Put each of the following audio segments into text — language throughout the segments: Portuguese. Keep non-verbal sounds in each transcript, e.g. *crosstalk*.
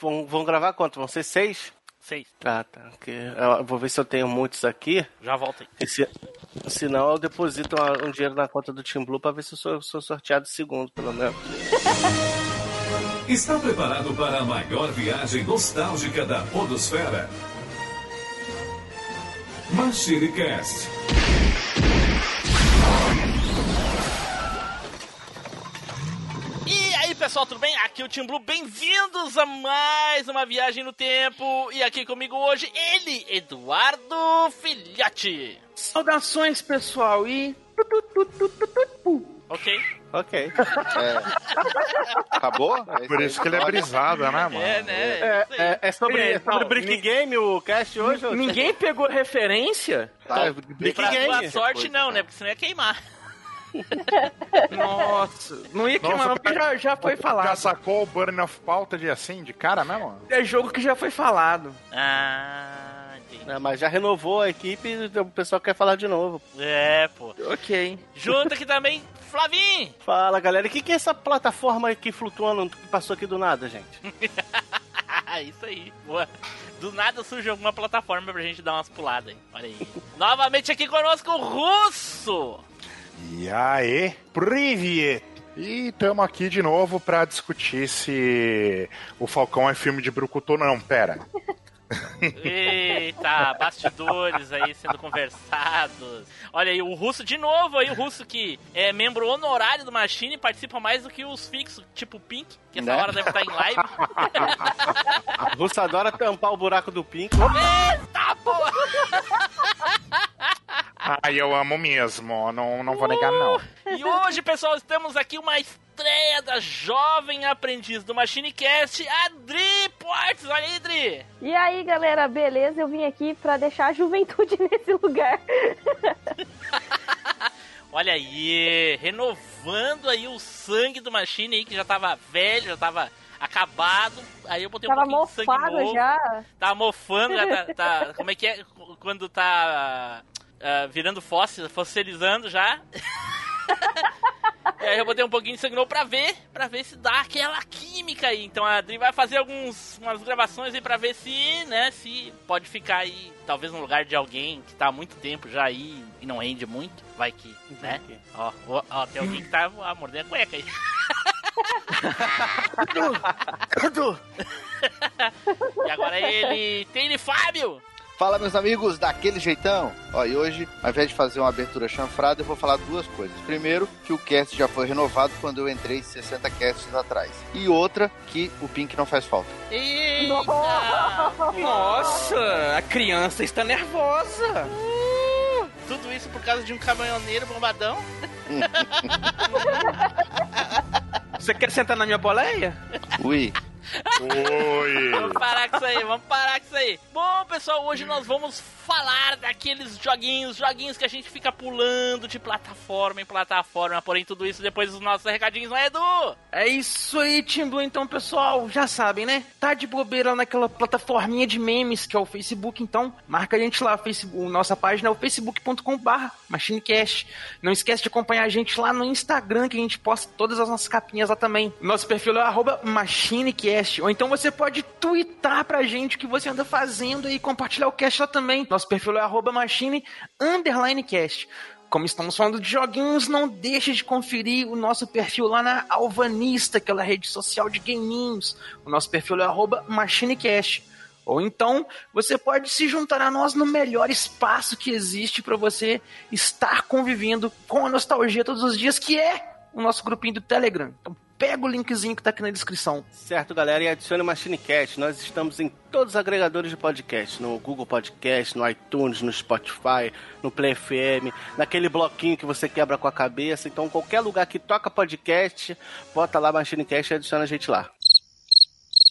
vão, vão gravar quanto? Vão ser seis? Seis. Ah, tá. Porque eu vou ver se eu tenho muitos aqui. Já volto aí. E se, senão eu deposito um, um dinheiro na conta do Team Blue pra ver se eu sou, sou sorteado segundo, pelo menos. *laughs* Está preparado para a maior viagem nostálgica da Podosfera? Machine Cast. Pessoal, tudo bem? Aqui é o Team Blue. Bem-vindos a mais uma viagem no tempo. E aqui comigo hoje, ele, Eduardo Filhote. Saudações, pessoal, e. Ok? Ok. Acabou? É Por isso que ele é brisado, né, mano? É, né? É, aí. é, é sobre, É, é sobre não, Brick Game o cast hoje? Ninguém pegou referência? Tá, Brick Pra Game. sorte, Depois, não, né? né? Porque senão ia queimar. Nossa, não ia queimar, não, porque já, já foi Já falado. sacou o Burn of Pauta de assim, de cara mesmo? É jogo que já foi falado. Ah, entendi. É, mas já renovou a equipe e o pessoal quer falar de novo. É, pô. Ok. Junto aqui também, Flavinho. Fala, galera. O que, que é essa plataforma aqui flutuando que passou aqui do nada, gente? *laughs* Isso aí. Boa. Do nada surge alguma plataforma pra gente dar umas puladas aí. Olha aí. Novamente aqui conosco o Russo. E aí, Privet! E estamos aqui de novo pra discutir se o Falcão é filme de Brucutu não. Pera. *laughs* Eita, bastidores aí sendo conversados. Olha aí, o Russo de novo aí, o Russo que é membro honorário do Machine e participa mais do que os fixos, tipo o Pink, que essa Né? hora deve estar em live. *laughs* O Russo adora tampar o buraco do Pink. Eita, porra! Ah, eu amo mesmo, não, não vou negar não. E hoje, pessoal, estamos aqui uma estreia da jovem aprendiz do Machine Cast, Adri Portes. Olha aí, Adri. E aí, galera, beleza? Eu vim aqui pra deixar a juventude *laughs* nesse lugar. *laughs* Olha aí, renovando aí o sangue do Machine aí, que já tava velho, já tava acabado. Aí eu botei um Tava pouquinho de sangue novo. já. Tá mofando, já tá, tá- *laughs* Como é que é quando tá ah, virando fóssil, fossilizando já? E aí eu botei um pouquinho de sangue novo pra ver, pra ver se dá aquela química aí. Então a Adri vai fazer alguns, umas gravações aí pra ver se, né, se pode ficar aí, talvez no lugar de alguém que tá há muito tempo já aí e não rende muito. Vai que, né? que. Ó, ó, ó, tem alguém que tá ah, mordendo a cueca aí. *laughs* Edu! *laughs* E agora ele tem ele, Fábio! Fala, meus amigos, daquele jeitão. Ó, e hoje, ao invés de fazer uma abertura chanfrada, eu vou falar duas coisas. Primeiro, que o cast já foi renovado quando eu entrei 60 casts atrás. E outra, que o Pink não faz falta. Eita! Nossa, a criança está nervosa. Tudo isso por causa de um caminhoneiro bombadão? *laughs* Você quer sentar na minha boleia? Ui, Oi! *laughs* Vamos parar com isso aí, vamos parar com isso aí. Bom, pessoal, hoje nós vamos falar daqueles joguinhos, joguinhos que a gente fica pulando de plataforma em plataforma, porém tudo isso depois dos nossos recadinhos, não é, Edu? É isso aí, Team Blue. Então, pessoal, já sabem, né? Tá de bobeira naquela plataforminha de memes que é o Facebook, então marca a gente lá. Facebook, nossa página é o facebook.com.br MachineCast. Não esquece de acompanhar a gente lá no Instagram, que a gente posta todas as nossas capinhas lá também. Nosso perfil é arroba MachineCast. Ou então você pode twittar pra gente o que você anda fazendo e compartilhar o cast lá também. Nosso perfil é arroba Machine underline cast. Como estamos falando de joguinhos, não deixe de conferir o nosso perfil lá na Alvanista, aquela rede social de gaminhos. O nosso perfil é MachineCast. Ou então, você pode se juntar a nós no melhor espaço que existe para você estar convivendo com a nostalgia todos os dias, que é o nosso grupinho do Telegram. Então, pega o linkzinho que tá aqui na descrição. Certo, galera, e adicione o MachineCast. Nós estamos em todos os agregadores de podcast, no Google Podcast, no iTunes, no Spotify, no Play FM, naquele bloquinho que você quebra com a cabeça. Então, qualquer lugar que toca podcast, bota lá MachineCast e adiciona a gente lá.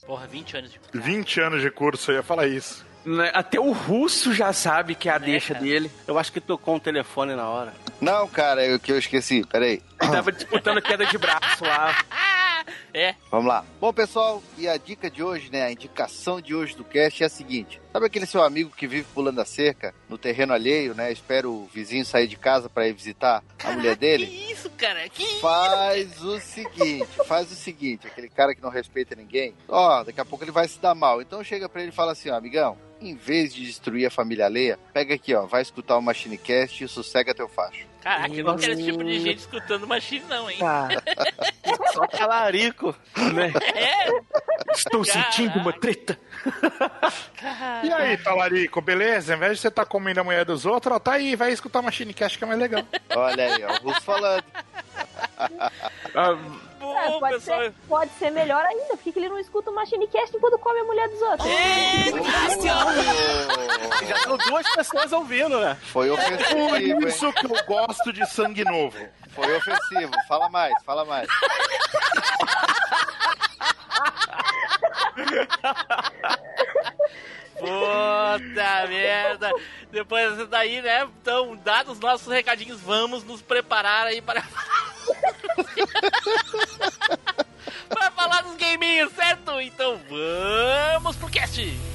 Porra, 20 anos de. 20 anos de curso, eu ia falar isso. Né, Até o russo já sabe que é a deixa cara. dele. Eu acho que tocou um telefone na hora. Não, cara, é o que eu esqueci. Peraí. Ele tava disputando queda de braço lá. *laughs* É, Vamos lá. Bom, pessoal, e a dica de hoje, né? A indicação de hoje do cast é a seguinte: sabe aquele seu amigo que vive pulando a cerca no terreno alheio, né? Espera o vizinho sair de casa pra ir visitar a mulher que dele? isso? isso, cara? Que isso? Faz o seguinte, faz o seguinte, aquele cara que não respeita ninguém, ó, daqui a pouco ele vai se dar mal. Então chega pra ele e fala assim, ó, amigão, em vez de destruir a família alheia, pega aqui, ó, vai escutar o Machinecast e sossega teu facho. Caraca, eu não quero esse tipo de gente escutando Machine, não, hein? Tá. *laughs* Só talarico. Né? É, Estou sentindo uma treta. E aí, Talarico, beleza? Ao invés de você estar comendo a mulher dos outros, ó, tá aí, vai escutar Machine Cast que é mais legal. Olha aí, ó, o Russo falando. Ah, bom, É, pode, pessoal. ser, pode ser melhor ainda. Por que, que ele não escuta o Machinecast enquanto come a mulher dos outros? Eita, senhora. Já são duas pessoas ouvindo, né? Foi ofensivo, Por hein? isso que eu gosto de sangue novo. Foi ofensivo. Fala mais, fala mais. *laughs* Puta merda. Depois daí, né? Então, dados os nossos recadinhos, vamos nos preparar aí para. *laughs* para falar dos gameinhos, certo? Então vamos pro cast!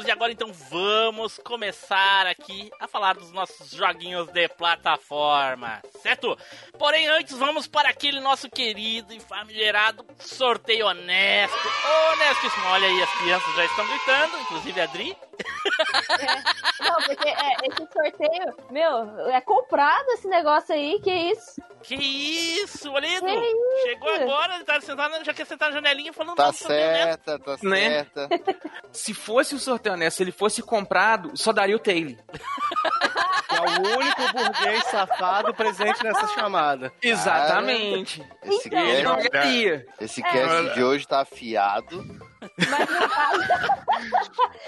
Voltamos e agora então vamos começar aqui a falar dos nossos joguinhos de plataforma, certo? Porém, antes vamos para aquele nosso querido e famigerado sorteio honesto. Honestíssimo. Olha aí, as crianças já estão gritando, inclusive a Dri. Não, porque é, esse sorteio, meu, é comprado esse negócio aí, que isso? Que isso, Olido? Que isso? Chegou agora, ele tá sentado, já quer sentar na janelinha falando Tá honesto. certa, tá Né? certa. se fosse o sorteio honesto, se ele fosse comprado, só daria o Taylor. É o único burguês safado presente nessa chamada. *laughs* Exatamente. Esse Então. Ele não cast, esse cast de hoje tá afiado. Mas no caso. *laughs*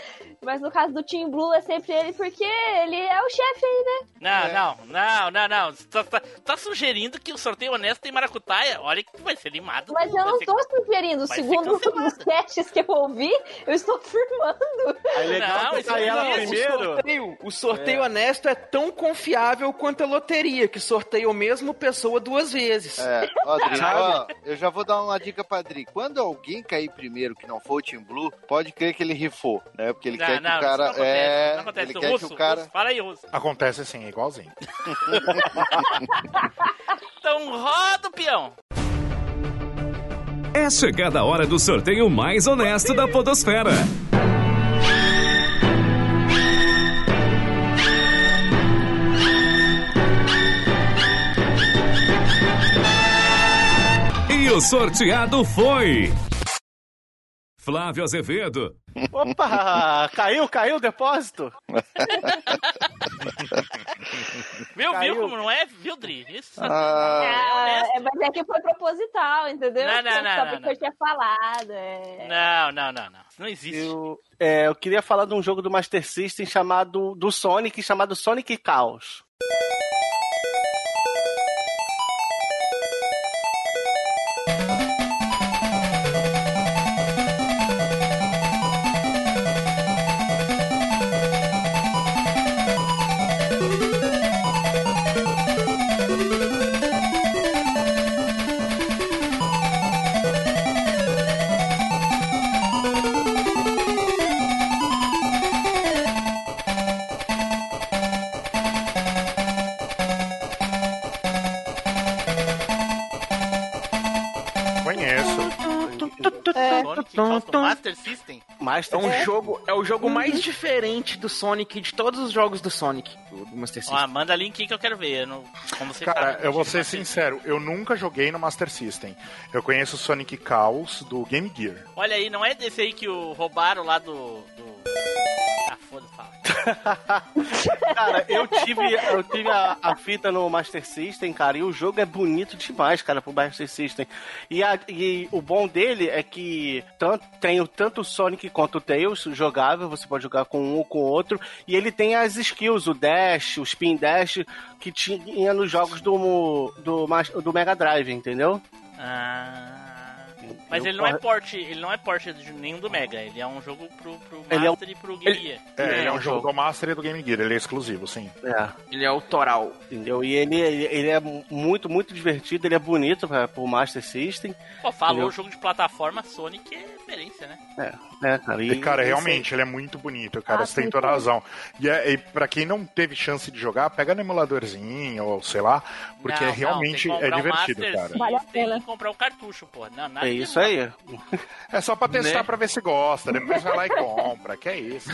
Mas no caso do Team Blue é sempre ele, porque ele é o chefe aí, né? Não, É. não, não, não, não. Você Tá, tá- tá sugerindo que o sorteio honesto tem maracutaia? Olha que vai ser limado. Mas eu não ser- tô sugerindo. vai ser Segundo os casts que eu ouvi, eu estou afirmando. Aí legal Não, tá não ela é O primeiro. sorteio, o sorteio honesto é tão confiável quanto a loteria, que sorteia o mesmo pessoa duas vezes. É, ó, Dri, *laughs* Sabe? ó, eu já vou dar uma dica pra Dri. Quando alguém cair primeiro que não o Team Blue, pode crer que ele rifou, né? Porque ele Não, quer que não, o cara. não acontece, é, não acontece. ele quer Russo, que o cara. Russo, fala aí, Russo. Acontece assim, é igualzinho. *laughs* Então roda o peão. É chegada a hora do sorteio mais honesto da Podosfera. E o sorteado foi. Flávio Azevedo, Opa! Caiu, caiu o depósito? *laughs* Viu, Caiu. viu como não é? Viu, Dri? Isso. Ah, honesto. é, mas é que foi proposital, entendeu? Não, não, não, Só não, porque não. eu tinha falado. É... Não, não, não, não. Não existe. Eu, é, eu queria falar de um jogo do Master System chamado do Sonic, chamado Sonic Chaos. É Master um jogo, é o jogo mais diferente do Sonic, de todos os jogos do Sonic, do, do Master System. Ó, manda link aí que eu quero ver. Eu não, como você Cara, tá, eu vou ser sincero, eu nunca joguei no Master System. Eu conheço o Sonic Chaos do Game Gear. Olha aí, não é desse aí que o roubaram lá do. do... Ah, foda-se, fala. *laughs* Cara, eu tive, eu tive a, a fita no Master System, cara, e o jogo é bonito demais, cara, pro Master System. E, a- e o bom dele é que tanto, tem tanto o Sonic quanto o Tails jogável, você pode jogar com um ou com o outro, e ele tem as skills, o Dash, o Spin Dash, que tinha nos jogos do, do, do Mega Drive, entendeu? Ah. Mas Eu ele não é porte, ele não é porte de nenhum do Mega, ele é um jogo pro, pro Ele é um- Master e pro Game Gear. É, ele é um um jogo do Master e do Game Gear, ele é exclusivo, sim. É. Ele é autoral. Entendeu? E ele, ele, ele é muito, muito divertido, ele é bonito pra, pro Master System. Pô, falou jogo de plataforma, Sonic é referência, né? É, né, cara? E, cara, realmente, ele é muito bonito, cara. Ah, você tem sim, toda a sim. razão. E, é, e pra quem não teve chance de jogar, pega no emuladorzinho, ou sei lá, porque Não, é realmente não, é divertido, Master cara. Vale a pena. comprar o cartucho, pô. Não, nada É isso aí. É só pra testar Né? pra ver se gosta, depois vai lá e compra, que é isso.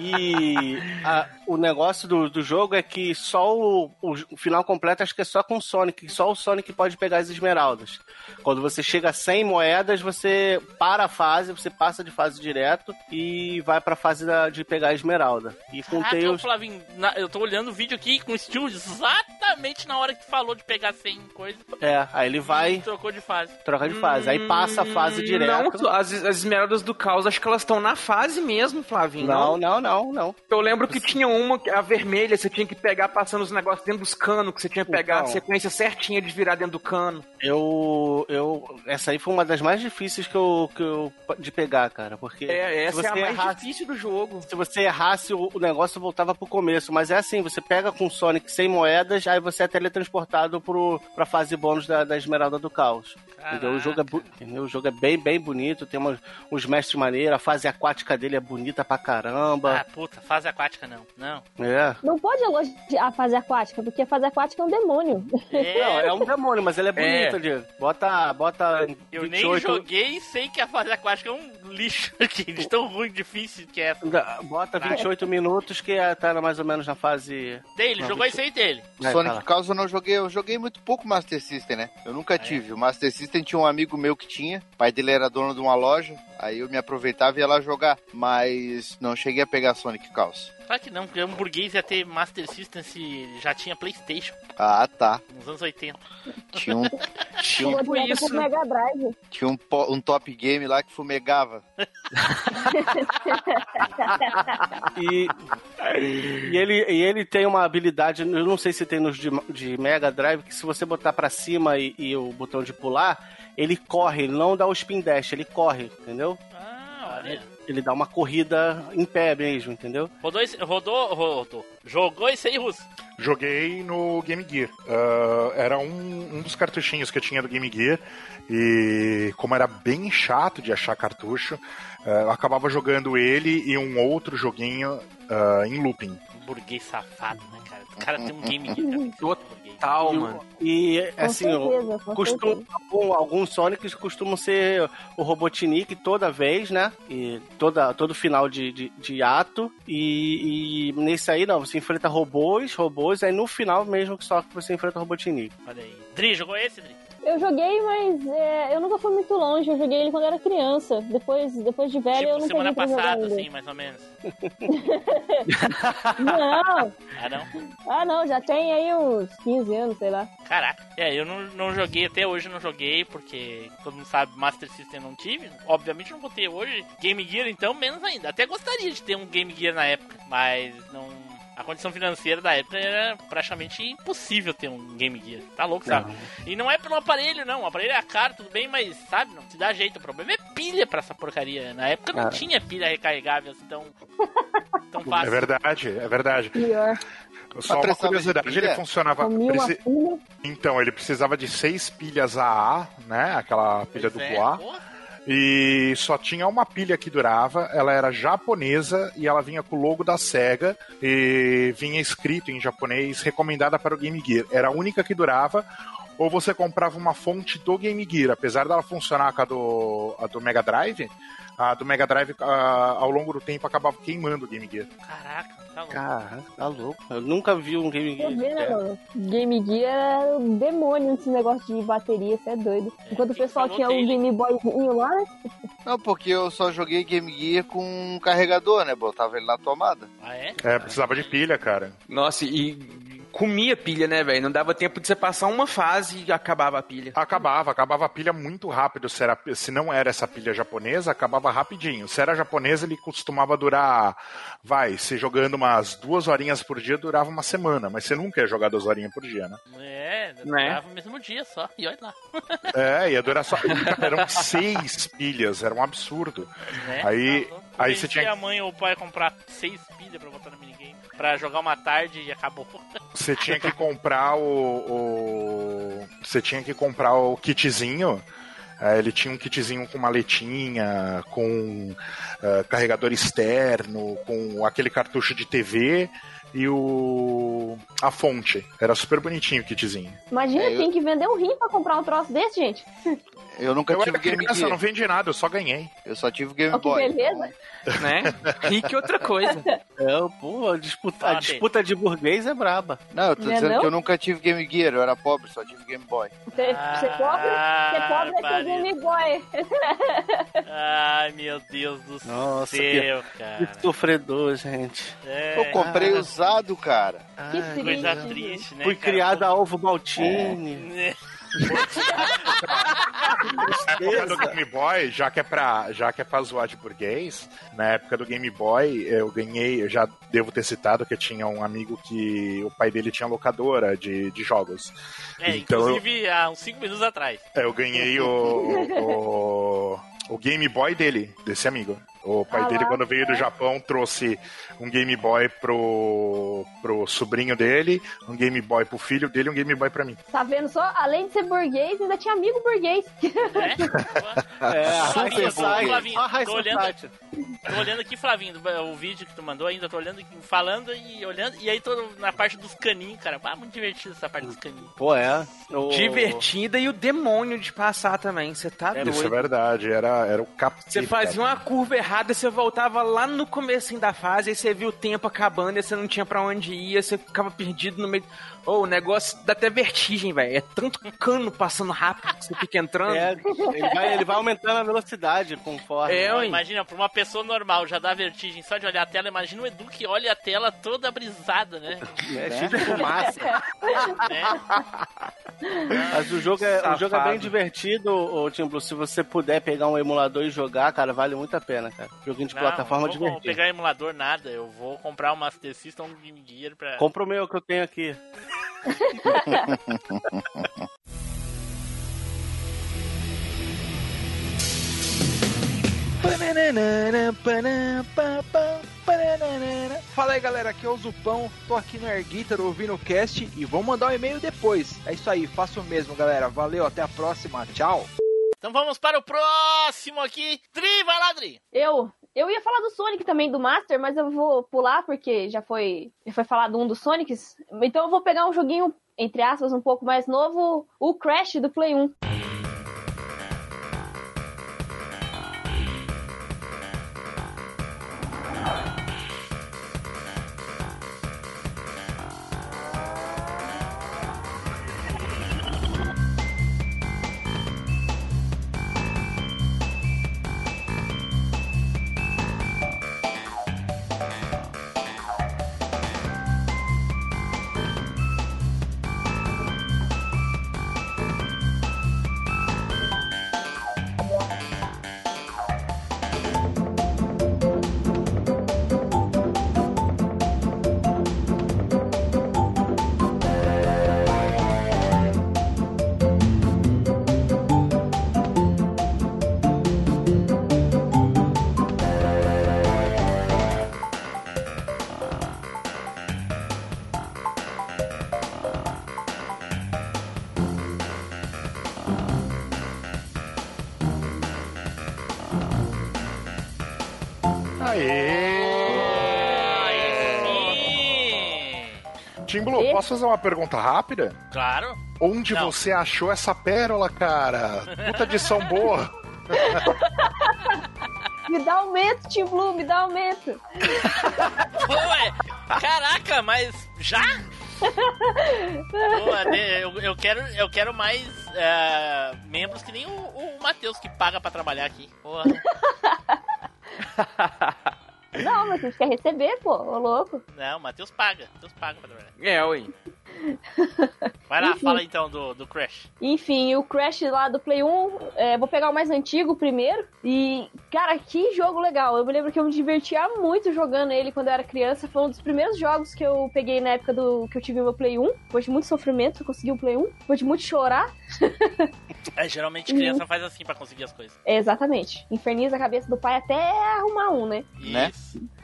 E a- o negócio do, do jogo é que só o, o, o final completo acho que é só com o Sonic. Só o Sonic pode pegar as esmeraldas. Quando você chega a 100 moedas, você para a fase, você passa de fase direto e vai pra fase da- de pegar a esmeralda. E com ô, Tails. Flavinho, na- eu tô olhando o vídeo aqui com o estilo exatamente na hora que falou de pegar 100 coisa. É, aí ele vai, Trocou de fase. troca de fase. Aí passa a fase Hum, direto. Não, as, as esmeraldas do caos, acho que elas estão na fase mesmo, Flavinho. Não, não, não, não. Eu lembro que tinha uma, a vermelha, você tinha que pegar passando os negócios dentro dos canos, que você tinha que pegar Então. a sequência certinha de virar dentro do cano. Eu, eu. Essa aí foi uma das mais difíceis que eu, que eu. de pegar, cara. Porque. É, essa é a mais errasse- difícil do jogo. Se você errasse, o, o negócio voltava pro começo. Mas é assim, você pega com o Sonic 100 moedas, aí você é teletransportado pro, pra fase bônus da, da Esmeralda do Caos. Entendeu? O jogo, é? O jogo é bem, bem bonito, tem umas, uns mestres maneiros, a fase aquática dele é bonita pra caramba. Ah, puta, fase aquática não. Não. É. Não pode elogiar a fase aquática, porque a fase aquática é um demônio. É, *laughs* Não, é um demônio, mas ele é bonito É. ali. Bota, bota eu 28... nem joguei e sei que a fase aquática é um lixo aqui, de tão ruim, difícil que é. Bota 28 minutos que é- tá mais ou menos na fase. Dele, Não, jogou isso aí dele. Vai, Sonic fala. Chaos eu não joguei, eu joguei muito pouco Master System, né? Eu nunca tive. O Master System tinha um amigo meu que tinha, o pai dele era dono de uma loja, aí eu me aproveitava e ia lá jogar, mas não cheguei a pegar Sonic Chaos. Claro que não, porque um burguês ia ter Master System se já tinha Playstation, Ah, tá. nos anos 80. Tinha um, tinha um, isso. pro Mega Drive. tinha um, um top game lá que fumegava. *laughs* E, e, ele, e ele tem uma habilidade, eu não sei se tem nos de, de Mega Drive, que se você botar pra cima e, e o botão de pular, ele corre, ele não dá o spin dash, ele corre, entendeu? Ah, olha. Ele dá uma corrida em pé mesmo, entendeu? Rodou, esse- rodou, rodou. Jogou isso aí, Russo? Joguei no Game Gear. Ah, era um, um dos cartuchinhos que eu tinha do Game Gear. E como era bem chato de achar cartucho, eu acabava jogando ele e um outro joguinho ah, em looping. Burguês safado, né, cara? O cara tem um game cara. burguês. Tal, E mano. E assim, certeza, costum, alguns Sonics costumam ser o Robotnik toda vez, né? E toda, todo final de, de, de ato. E, e nesse aí, não, você enfrenta robôs, robôs, aí no final mesmo que só que você enfrenta o Robotnik. Olha aí. Dri, jogou esse, Dri? Eu joguei, mas é, eu nunca fui muito longe. Eu joguei ele quando era criança. Depois, depois de velho, eu tipo, não semana passada, assim, mais ou menos. *laughs* *laughs* Não, Ah, não? ah não, já tem aí uns 15 anos, sei lá. Caraca. É, eu não, não joguei, até hoje não joguei, porque todo mundo sabe, Master System não tive. Obviamente não vou ter hoje. Game Gear, então, menos ainda. Até gostaria de ter um Game Gear na época, mas não... A condição financeira da época era praticamente impossível ter um Game Gear. Tá louco, sabe? E não é pelo aparelho, não. O aparelho é caro, tudo bem, mas, sabe, não se dá jeito. O problema é pilha pra essa porcaria. Na época não Ah. tinha pilha recarregável assim tão, *laughs* tão É fácil. verdade, é verdade. Pior. Só uma curiosidade, ele funcionava. Preci-. Então, ele precisava de seis pilhas AA, né? Aquela pilha Pois é, A. porra. E só tinha uma pilha que durava, ela era japonesa e ela vinha com o logo da SEGA e vinha escrito em japonês recomendada para o Game Gear. Era a única que durava. ou você comprava uma fonte do Game Gear. Apesar dela funcionar com a do, a do Mega Drive, a do Mega Drive a- ao longo do tempo acabava queimando o Game Gear. Caraca, tá louco. Cara, tá louco. Eu nunca vi um Game Gear. vê, né, É. mano? Game Gear era um demônio nesse negócio de bateria, você é doido. Enquanto o pessoal tinha um? Game Boyzinho lá, né? Não, porque eu só joguei Game Gear com um carregador, né? Botava ele na tomada. Ah, é? É, precisava de pilha, cara. Nossa, e comia pilha, né, velho? Não dava tempo de você passar uma fase e acabava a pilha. Acabava, acabava a pilha muito rápido. Se, era, se não era essa pilha japonesa, acabava rapidinho. Se era japonesa, ele costumava durar, vai, se jogando umas duas horinhas por dia, durava uma semana. Mas você nunca ia jogar duas horinhas por dia, né? É, Né? durava o mesmo dia só. *laughs* E olha lá. É, ia durar só. Eram seis pilhas, era um absurdo. Né? Aí- Tá louco. aí você tinha- a mãe ou o pai comprar seis pilhas pra botar no minigame. Pra jogar uma tarde e acabou. Você tinha que comprar o. Você tinha que comprar o kitzinho. É, ele tinha um kitzinho com maletinha, com é, carregador externo, com aquele cartucho de TV e o a fonte. Era super bonitinho o kitzinho. Imagina, É, eu- tem que vender um rim pra comprar um troço desse, gente. Eu nunca Eu tive era Game criança, eu Gear. não vendi nada, eu só ganhei. Eu só tive Game que Boy. beleza. Né? E que outra coisa. É, pô, a disputa, a disputa de burguês é braba. Não, eu tô Não é dizendo não? que eu nunca tive Game Gear, eu era pobre, só tive Game Boy. Você, você pobre, você pobre é Barbaridade. seu Game Boy. Ai, meu Deus do Nossa, céu, Que cara. sofredor, gente. É, Eu comprei usado, cara. Que Ai, triste. coisa gente. triste, né? Fui cara? criado a ovo maltine. É. Na época do Game Boy, já que é pra, já que é pra zoar de burguês, na época do Game Boy, eu ganhei, eu já devo ter citado que eu tinha um amigo que o pai dele tinha locadora de, de jogos. É, Então, inclusive há uns 5 minutos atrás. É, Eu ganhei o, o, o Game Boy dele, desse amigo. O pai Ah dele, lá, quando veio do Japão, trouxe um Game Boy pro, pro sobrinho dele, um Game Boy pro filho dele e um Game Boy pra mim. Tá vendo só? Além de ser burguês, ainda tinha amigo burguês. É, Super Society. Flavinho, Só a High tô olhando-. Tô olhando aqui, Flavinho, o vídeo que tu mandou ainda, tô olhando falando e olhando, e aí tô na parte dos caninhos, cara. Ah, muito divertido essa parte dos caninhos. Pô, é. O- Divertida e o demônio de passar também. Você tá Isso é doido. verdade, era, era o capeta. Você fazia uma curva errada, você voltava lá no comecinho da fase, aí você viu o tempo acabando, e você não tinha pra onde ir, você ficava perdido no meio. Ô, o negócio dá até vertigem, velho. É tanto cano passando rápido que você fica entrando. É, ele vai, ele vai aumentando a velocidade conforme. É, ué. imagina, pra uma pessoa normal já dá vertigem só de olhar a tela, imagina o Edu que olha a tela toda brisada, né? *laughs* É, cheio de fumaça. *laughs* né? Mas o jogo é, o jogo é bem divertido, ô, Tim Blue. Se você puder pegar um emulador e jogar, cara, vale muito a pena, cara. Joguinho de Não, plataforma não vou divertido. pegar emulador nada, eu vou comprar um Master System um Game Gear pra... Compra o meu que eu tenho aqui. *laughs* Fala aí galera, aqui é o Zupão, tô aqui no Air Guitar ouvindo o cast e vou mandar um e-mail depois. É isso aí, faço o mesmo galera, valeu, até a próxima, tchau! Então vamos para o próximo aqui. Dri, vai lá, Dri. Eu, eu ia falar do Sonic também, do Master, mas eu vou pular porque já foi, já foi falado um dos Sonics. Então eu vou pegar um joguinho, entre aspas, um pouco mais novo, o Crash do Play 1. Posso fazer uma pergunta rápida? Claro. Onde Não. você achou essa pérola, cara? Puta edição boa. *laughs* Me dá aumento, Team Blue, me dá aumento. *laughs* Pô, é. Caraca, mas já? Pô, é, eu, eu quero, eu quero mais é, membros que nem o, o Matheus que paga pra trabalhar aqui. Porra. *laughs* Não, mas a gente quer receber, pô, ô louco. Não, o Matheus paga. Matheus paga pra trabalhar. É, ui. *laughs* Vai lá, Enfim. fala então do, do Crash. Enfim, o Crash lá do Play 1, é, vou pegar o mais antigo primeiro. E, cara, que jogo legal. Eu me lembro que eu me divertia muito jogando ele quando eu era criança. Foi um dos primeiros jogos que eu peguei na época do que eu tive o meu Play 1. Depois de muito sofrimento, eu consegui o Play 1. Depois de muito chorar. *laughs* É, geralmente criança faz assim pra conseguir as coisas. É, exatamente. Inferniza a cabeça do pai até arrumar um, né? Né?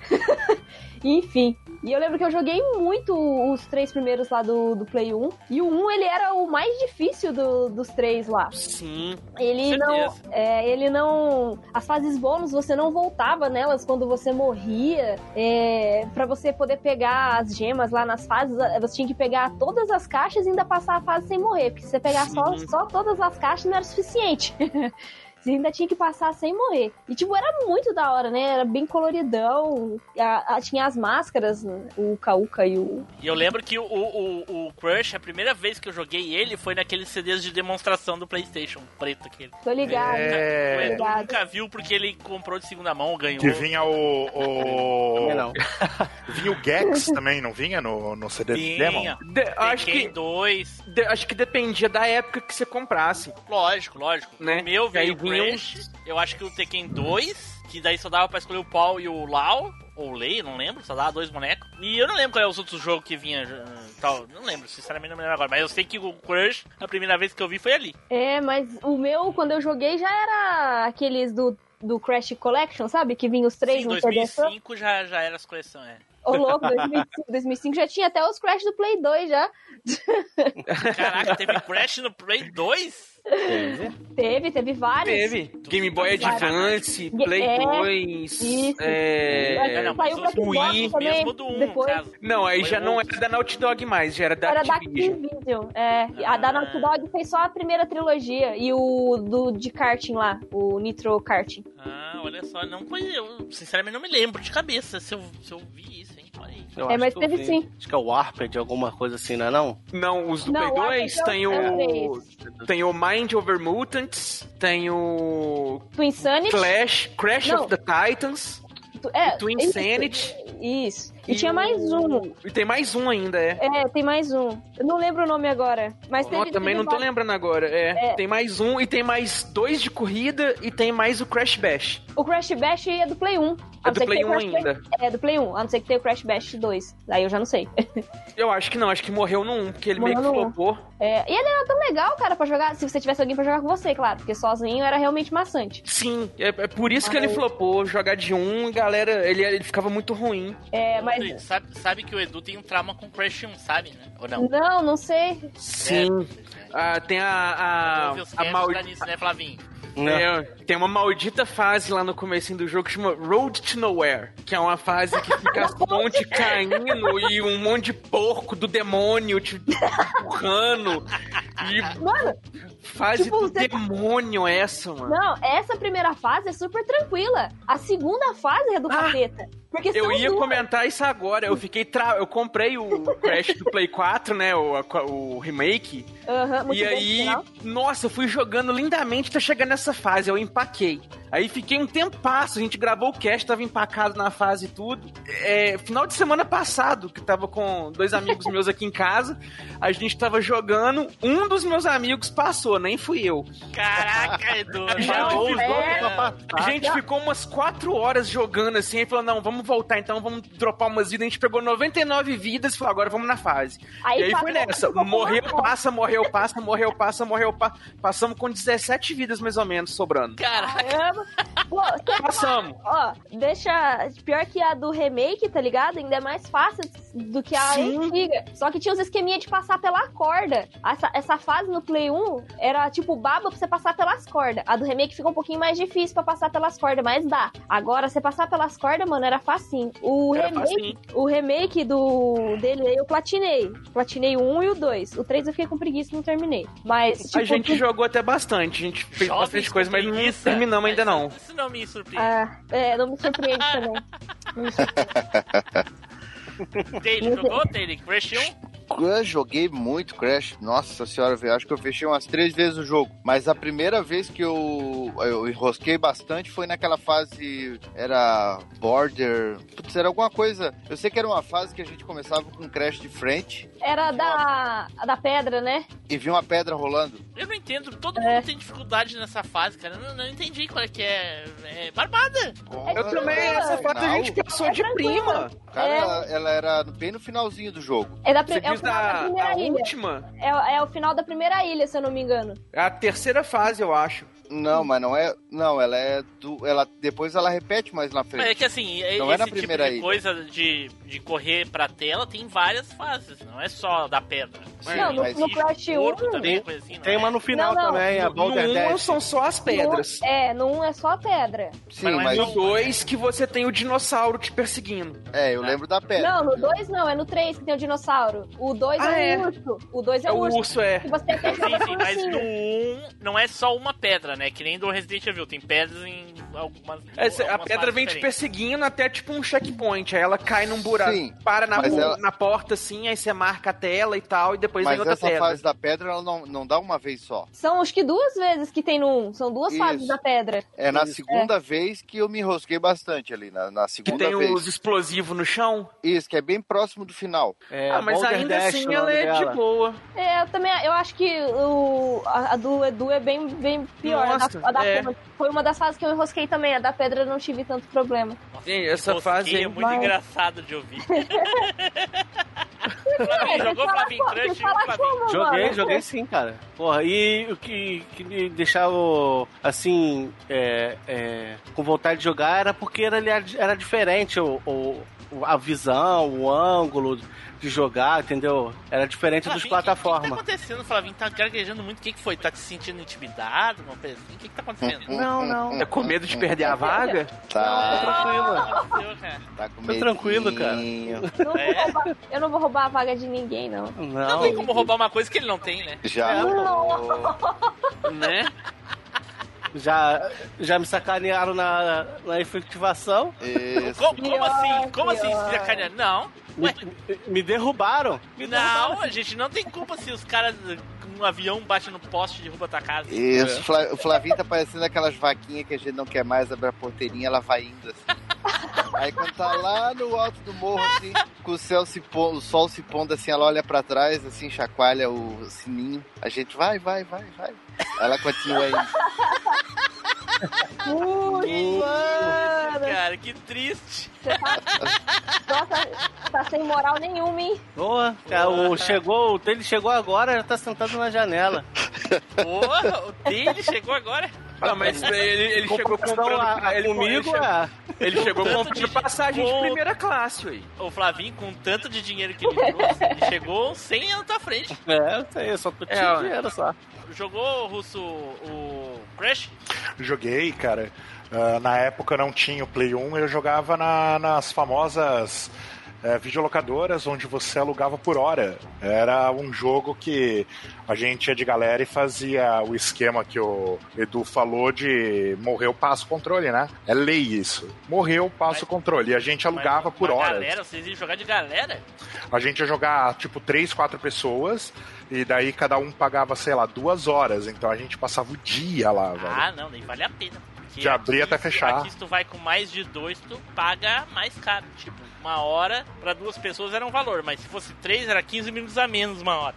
*laughs* Enfim. E eu lembro que eu joguei muito os três primeiros lá do, do Play 1. E o 1, ele era o mais difícil do- dos três lá. Sim. Ele não. É, ele não. As fases bônus, você não voltava nelas quando você morria. É, para você poder pegar as gemas lá nas fases, você tinha que pegar todas as caixas e ainda passar a fase sem morrer. Porque se você pegar só, só todas as caixas não era suficiente. *laughs* Você ainda tinha que passar sem morrer. E, tipo, era muito da hora, né? Era bem coloridão. A- a- tinha as máscaras, né? o Kauka e o. E eu lembro que o, o, o Crush, a primeira vez que eu joguei ele foi naqueles CDs de demonstração do PlayStation, preto aquele. Tô ligado. O É. Edu Obrigado. nunca viu porque ele comprou de segunda mão, ganhou. Que vinha o. O... não. *laughs* Vinha o Gex também, não vinha no, no CD de Vinha. Demon? De- acho, que, 2. de- acho que dependia da época que você comprasse. Lógico, lógico. Né? O meu veio Crash. Eu acho que o Tekken 2, que daí só dava pra escolher o Paul e o Lau. Ou o Lei, não lembro, só dava dois bonecos. E eu não lembro qual é os outros jogos que vinha. eh, Tal. Não lembro, sinceramente não me lembro agora. Mas eu sei que o Crush, a primeira vez que eu vi foi ali. É, mas o meu, quando eu joguei, já era aqueles do, do Crash Collection, sabe? Que vinha os três Sim, no CD só. 2005 já, já era as coleções, é. Ô, louco, 2005, 2005 já tinha até os Crash do Play 2 já. Caraca, teve Crash no Play 2? Teve, teve vários. Teve. Game Boy. Advance, Play é, 2. isso. É... Não, Saiu pra Wii também, mesmo do 1, depois. Não, aí Foi já não era da Naughty Dog mais, já era da Era da Activision. Activision. É, a da Ah. Naughty Dog fez só a primeira trilogia. E o do de karting lá, o Nitro Karting. Ah, olha só, não conheço. Eu, sinceramente, não me lembro de cabeça se eu, se eu vi isso. Eu É, acho mas teve vi. sim. Acho que é o Warped, alguma coisa assim, não é não? Não, os do Não, Play o 2 Arcade tem é o. Tem o Mind Over Mutants, tem o. Twin Sanity. Clash, Crash Não. of the Titans, É, Twin isso, Sanity. Isso. E, tinha mais um. E tem mais um ainda, é. É, tem mais um. Eu não lembro o nome agora. Mas teve, também teve não tô lembrando agora. É, É. tem mais um e tem mais dois de corrida e tem mais o Crash Bash. O Crash Bash é do Play 1. A É do Play tenha o 1 Crash Bash- ainda. É, do Play 1. A não ser que tenha o Crash Bash 2. Aí eu já não sei. *laughs* Eu acho que não, acho que morreu no 1, porque ele Morreu meio que flopou. É, e ele era tão legal, cara, pra jogar. Se você tivesse alguém pra jogar com você, claro. Porque sozinho era realmente maçante. Sim, é, é por isso que ele flopou. Jogar de um, galera, ele, ele ficava muito ruim. É, mas. Rodrigo, Sabe, sabe que o Edu tem um trauma com Crash 1, sabe, né? Ou não? Não, não sei. Sim. Ah, tem a. A, a nisso, né, Flavinho? Né? É, tem uma maldita fase lá no começo do jogo que chama Road to Nowhere, que é uma fase que *laughs* fica um monte caindo e um monte de porco do demônio te empurrando. E Mano, fase tipo, do você- demônio essa, mano. não, essa primeira fase é super tranquila. A segunda fase é do Ah, capeta. Porque Eu ia duas. comentar isso agora. Eu fiquei tra... Eu comprei o Crash do Play 4, né? O, o remake. Aham, muito e aí, nossa, eu fui jogando lindamente até chegar nessa fase. Eu empaquei. Aí fiquei um tempasso, a gente gravou o cast, tava empacado na fase e tudo. É, final de semana passado, que tava com dois amigos meus aqui em casa, a gente tava jogando, um dos meus amigos passou, nem fui eu. Caraca, Edu. *laughs* Já não, é. A gente ficou umas quatro horas jogando assim, e falou, não, vamos voltar então, vamos dropar umas vidas. A gente pegou 99 vidas e falou, agora vamos na fase. Aí e aí foi nessa, morreu, passa, morreu, passa, morreu, passa, morreu, passa. Passamos com 17 vidas mais ou menos sobrando. Caraca, Pô, Passamos. ó, deixa. Pior que a do remake, tá ligado? Ainda é mais fácil do que a Sim. antiga. Só que tinha os esqueminha de passar pela corda. Essa, essa fase no Play 1 era tipo baba pra você passar pelas cordas. A do remake ficou um pouquinho mais difícil pra passar pelas cordas, mas dá. Agora, você passar pelas cordas, mano, era facinho. O Era remake, facinho. o remake do dele aí eu platinei. Platinei o 1 e o 2. O 3 eu fiquei com preguiça e não terminei. Mas, tipo, A gente jogou até bastante, a gente fez Jovens bastante coisa, mas não terminamos ainda Mas não. Isso não me surpreende. Ah, é, não me surpreende também. Não me surpreende. *laughs* Taylor, jogou, Taylor? Crash 1? Eu joguei muito Crash. Nossa senhora, velho. Acho que eu fechei umas três vezes o jogo. Mas a primeira vez que eu, eu enrosquei bastante foi naquela fase. Era Border. Putz, era alguma coisa. Eu sei que era uma fase que a gente começava com Crash de frente Era da, da pedra, né? e vinha uma pedra rolando. Eu não entendo, todo É. mundo tem dificuldade nessa fase, cara. Eu não, não entendi qual é que é. É barbada. Eu também, essa fase a gente passou É de prima. Cara, É. ela, ela era bem no finalzinho do jogo. É, da, é da última? É, é o final da primeira ilha, se eu não me engano. É a terceira fase, eu acho. Não, mas não é. Não, ela é do. Ela, depois ela repete mais na Mas é frente. que assim, é- Não é na esse tipo primeira de ilha. coisa de, de correr pra tela tem várias fases, não é só da pedra. Sim, não, no, mas- no Crash Corpo 1. também, coisa assim, não Tem é? uma no final Não, não. também, a No Boulder 1 Dash. são só as pedras. No, é, no 1 é só pedra. Sim, mas mas. não- No 2 que você tem o dinossauro te perseguindo. É, eu lembro da pedra. Não, no 2 não, é no 3 que tem o dinossauro. O 2 Ah, é é? o urso. O 2 é, É o o urso. urso, é. Que você até Sim, sim, mas no 1 não é só uma pedra, né? Que nem do Resident Evil, tem pedras em algumas. Essa- a pedra vem te perseguindo até tipo um checkpoint. Aí ela cai num buraco, Sim, para na, ela- na porta assim, aí você marca a tela e tal, e depois Mas vem outra essa pedra. fase da pedra, ela não, não dá uma vez só. São acho que duas vezes que tem no 1. São duas Isso. fases da pedra. É na Isso, segunda vez que eu me enrosquei bastante ali, na, na Que segunda tem vez. os explosivos no chão. Isso, que é bem próximo do final. É, ah, mas Boulder ainda Dash, assim ela é de dela. boa. É, eu também eu acho que o, a, a do Edu é bem, bem pior. A Nossa, da- a da é. Foi uma das fases que eu enrosquei também. A da pedra não tive tanto problema. Gente, essa fase é muito engraçado de ouvir. *laughs* Jogou Flavinho Crush? Joguei, mano? joguei sim, cara. Porra, e o que, que me deixava, assim, é, é, com vontade de jogar era porque era, era diferente o- o- a visão, o ângulo de jogar, entendeu? Era diferente dos Flavinho, O que, que tá plataformas. acontecendo, Flavinho? Tá gaguejando muito. O que, que foi? Tá se sentindo intimidado? Uma coisa? O que, que tá acontecendo? *laughs* Não, não. é com medo de perder a vaga. Tá, Tranquilo. Aconteceu, cara. tá com Tô tranquilo, cara. *laughs* não, É? vou roubar, eu não vou roubar a vaga de ninguém, não. Não tem Não. como roubar uma coisa que ele não tem, né? Já. *laughs* né? Já, já me sacanearam na, na efetivação. Isso. Como, como assim? Como assim? pior. se sacanear? Não. Me, me derrubaram. Me derrubaram. não, a gente não tem culpa se os caras com um avião bate no poste e derruba tua casa. Isso, o Flavinho tá parecendo aquelas vaquinhas que a gente não quer mais abrir a porteirinha, ela vai indo assim. Aí quando tá lá no alto do morro, assim, com o céu se pondo, o sol se pondo assim, ela olha pra trás, assim, chacoalha o sininho. A gente vai, vai, vai, vai. Ela continua *laughs* indo. Putz, mano. Cara, que triste. Você tá... Nossa, tá sem moral nenhuma, hein? Boa. Cara, o, chegou, ele chegou agora, já tá sentado na janela. Porra, o dele chegou agora. Ah, mas ele, ele chegou comprando. a- a ele, comigo, ele, é. ele chegou comprando de- passagem de com- primeira classe, aí. O Flavinho, com tanto de dinheiro que ele trouxe, *laughs* ele chegou 100 anos tua frente. É, eu sei, eu só É, tinha ó. dinheiro só. Jogou, Russo, o Crash? Joguei, cara. Ah, na época não tinha o Play 1, eu jogava na- nas famosas eh, videolocadoras onde você alugava por hora. Era um jogo que a gente ia de galera e fazia o esquema que o Edu falou de morreu, passa o controle, né? É lei isso. Morreu, passa o controle. E a gente alugava Mas por horas. Galera, vocês iam jogar de galera? A gente ia jogar, tipo, três, quatro pessoas, e daí cada um pagava, sei lá, duas horas. Então a gente passava o dia lá, velho. Ah, não, nem vale a pena. Porque De abrir até fechar. Aqui se tu vai com mais de dois, tu paga mais caro. Tipo, uma hora pra duas pessoas era um valor, mas se fosse três, era 15 minutos a menos uma hora.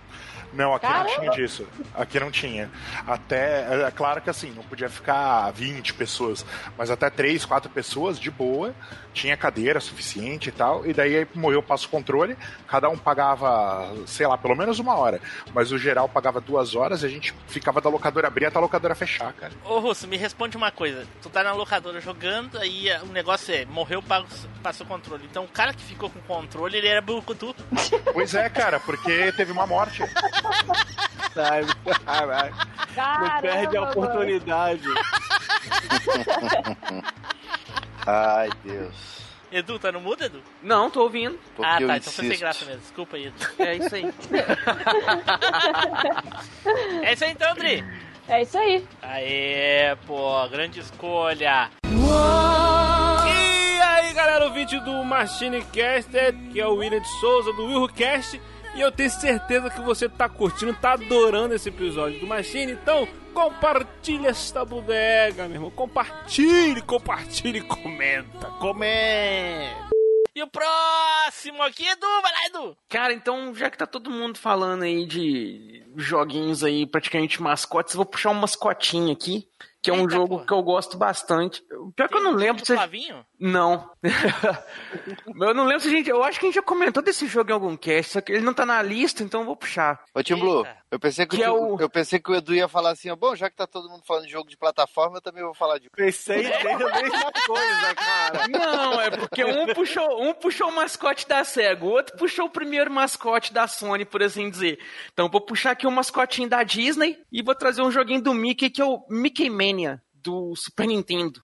Não, aqui Caramba! não tinha disso. Aqui não tinha. Até, é claro que assim, não podia ficar 20 pessoas, mas até 3, 4 pessoas, de boa, tinha cadeira suficiente e tal, e daí aí morreu o passo controle, cada um pagava, sei lá, pelo menos uma hora, mas o geral pagava duas horas e a gente ficava da locadora abrir até a locadora fechar, cara. Ô Russo, me responde uma coisa. Tu tá na locadora jogando, aí o negócio é, morreu, passo- passa o controle. Então o cara que ficou com o controle, ele era bucutu. Pois é, cara, porque teve uma morte. Sabe? Caralho. Não Caramba, perde a oportunidade. Ai, Deus. Edu, tá no mudo, Edu? Não, tô ouvindo. Porque ah, tá, então foi sem insisto. graça mesmo. Desculpa aí, Edu. É isso aí. É isso aí então, Dri. É isso aí. Aê, pô, grande escolha. E aí, galera, ouvinte do Machine Caster, que é o William de Souza, do WilhoCast. E eu tenho certeza que você tá curtindo, tá adorando esse episódio do Machine. Então, compartilha esta bodega, meu irmão. Compartilhe, compartilhe, comenta, comenta. E o próximo aqui, Edu, vai lá, Edu. Cara, então, já que tá todo mundo falando aí de joguinhos aí, praticamente mascotes, eu vou puxar um mascotinho aqui, que é um Eita, jogo porra. que eu gosto bastante. Pior que eu não lembro se... Flavinho? Não. *laughs* eu não lembro se a gente... Eu acho que a gente já comentou desse jogo em algum cast, só que ele não tá na lista, então eu vou puxar. Ô, Tim Blue, eu pensei que, Que o, é o- eu pensei que o Edu ia falar assim, ó, bom, já que tá todo mundo falando de jogo de plataforma, eu também vou falar de. Pensei desde a mesma coisa, cara. Não, é porque um puxou, um puxou o mascote da SEGA, o outro puxou o primeiro mascote da Sony, por assim dizer. Então vou puxar aqui um mascotinho da Disney e vou trazer um joguinho do Mickey, que é o Mickey Mania, do Super Nintendo.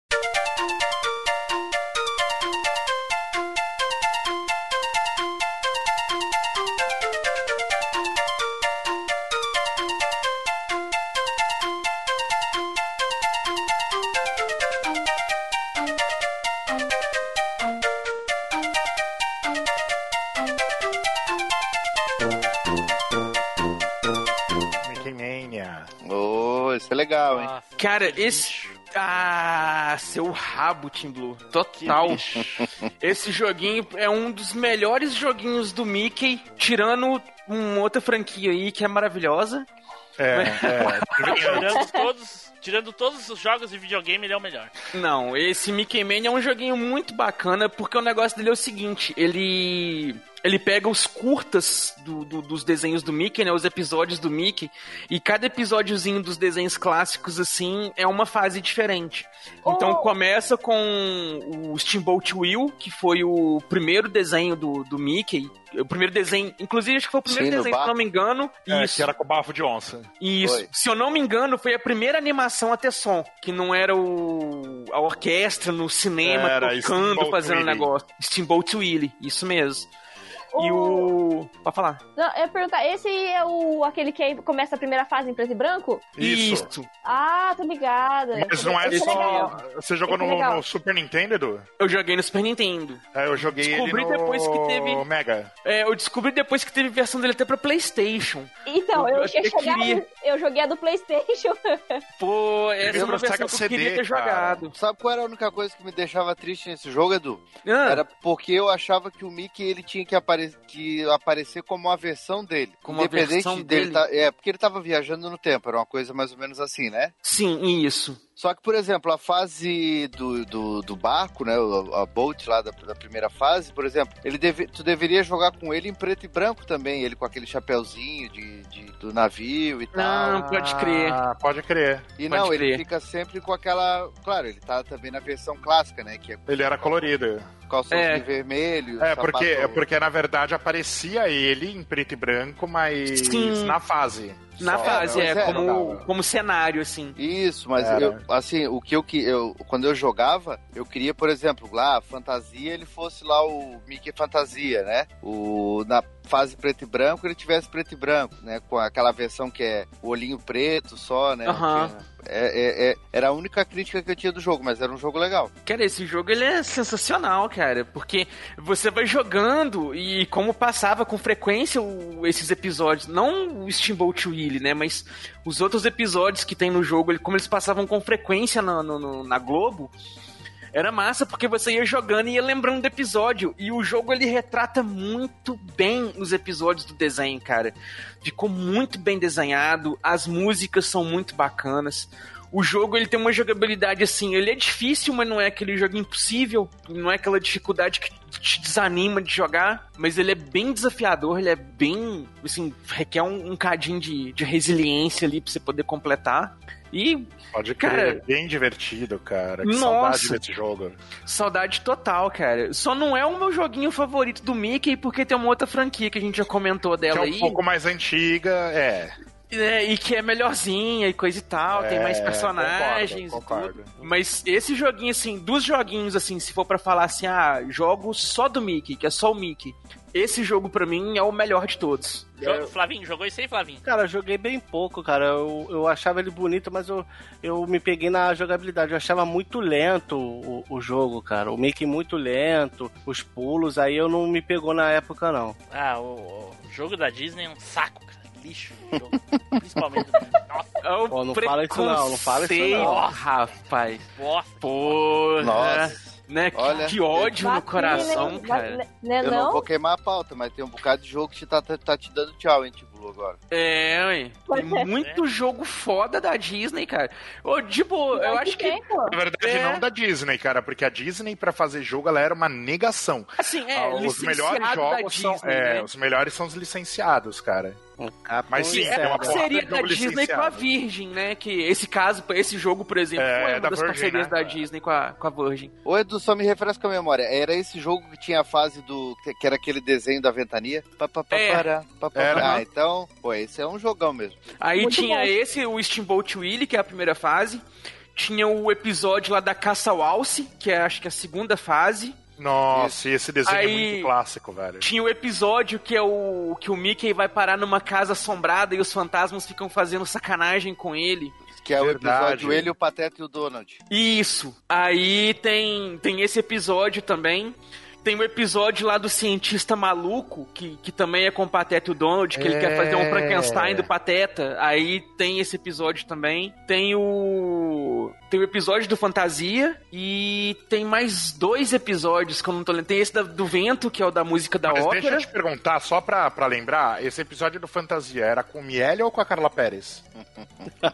Cara, esse. Ah, seu rabo, Team Blue. Total. Esse joguinho é um dos melhores joguinhos do Mickey, tirando uma outra franquia aí que é maravilhosa. É, é. Tirando todos, tirando todos os jogos de videogame, ele é o melhor. Não, esse Mickey Mania é um joguinho muito bacana, porque o negócio dele é o seguinte, ele ele pega os curtas do- do- dos desenhos do Mickey, né, os episódios do Mickey, e cada episódiozinho dos desenhos clássicos, assim, é uma fase diferente. Então Oh. começa com o Steamboat Will, que foi o primeiro desenho do, do Mickey, o primeiro desenho, inclusive acho que foi o primeiro Sim, desenho, se eu não me engano, É, isso. que era com bafo de onça. Isso. Foi. Se eu não me engano, foi a primeira animação a ter som, que não era o a orquestra no cinema Era tocando, Steamboat fazendo Willie. negócio. Steamboat Willie, isso mesmo. E o. Pode falar. Não, eu ia perguntar, esse é o aquele que aí começa a primeira fase em preto e branco? Isso. Ah, tô ligada. Mas não é Esse só. Você jogou é no, no Super Nintendo, Edu? Eu joguei no Super Nintendo. É, eu joguei Descobri ele no depois que teve- Mega. É, eu descobri depois que teve versão dele até pra PlayStation. Então, Eu eu, chegado, queria. eu joguei a do Playstation. *laughs* Pô, essa é uma versão que eu CD, queria ter cara. jogado. Sabe qual era a única coisa que me deixava triste nesse jogo, Edu? Ah, Era porque eu achava que o Mickey ele tinha que, apare que aparecer como uma versão dele. Como uma Independente versão dele. dele. tá- é, porque ele tava viajando no tempo, era uma coisa mais ou menos assim, né? Sim, isso. Só que, por exemplo, a fase do, do, do barco, né? o- A boat lá da, da primeira fase, por exemplo, ele deve, tu deveria jogar com ele em preto e branco também, ele com aquele chapéuzinho de, de- do navio e tal. Não, pode crer. Ah, pode crer. E pode não, crer. ele fica sempre com aquela. Claro, ele tá também na versão clássica, né? Que é Ele era colorido. calçãozinho É. vermelho. É, porque, é porque na verdade aparecia ele em preto e branco, mas Sim. na fase. Na Só. fase, é, é, como, jogava. como cenário, assim. Isso, mas Era. eu, assim, o que eu, que eu quando eu jogava, eu queria, por exemplo, lá, a fantasia, ele fosse lá o Mickey Fantasia, né? O na fase preto e branco, ele tivesse preto e branco, né? Com aquela versão que é o olhinho preto só, né? Aham. É- é- era a única crítica que eu tinha do jogo, mas era um jogo legal. Cara, esse jogo ele é sensacional, cara, porque você vai jogando e como passava com frequência o- esses episódios, não o Steamboat Willie, né, mas os outros episódios que tem no jogo, ele- como eles passavam com frequência na, no- na Globo, era massa porque você ia jogando e ia lembrando do episódio. E o jogo ele retrata muito bem os episódios do desenho, cara. Ficou muito bem desenhado, as músicas são muito bacanas. O jogo ele tem uma jogabilidade assim, ele é difícil, mas não é aquele jogo impossível, não é aquela dificuldade que te desanima de jogar, mas ele é bem desafiador, ele é bem, assim, requer um, um cadinho de, de resiliência ali pra você poder completar. E Pode crer. Cara, bem divertido, cara. Que nossa. saudade desse jogo. Saudade total, cara. Só não é o meu joguinho favorito do Mickey, porque tem uma outra franquia que a gente já comentou Que é dela um aí. pouco mais antiga, é. É, e que é melhorzinha e coisa e tal, tem mais É, personagens concordo, e tudo. concordo. Mas esse joguinho, assim, dos joguinhos, assim, se for pra falar assim, ah, jogo só do Mickey, que é só o Mickey, esse jogo pra mim é o melhor de todos. Flavinho, jogou isso aí, Flavinho? Cara, eu joguei bem pouco, cara. Eu, eu achava ele bonito, mas eu, eu me peguei na jogabilidade. Eu achava muito lento o, o jogo, cara. O Mickey muito lento, os pulos, aí eu não me pegou na época, não. Ah, o, o jogo da Disney é um saco. Lixo. Principalmente. Nossa, É o Pô, não fala isso não, não fala isso não. rapaz. bosta. Porra. Nossa. Né? Que- Olha, que ódio no coração, hein? cara. Va- Né Eu não? não vou queimar a pauta, mas tem um bocado de jogo que tá, tá, tá te dando tchau, hein, Tibulu, agora. É, ué. Tem muito jogo foda da Disney, cara. Ô, tipo, eu acho que. Na verdade, É. não da Disney, cara, porque a Disney, pra fazer jogo, ela era uma negação. Assim, é, Ah, os melhores jogos são. Disney, É, né? os melhores são os licenciados, cara. Mas é uma é, seria de da Disney com a. Virgin, né? Que esse caso, esse jogo, por exemplo, É, foi uma da das Virgin, parcerias né? da Disney com a, com a Virgin. Ô, Edu, só me refresca a memória. Era esse jogo que tinha a fase do. que- que era aquele desenho da ventania? Pá, pá, pá, É. pará, pá, pá, Era. pará. Ah, então, pô, esse é um jogão mesmo. Aí Muito tinha bom. esse, o Steamboat Willie, que é a primeira fase. Tinha o episódio lá da Caça ao Alce, que é acho que a segunda fase. Nossa, e esse desenho é Aí- muito clássico, velho. Tinha o episódio que é o que o Mickey vai parar numa casa assombrada e os fantasmas ficam fazendo sacanagem com ele. Que é o Verdade. episódio Ele, o Pateta e o Donald. Isso. Aí tem tem esse episódio também. Tem o episódio lá do cientista maluco, que, que também é com o Pateta e o Donald, que ele É. quer fazer um Frankenstein do Pateta. Aí tem esse episódio também. Tem o. Tem o episódio do Fantasia. E tem mais dois episódios que eu não tô lembrando. Tem esse da- do vento, que é o da música da Mas ópera. deixa eu te perguntar, só pra, pra lembrar, esse episódio do Fantasia era com o Miele ou com a Carla Pérez? *laughs*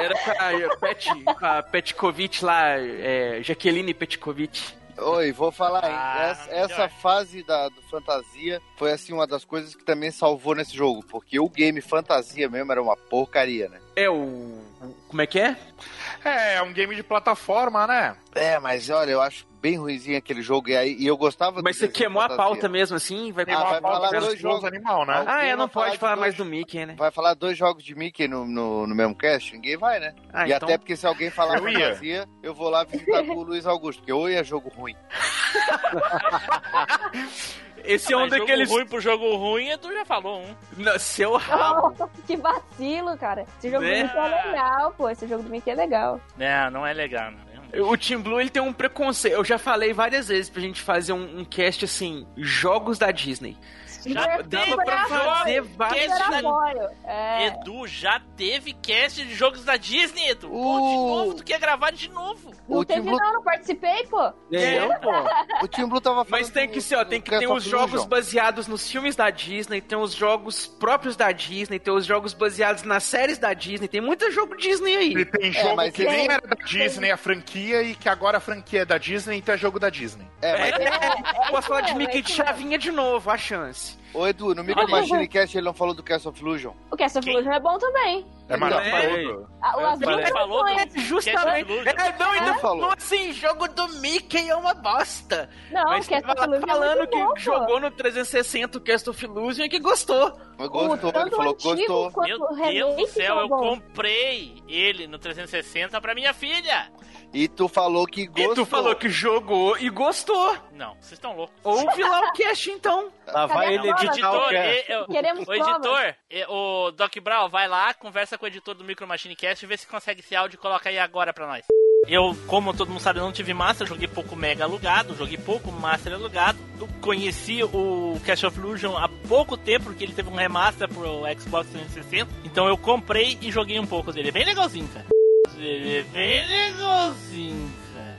Era com a, Pet, com a Petkovic lá, é, Jaqueline Petkovic. Oi, vou falar, hein? Ah, essa, essa fase da, do Fantasia foi, assim, uma das coisas que também salvou nesse jogo. Porque o game Fantasia mesmo era uma porcaria, né? É o. Como é que é? É, é um game de plataforma, né? É, mas olha, eu acho bem ruimzinho aquele jogo. E, aí, e eu gostava Mas do você queimou a pauta mesmo assim? Vai Ah, uma vai pauta falar dois jogos. animal, né? Ah, é, não falar pode de falar dois- mais do Mickey, né? Vai falar dois jogos de Mickey no, no, no mesmo cast? Ninguém vai, né? Ah, e então. até porque se alguém falar Eu ia. fantasia, eu vou lá visitar com o Luiz Augusto, porque ou é jogo ruim. *laughs* Esse é um daqueles. Jogo ruim pro jogo ruim, Edu já falou um. Não, Seu rabo. *laughs* que vacilo, cara. Esse jogo Né? do Mickey é legal, pô. Esse jogo do Mickey é legal. Não, não é legal. Não. O Team Blue ele tem um preconceito. Eu já falei várias vezes pra gente fazer um, um cast assim: jogos da Disney. Já Dava pra fazer vários. É. Edu já teve cast de jogos da Disney, Edu. Pô, de Uh. novo, tu quer gravar de novo. Não o teve Blue- não, não participei, pô. É, pô. O Team Blue tava falando. Mas tem que ser, ó, tem que do ter os jogos baseados nos filmes da Disney, tem os jogos próprios da Disney, tem os jogos baseados nas séries da Disney, tem muito jogo Disney E aí. tem jogo mas que tem- nem era da Disney, a franquia, e que agora a franquia é da Disney, então é jogo da Disney. É, mas É, posso falar de Mickey é de chavinha de novo, a chance. Ô Edu, no Micro Machine Cast ele não falou do Cast of Illusion. O Cast of? Illusion é bom também. É maravilhoso. Ah, o falei. não Falou do-. Justamente. É, não, ainda Quem falou? assim, jogo do Mickey é uma bosta. Não, Mas o Cast tava of Illusion é falando muito que bom, pô. jogou no 360 o Cast of Illusion e que gostou. Mas gostou, ele falou que gostou. Meu Deus do céu, eu comprei ele no 360 pra minha filha. E tu falou que gostou. E tu falou que jogou e gostou. Não, vocês estão loucos. Ouve lá o cast então. Lá vai Cadê ele editar o Editor, cast. Queremos o editor, e- o Doc Brown, vai lá, conversa com o editor do Micro Machine Cast e vê se consegue esse áudio e coloca aí agora pra nós. Eu, como todo mundo sabe, eu não tive Master, joguei pouco Mega alugado, joguei pouco Master alugado. Conheci o Cash of Illusion há pouco tempo, porque ele teve um remaster pro Xbox 360. Então eu comprei e joguei um pouco dele. É bem legalzinho, cara. Ele é bem legalzinho, cara.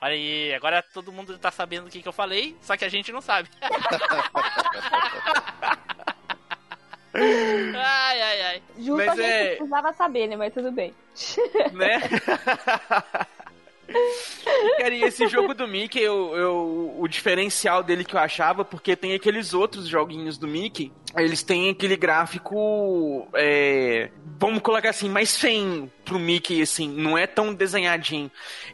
Olha aí, agora todo mundo tá sabendo o que, que eu falei, só que a gente não sabe. *laughs* ai, ai, ai. Justo Mas a gente é- precisava saber, né? Mas tudo bem. né? *laughs* Cara, e esse jogo do Mickey, eu, eu- o diferencial dele que eu achava, porque tem aqueles outros joguinhos do Mickey eles têm aquele gráfico. é, vamos colocar assim, mais feio pro Mickey, assim, não é tão desenhadinho.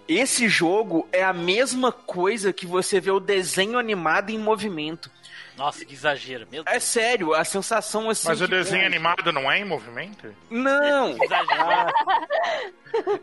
Esse jogo é a mesma coisa que você vê o desenho animado em movimento. Nossa, que exagero, meu Deus. É sério, a sensação assim. Mas o desenho animado não é em movimento? Não! Que exagero.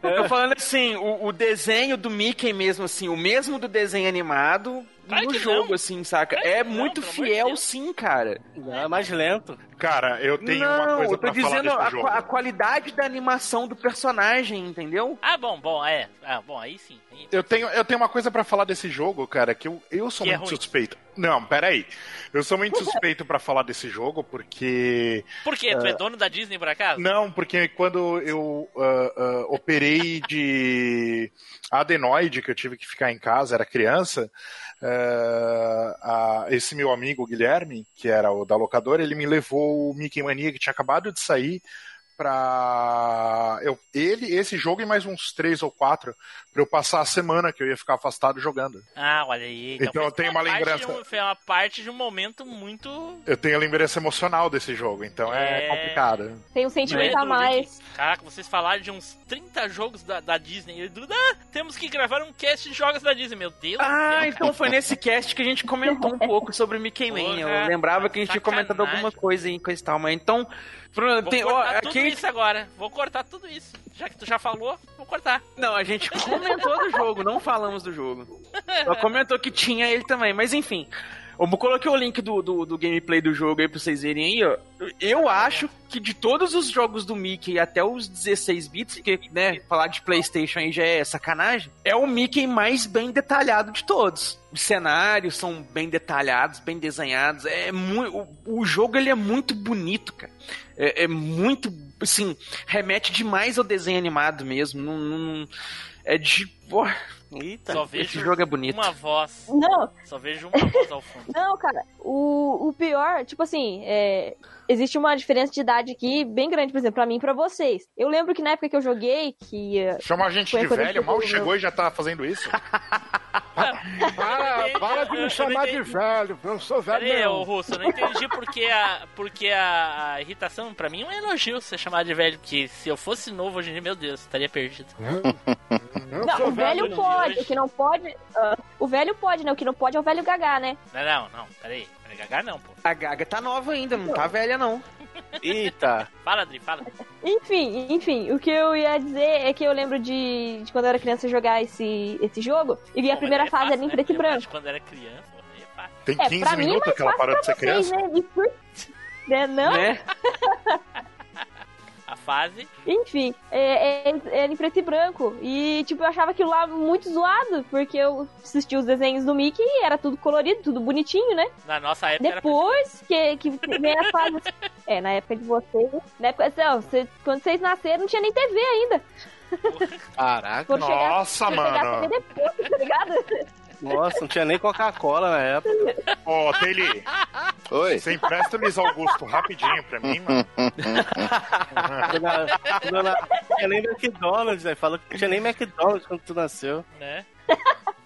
Eu tô falando assim, o, o desenho do Mickey mesmo, assim, o mesmo do desenho animado Claro no jogo, não. assim, saca? Claro É não, muito de fiel, Deus. sim, cara. É mais lento. Cara, eu tenho uma não, coisa eu tô pra falar dizendo desse a, a qualidade da animação do personagem, entendeu? Ah, bom, bom, é. Ah, bom, aí sim. Aí- Eu tenho, eu tenho uma coisa pra falar desse jogo, cara, que eu, eu sou Que é muito ruim. suspeito. Não, peraí. Eu sou muito *laughs* suspeito pra falar desse jogo porque. Por quê? Tu é dono da Disney, por acaso? Não, porque quando eu ah, ah, operei de adenoide, que eu tive que ficar em casa, era criança, ah, a- esse meu amigo Guilherme, que era o da locadora, ele me levou o Mickey Mania, que tinha acabado de sair, pra eu, ele, esse jogo e mais uns três ou quatro, pra eu passar a semana que eu ia ficar afastado jogando. Ah, olha aí. Então fez eu tenho uma parte lembrança- um- foi uma parte de um momento muito. Eu tenho a lembrança emocional desse jogo, então é, É. complicado. Tem um sentimento Edu, a mais. Caraca, vocês falaram de uns 30 jogos da, da Disney. Edu, ah, temos que gravar um cast de jogos da Disney. Meu Deus do Ah, então foi nesse cast que a gente comentou um pouco sobre o Mickey Man. Eu Porra, lembrava que a gente tinha comentado alguma coisa aí com esse tal, mas então. Bruno, Vou tem, ó, cortar tudo aqui, isso agora. Vou cortar tudo isso. Já que tu já falou, vou cortar. Não, a gente comentou do jogo, não falamos do jogo. *laughs* Só comentou que tinha ele também, mas enfim. Eu coloquei o link do, do, do gameplay do jogo aí pra vocês verem aí, ó. Eu acho que de todos os jogos do Mickey até os 16 bits, porque, né, falar de Playstation aí já é sacanagem, é o Mickey mais bem detalhado de todos. Os cenários são bem detalhados, bem desenhados. É muito, o, o jogo ele é muito bonito, cara. É, é muito, assim, remete demais ao desenho animado mesmo. Não, não- é de. Porra, Eita. Só vejo esse jogo é bonito. uma voz. Não, Só vejo uma voz ao fundo. *laughs* não, cara. O, o pior, tipo assim, é, existe uma diferença de idade aqui bem grande, por exemplo, pra mim e pra vocês. Eu lembro que na época que eu joguei, que. eh, Chama a gente de velho, mal chegou chegou e já tá fazendo isso. *laughs* Para, para de me não chamar de velho, eu sou velho Peraí, ô mesmo. Russo, eu não entendi porque a, porque a, irritação, pra mim, é um elogio ser chamado de velho. Porque se eu fosse novo hoje em dia, meu Deus, estaria perdido. *laughs* Não, sou o velho de pode, o que não pode. ah, o velho pode, né? O que não pode é o velho gagá, né? Não, não, não, peraí. Peraí, Gagar não, pô. A Gaga tá nova ainda, não tá velha, não. Eita. Fala, Adri, fala. Enfim, enfim, o que eu ia dizer é que eu lembro de, de quando eu era criança jogar esse, esse jogo e vi a primeira é fase fácil, ali em né? preto e branco. de Quando era criança, é fácil. Tem É, 15 pra mim é minutos mais que ela fácil parou pra de ser criança. né? Por- né, Não? Né? *laughs* Fase. Enfim, é, é, era em preto e branco. E, tipo, eu achava aquilo lá muito zoado, porque eu assistia os desenhos do Mickey e era tudo colorido, tudo bonitinho, né? Na nossa época era Depois que, que vem as fases. *laughs* É, na época de vocês. Na época, não, cê- quando vocês nasceram, não tinha nem TV ainda. Caraca. Nossa, chegar mano. Depois, tá ligado? Nossa, não tinha nem Coca-Cola na época. Ô, Taylor, Oi. você empresta o Luiz Augusto rapidinho pra mim, mano? Dona, dona, não tinha nem McDonald's, velho. Falou que não tinha nem McDonald's quando tu nasceu. né?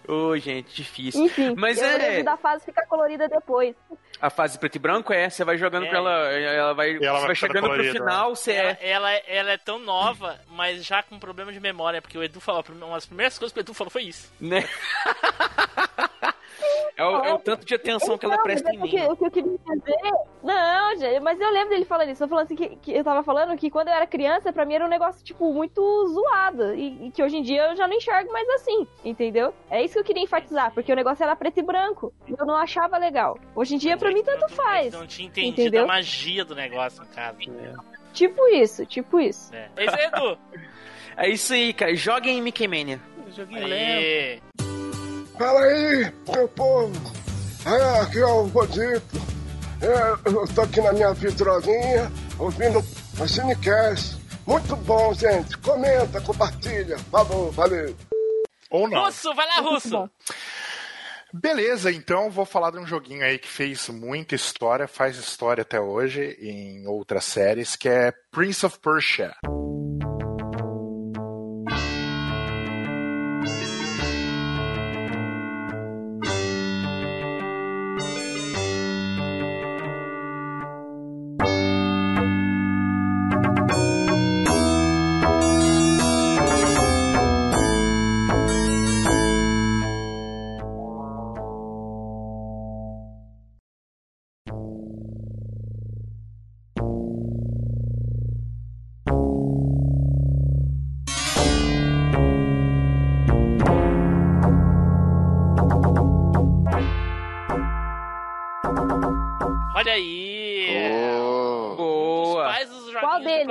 Ô, gente, difícil. Enfim, Mas eu é- da fase ficar colorida depois. A fase preto e branco é, você vai jogando É. pra ela, ela vai, ela você vai chegando pro colorida, final, você Ela, é. ela, ela é tão nova, mas já com problema de memória, porque o Edu falou, uma das primeiras coisas que o Edu falou foi isso. Né? *laughs* É o, é o tanto de atenção que ela Não, presta em é mim. o que eu queria dizer. Não, gente, mas eu lembro dele falando isso. Eu falando assim que, que eu tava falando que quando eu era criança, pra mim era um negócio, tipo, muito zoado. E, e que hoje em dia eu já não enxergo mais assim, entendeu? É isso que eu queria enfatizar, porque o negócio era preto e branco. E eu não achava legal. Hoje em dia, pra mim, tanto faz. Não tinha entendido Entendeu? a magia do negócio, no caso. Tipo isso, tipo isso. É, é isso aí, Edu. É isso aí, cara. Joguem em Mickey Mania. Lento. Fala aí, meu povo. É, aqui é o Godito. É, eu tô aqui na minha vitrolinha, ouvindo a Cinecast. Muito bom, gente. Comenta, compartilha. Falou, valeu. Ou não. Russo, vai lá, Russo. Beleza, então vou falar de um joguinho aí que fez muita história, faz história até hoje em outras séries, que é Prince of Persia.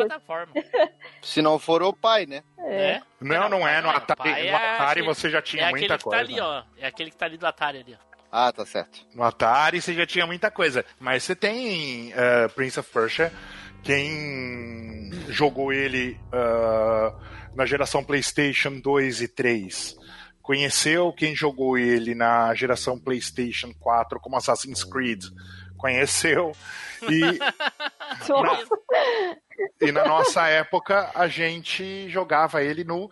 Plataforma. *laughs* Se não for o pai, né? É. Não, não é. No Atari, no é Atari aquele- você já tinha é aquele muita que coisa. tá ali, ó. É aquele que tá ali do Atari ali, ó. Ah, tá certo. No Atari você já tinha muita coisa. Mas você tem eh, Prince of Persia. Quem jogou ele ah, na geração PlayStation 2 e 3 conheceu. Quem jogou ele na geração PlayStation 4 como Assassin's Creed conheceu. E, *laughs* e na nossa época a gente jogava ele no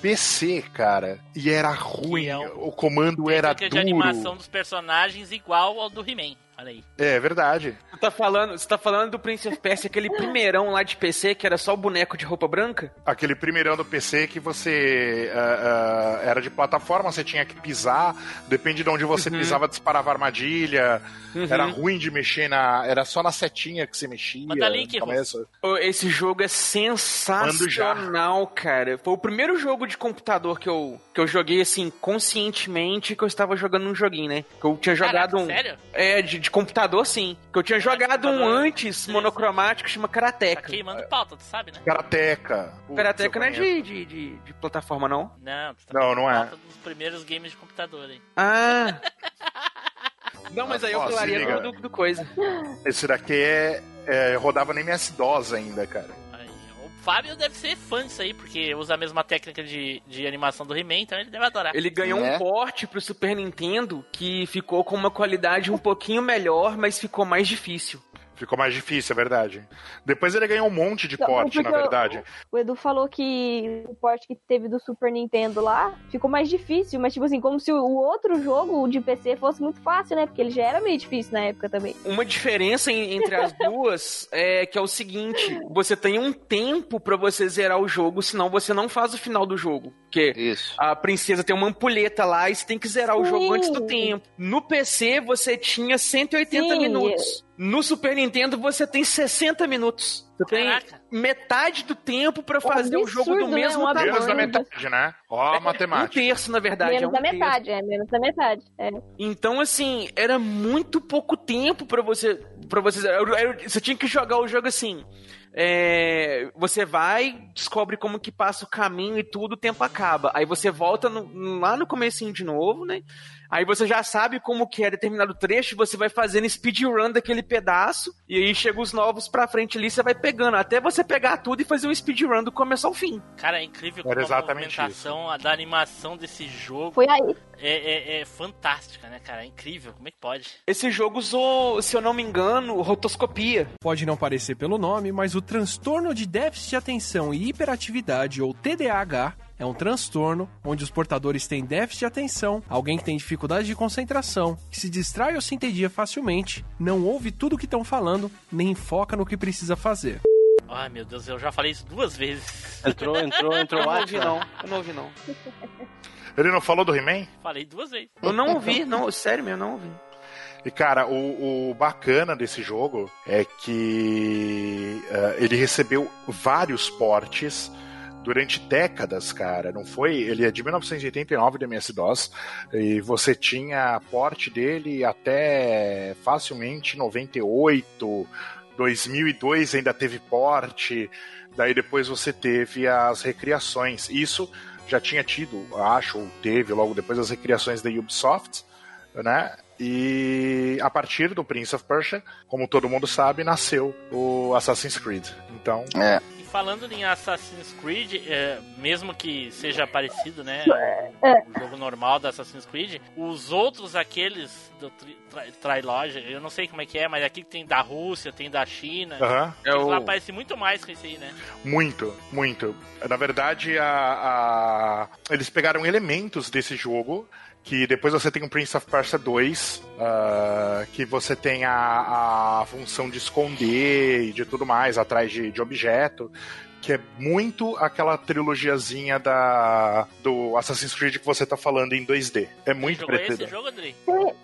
PC, cara. E era ruim. é o- O comando era duro. de animação dos personagens igual ao do He-Man. Olha aí. É verdade. Você tá falando, você tá falando do Prince of Persia, aquele primeirão lá de PC que era só o boneco de roupa branca? Aquele primeirão do PC que você ah, ah, era de plataforma, você tinha que pisar, depende de onde você pisava, disparava armadilha. Era ruim de mexer na. Era só na setinha que você mexia. Manda link, Esse jogo é sensacional, cara. Foi o primeiro jogo de computador que eu, que eu joguei, assim, conscientemente, que eu estava jogando um joguinho, né? Que eu tinha jogado Caraca, um... sério? É, de, de computador, sim. Que eu tinha jogado um antes, monocromático, chama Tá Karateka. queimando pauta, tu sabe, né? Karateka. Putz, Karateka não é de, de, de, de plataforma, não? Não, tu tá Não, não é. dos primeiros games de computador, hein? Ah... *laughs* Não, mas aí eu falaria do, do, do coisa. Esse daqui é, é, rodava nem MS-DOS ainda, cara. Fábio deve ser fã disso aí, porque usa a mesma técnica de, de animação do He-Man, então ele deve adorar. Ele ganhou É. um porte pro Super Nintendo que ficou com uma qualidade um pouquinho melhor, mas ficou mais difícil. Ficou mais difícil, é verdade. Depois ele ganhou um monte de porte, na verdade. O Edu falou que o porte que teve do Super Nintendo lá ficou mais difícil, mas tipo assim, como se o outro jogo, o de PC, fosse muito fácil, né? Porque ele já era meio difícil na época também. Uma diferença entre as duas é que é o seguinte: você tem um tempo pra você zerar o jogo, senão você não faz o final do jogo. Porque Isso. a princesa tem uma ampulheta lá e você tem que zerar o Sim. jogo antes do tempo. No PC você tinha 180 Sim, minutos. No Super Nintendo você tem 60 minutos. Você tem Caraca. metade do tempo pra fazer o jogo do né? mesmo Um tamanho. Menos da metade, né? Ó a Um matemática. terço, na verdade. menos é um da terço. metade, é, menos da metade. É. Então, assim, era muito pouco tempo pra você. para você, você tinha que jogar o jogo assim. é, você vai, descobre como que passa o caminho e tudo, o tempo acaba. Aí você volta no- lá no comecinho de novo, né? Aí você já sabe como que é determinado trecho, você vai fazendo speedrun daquele pedaço, e aí chega os novos pra frente ali, você vai pegando, até você pegar tudo e fazer um speedrun do começo ao fim. Cara, é incrível Era como a exatamente movimentação a da animação desse jogo Foi aí. é, é, é fantástica, né, cara? É incrível. Como é que pode? Esse jogo usou, se eu não me engano, rotoscopia. Pode não parecer pelo nome, mas o transtorno de déficit de atenção e hiperatividade, ou TDAH, é um transtorno onde os portadores têm déficit de atenção, alguém que tem dificuldade de concentração, que se distrai ou se entedia facilmente, não ouve tudo o que estão falando, nem foca no que precisa fazer. Ai, meu Deus, eu já falei isso duas vezes. Entrou, entrou, entrou *laughs* Eu não lá. ouvi, não. Eu não ouvi, não. Ele não falou do He-Man? Falei duas vezes. Eu não ouvi, não, sério mesmo, eu não ouvi. E cara, o, o bacana desse jogo é que eh, ele recebeu vários portes durante décadas, cara. Não foi? Ele é de 1989 da MS-DOS e você tinha porte dele até facilmente 98, 2002 ainda teve porte. Daí depois você teve as recriações. Isso já tinha tido, acho, ou teve logo depois as recriações da Ubisoft, né? E a partir do Prince of Persia, como todo mundo sabe, nasceu o Assassin's Creed. Então, É. Falando em Assassin's Creed, é, mesmo que seja parecido, né? É. O jogo normal da Assassin's Creed, os outros, aqueles do tri, tri, Trilogy, eu não sei como é que é, mas aqui tem da Rússia, tem da China. aham, É Eles lá o... parecem muito mais com esse aí, né? muito, muito. Na verdade, a, a- eles pegaram elementos desse jogo. Que depois você tem o Prince of Persia 2, ah, que você tem a, a função de esconder e de tudo mais atrás de, de objeto. Que é muito aquela trilogiazinha da, do Assassin's Creed que você tá falando em 2D. É muito Jogou esse jogo, Andrei?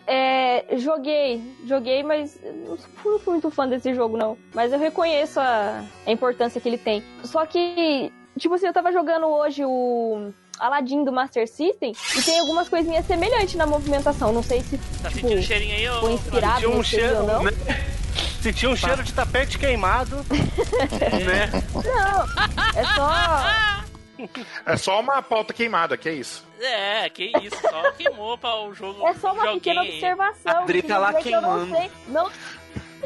É, joguei, joguei, mas não fui, não fui muito fã desse jogo, não. Mas eu reconheço a, a importância que ele tem. Só que, tipo assim, eu tava jogando hoje o Aladdin do Master System e tem algumas coisinhas semelhantes na movimentação. Não sei se Tá Tipo, sentindo o cheirinho aí, foi inspirado um cheiro, ou não. né? *laughs* Sentia um cheiro de tapete queimado. *laughs* né? Não, é só. É só uma pauta queimada, que é isso. É, que isso, só queimou para o jogo. É só uma pequena aí. observação. A tá lá dizer que eu não queimando. sei- Não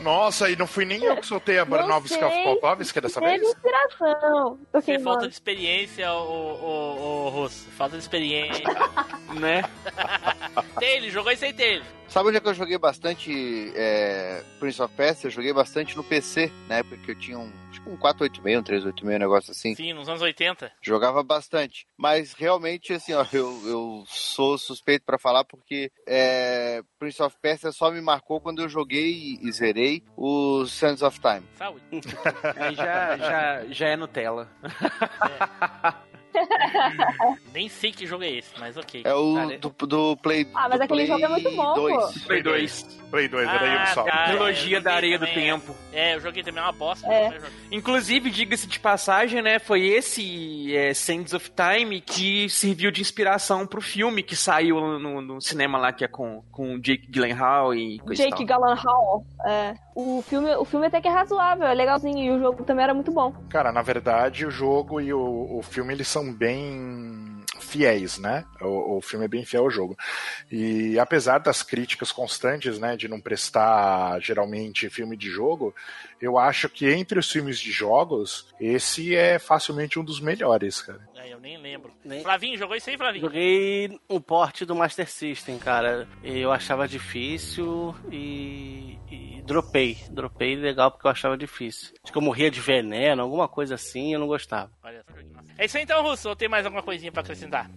Nossa, e não fui nem eu que soltei a Baranovska sei Poltovska dessa teve vez? inspiração. Você falta de experiência, o, o, o Russo. Falta de experiência. *laughs* Né? *laughs* tem ele, jogou isso aí, tem ele. Sabe onde é que eu joguei bastante é, Prince of Persia? Eu joguei bastante no PC, na época que eu tinha um, que um 486, um 386, um negócio assim. Sim, nos anos 80. Jogava bastante. Mas realmente, assim, ó, eu, eu sou suspeito pra falar porque é, Prince of Persia só me marcou quando eu joguei e zerei o Sands of Time. Saúde. *laughs* Aí já, já, já é Nutella. *laughs* Nem sei que jogo é esse, mas ok. É o Cara, do, do Play Ah, mas aquele Play jogo é muito bom, pô. 2. Play 2. Play 2, era Ah, Ubisoft. tá. Trilogia da Areia do é. Tempo. É, eu joguei também, é uma bosta. É. Inclusive, diga-se de passagem, né? Foi esse é, Sands of Time que serviu de inspiração pro filme que saiu no, no cinema lá, que é com, com o Jake Gyllenhaal e coisa Jake. Gyllenhaal. É. O filme, o filme até que é razoável, é legalzinho. E o jogo também era muito bom. Cara, na verdade, o jogo e o, o filme, eles são bem fiéis, né? O, o filme é bem fiel ao jogo. E apesar das críticas constantes, né, de não prestar geralmente filme de jogo, eu acho que entre os filmes de jogos, esse é facilmente um dos melhores, cara. É, eu nem lembro. Nem- Flavinho, jogou isso aí, Flavinho? Joguei o porte do Master System, cara. Eu achava difícil e, e dropei. Dropei legal porque eu achava difícil. Acho que eu morria de veneno, alguma coisa assim, eu não gostava. Olha. É isso aí então, Russo. Ou tem mais alguma coisinha pra acrescentar?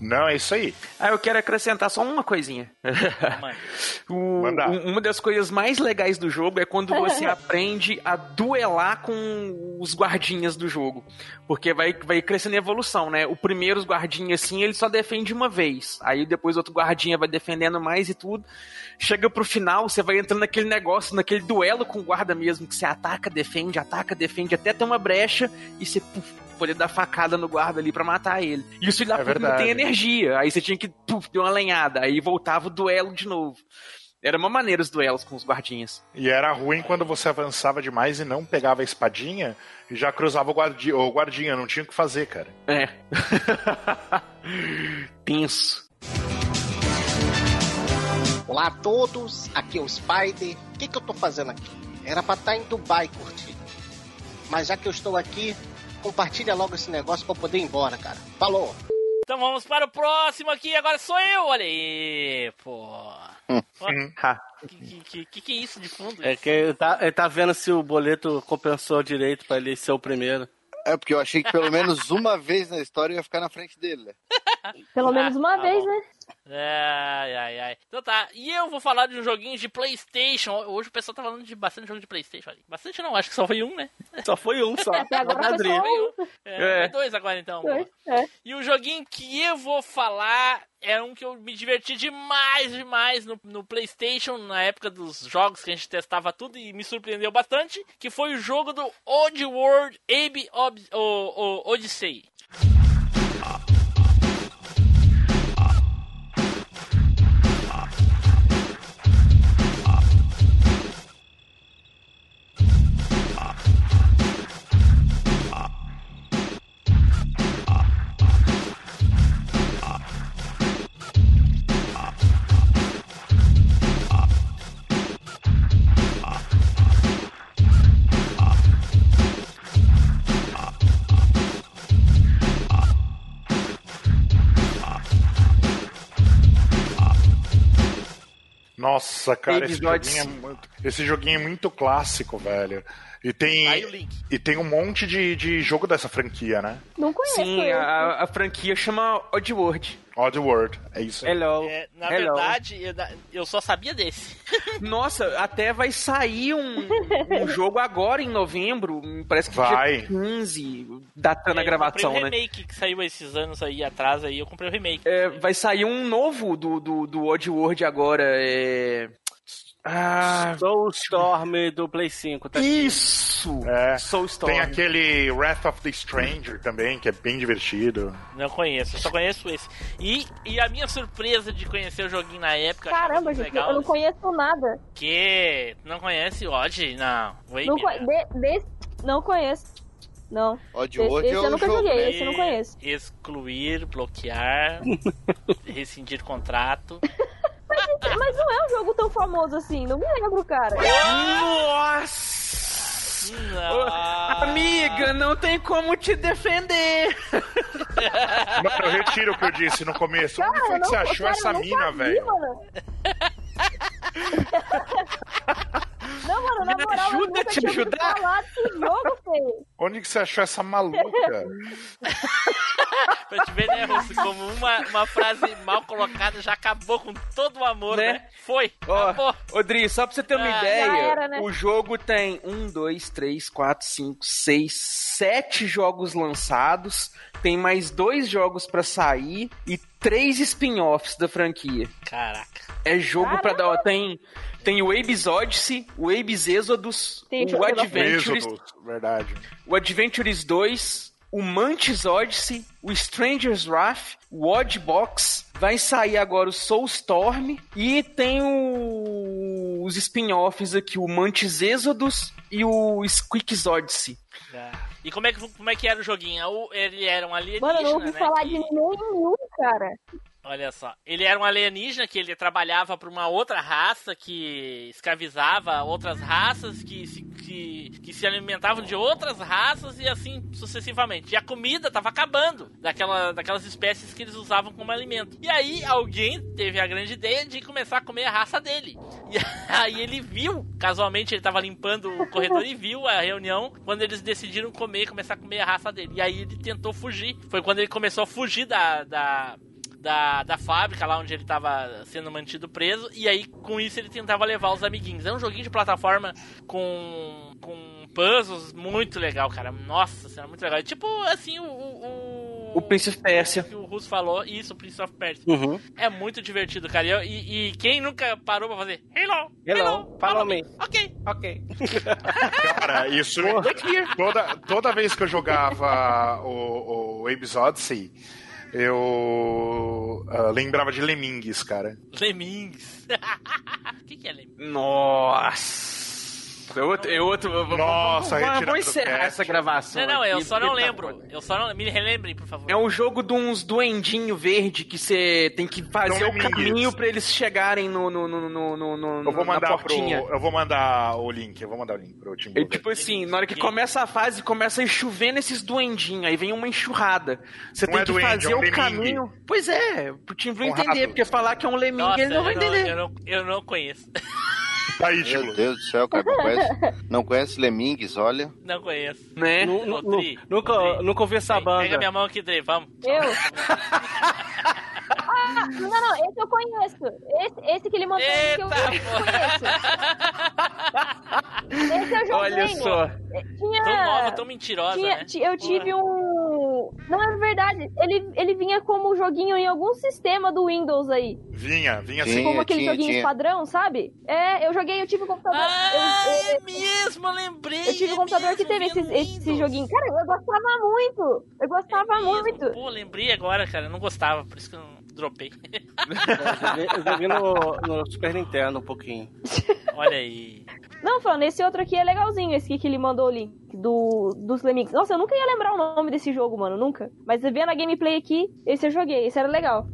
Não, é isso aí. Ah, eu quero acrescentar só uma coisinha. *laughs* O- Manda. um- uma das coisas mais legais do jogo é quando você *laughs* aprende a duelar com os guardinhas do jogo. Porque vai, vai crescendo em evolução, né? O primeiro, os guardinhas, assim, ele só defende uma vez. Aí depois outro guardinha vai defendendo mais e tudo. Chega pro final, você vai entrando naquele negócio, naquele duelo com o guarda mesmo, que você ataca, defende, ataca, defende, até ter uma brecha e você puf, poder dar facada no guarda ali pra matar ele. E o filho da É puta não verdade. tem energia. Aí você tinha que puf, dar uma lenhada. Aí voltava o duelo de novo. Era uma maneira os duelos com os guardinhas. E era ruim quando você avançava demais e não pegava a espadinha e já cruzava o guardinha, o guardinha não tinha o que fazer, cara. É. *laughs* Tenso. Olá a todos, aqui é o Spider. O que, que eu tô fazendo aqui? Era pra estar em Dubai curtindo. Mas já que eu estou aqui, compartilha logo esse negócio pra eu poder ir embora, cara. Falou! Então vamos para o próximo aqui. Agora sou eu. Olha aí, pô. *laughs* Que, que, que, que é isso de fundo? É que ele tá, ele tá vendo se o boleto compensou direito pra ele ser o primeiro. É porque eu achei que pelo menos uma vez na história eu ia ficar na frente dele, né? Pelo *laughs* Ah, menos uma tá vez, bom. né? Ai, ai, ai. Então tá, e eu vou falar de um joguinho de Playstation. Hoje o pessoal tá falando de bastante jogo de Playstation ali. Bastante não, acho que só foi um, né? Só foi um só. *laughs* Até agora foi Adri. só Foi um. É, É. foi dois agora então. Dois, é. E o joguinho que eu vou falar é um que eu me diverti demais, demais no, no PlayStation, na época dos jogos que a gente testava tudo e me surpreendeu bastante, que foi o jogo do Odd World Abe Ob, o, o Odyssey. Nossa, cara, esse joguinho, é muito, esse joguinho é muito clássico, velho. E tem, Aí o link. e tem um monte de, de jogo dessa franquia, né? Não conheço Sim, a, a franquia chama Oddworld. Oddworld, é isso. Hello. É, na Hello. verdade, eu, eu só sabia desse. *laughs* Nossa, até vai sair um, um jogo agora em novembro. Parece que Vai. dia 15, datando a É, gravação, eu comprei o né? remake que saiu esses anos aí atrás, aí eu comprei o remake. É, vai sair um novo do, do, do Oddworld agora. É... Ah, Soulstorm do Play 5. Tá aqui. isso! É, Soulstorm. tem aquele Wrath of the Stranger também, que é bem divertido. Não conheço, eu só conheço esse. E, e a minha surpresa de conhecer o joguinho na época. eu achava Caramba, gente, legal, eu não conheço nada. Que? Não conhece o Odd? Não. Wait, Não, co- de, de- não conheço. Não. Odd Esse, World esse é eu o nunca joguei, né? esse eu não conheço. Excluir, bloquear, *laughs* rescindir contrato. Mas, mas não é um jogo tão famoso assim, não me lembro, cara. Nossa! Ô, Amiga, não tem como te defender. Mano, eu retiro o que eu disse no começo. Onde foi Cara, que você não- achou cara, essa mina, velho? *laughs* mano. Não, mano, na Me moral, eu ajuda nunca a te tinha ajudar. falar desse jogo, feio. Onde que você achou essa maluca? *laughs* Pra te ver, né, Russo? Como uma, uma frase mal colocada já acabou com todo o amor, né? Né? Foi, Ó, acabou. Odri, só pra você ter uma Ah, ideia, era, né? o jogo tem um, dois, três, quatro, cinco, seis, sete jogos lançados, tem mais dois jogos pra sair e três spin-offs da franquia. Caraca. É jogo pra Caramba! dar. Tem, tem o Abe's Odyssey, o Abe's Exodus, Tem o Adventures, Êxodo, verdade. o Adventures 2, o Mantis Odyssey, o Stranger's Wrath, o Odd Box, vai sair agora o Soulstorm e tem o- os spin-offs aqui, o Mantis Exodus e o Squeak's Odyssey. E como é que, como é que era o joguinho? Ele era um alienígena, Mano, eu não ouvi né? falar de nenhum, cara. Olha só, ele era um alienígena que ele trabalhava para uma outra raça que escravizava outras raças que se, que, se alimentavam de outras raças e assim sucessivamente. E a comida tava acabando daquela, daquelas espécies que eles usavam como alimento. E aí alguém teve a grande ideia de começar a comer a raça dele. *laughs* E aí ele viu, casualmente ele tava limpando o corredor e viu a reunião quando eles decidiram comer, começar a comer a raça dele. E aí ele tentou fugir. Foi quando ele começou a fugir da, da da, da fábrica, lá onde ele tava sendo mantido preso, e aí com isso ele tentava levar os amiguinhos. É um joguinho de plataforma com, com puzzles muito legal, cara. Nossa senhora, muito legal. É tipo assim, o. o, O Prince of Persia. que o Russo falou, isso, o Prince of Persia. Uhum. É muito divertido, cara. E, eu- e, e quem nunca parou pra fazer Hello, Hello, follow me. Ok. Ok. Cara, isso. Toda, toda vez que eu jogava o, o Abe's Odyssey, eu ah, lembrava de Lemmings, cara. Lemmings. *laughs* O que, que é Lemmings? Nossa! Eu, eu, outro, eu, Nossa, vamos, vamos encerrar essa gravação. Não, não, eu aqui, só não tá lembro. foda. Eu só não. Me relembrem, por favor. É um jogo de uns duendinho verde que você tem que fazer Não o caminho pra eles chegarem no, no, no, no, no, no- Eu vou na mandar pro. portinha. Eu vou mandar o link, eu vou mandar o link pro Tim É tipo assim, na hora que começa a fase, começa a chover nesses duendinhos, aí vem uma enxurrada. Você Não tem é que duende, fazer é um o lemingue. caminho. Pois é, pro Tim Blue Um entender, porque falar que é um lemingue Nossa, ele não vai eu, não, entender. eu, não, eu não conheço. *laughs* Aí, Meu. Deus do céu, cara, não conhece, não conhece Lemmings, olha. Não conheço. Né? Ô, Dri, nu- Nunca, Dri, nunca ouvi essa Pega banda. minha mão aqui, Dre, vamos. Eu? *laughs* ah, não, não, esse eu conheço. Esse, esse que ele mandou aí que eu, Eita, eu conheço. Esse eu joguei. Olha só. Tinha... Tão nova, tão mentirosa, tinha- né? eu tive um. Não, é verdade. Ele, ele vinha como joguinho em algum sistema do Windows aí. Vinha, vinha Sim. assim. como aqueles tinha, joguinhos tinha. padrão, sabe? É, eu joguei, eu tive um computador. Ah, eu, é eu- mesmo, eu lembrei. eu tive um é computador que mesmo, teve vinha esse, esse joguinho. Cara, eu gostava muito. Eu gostava É mesmo. muito. Pô, lembrei agora, cara. Eu não gostava, por isso que eu não dropei. Eu joguei, no, no Super Nintendo um pouquinho. *laughs* Olha aí. Não, falando, esse outro aqui é legalzinho, esse aqui que ele mandou link do, dos Lemmings. Nossa, eu nunca ia lembrar o nome desse jogo, mano, nunca. Mas vendo a gameplay aqui, esse eu joguei, esse era legal.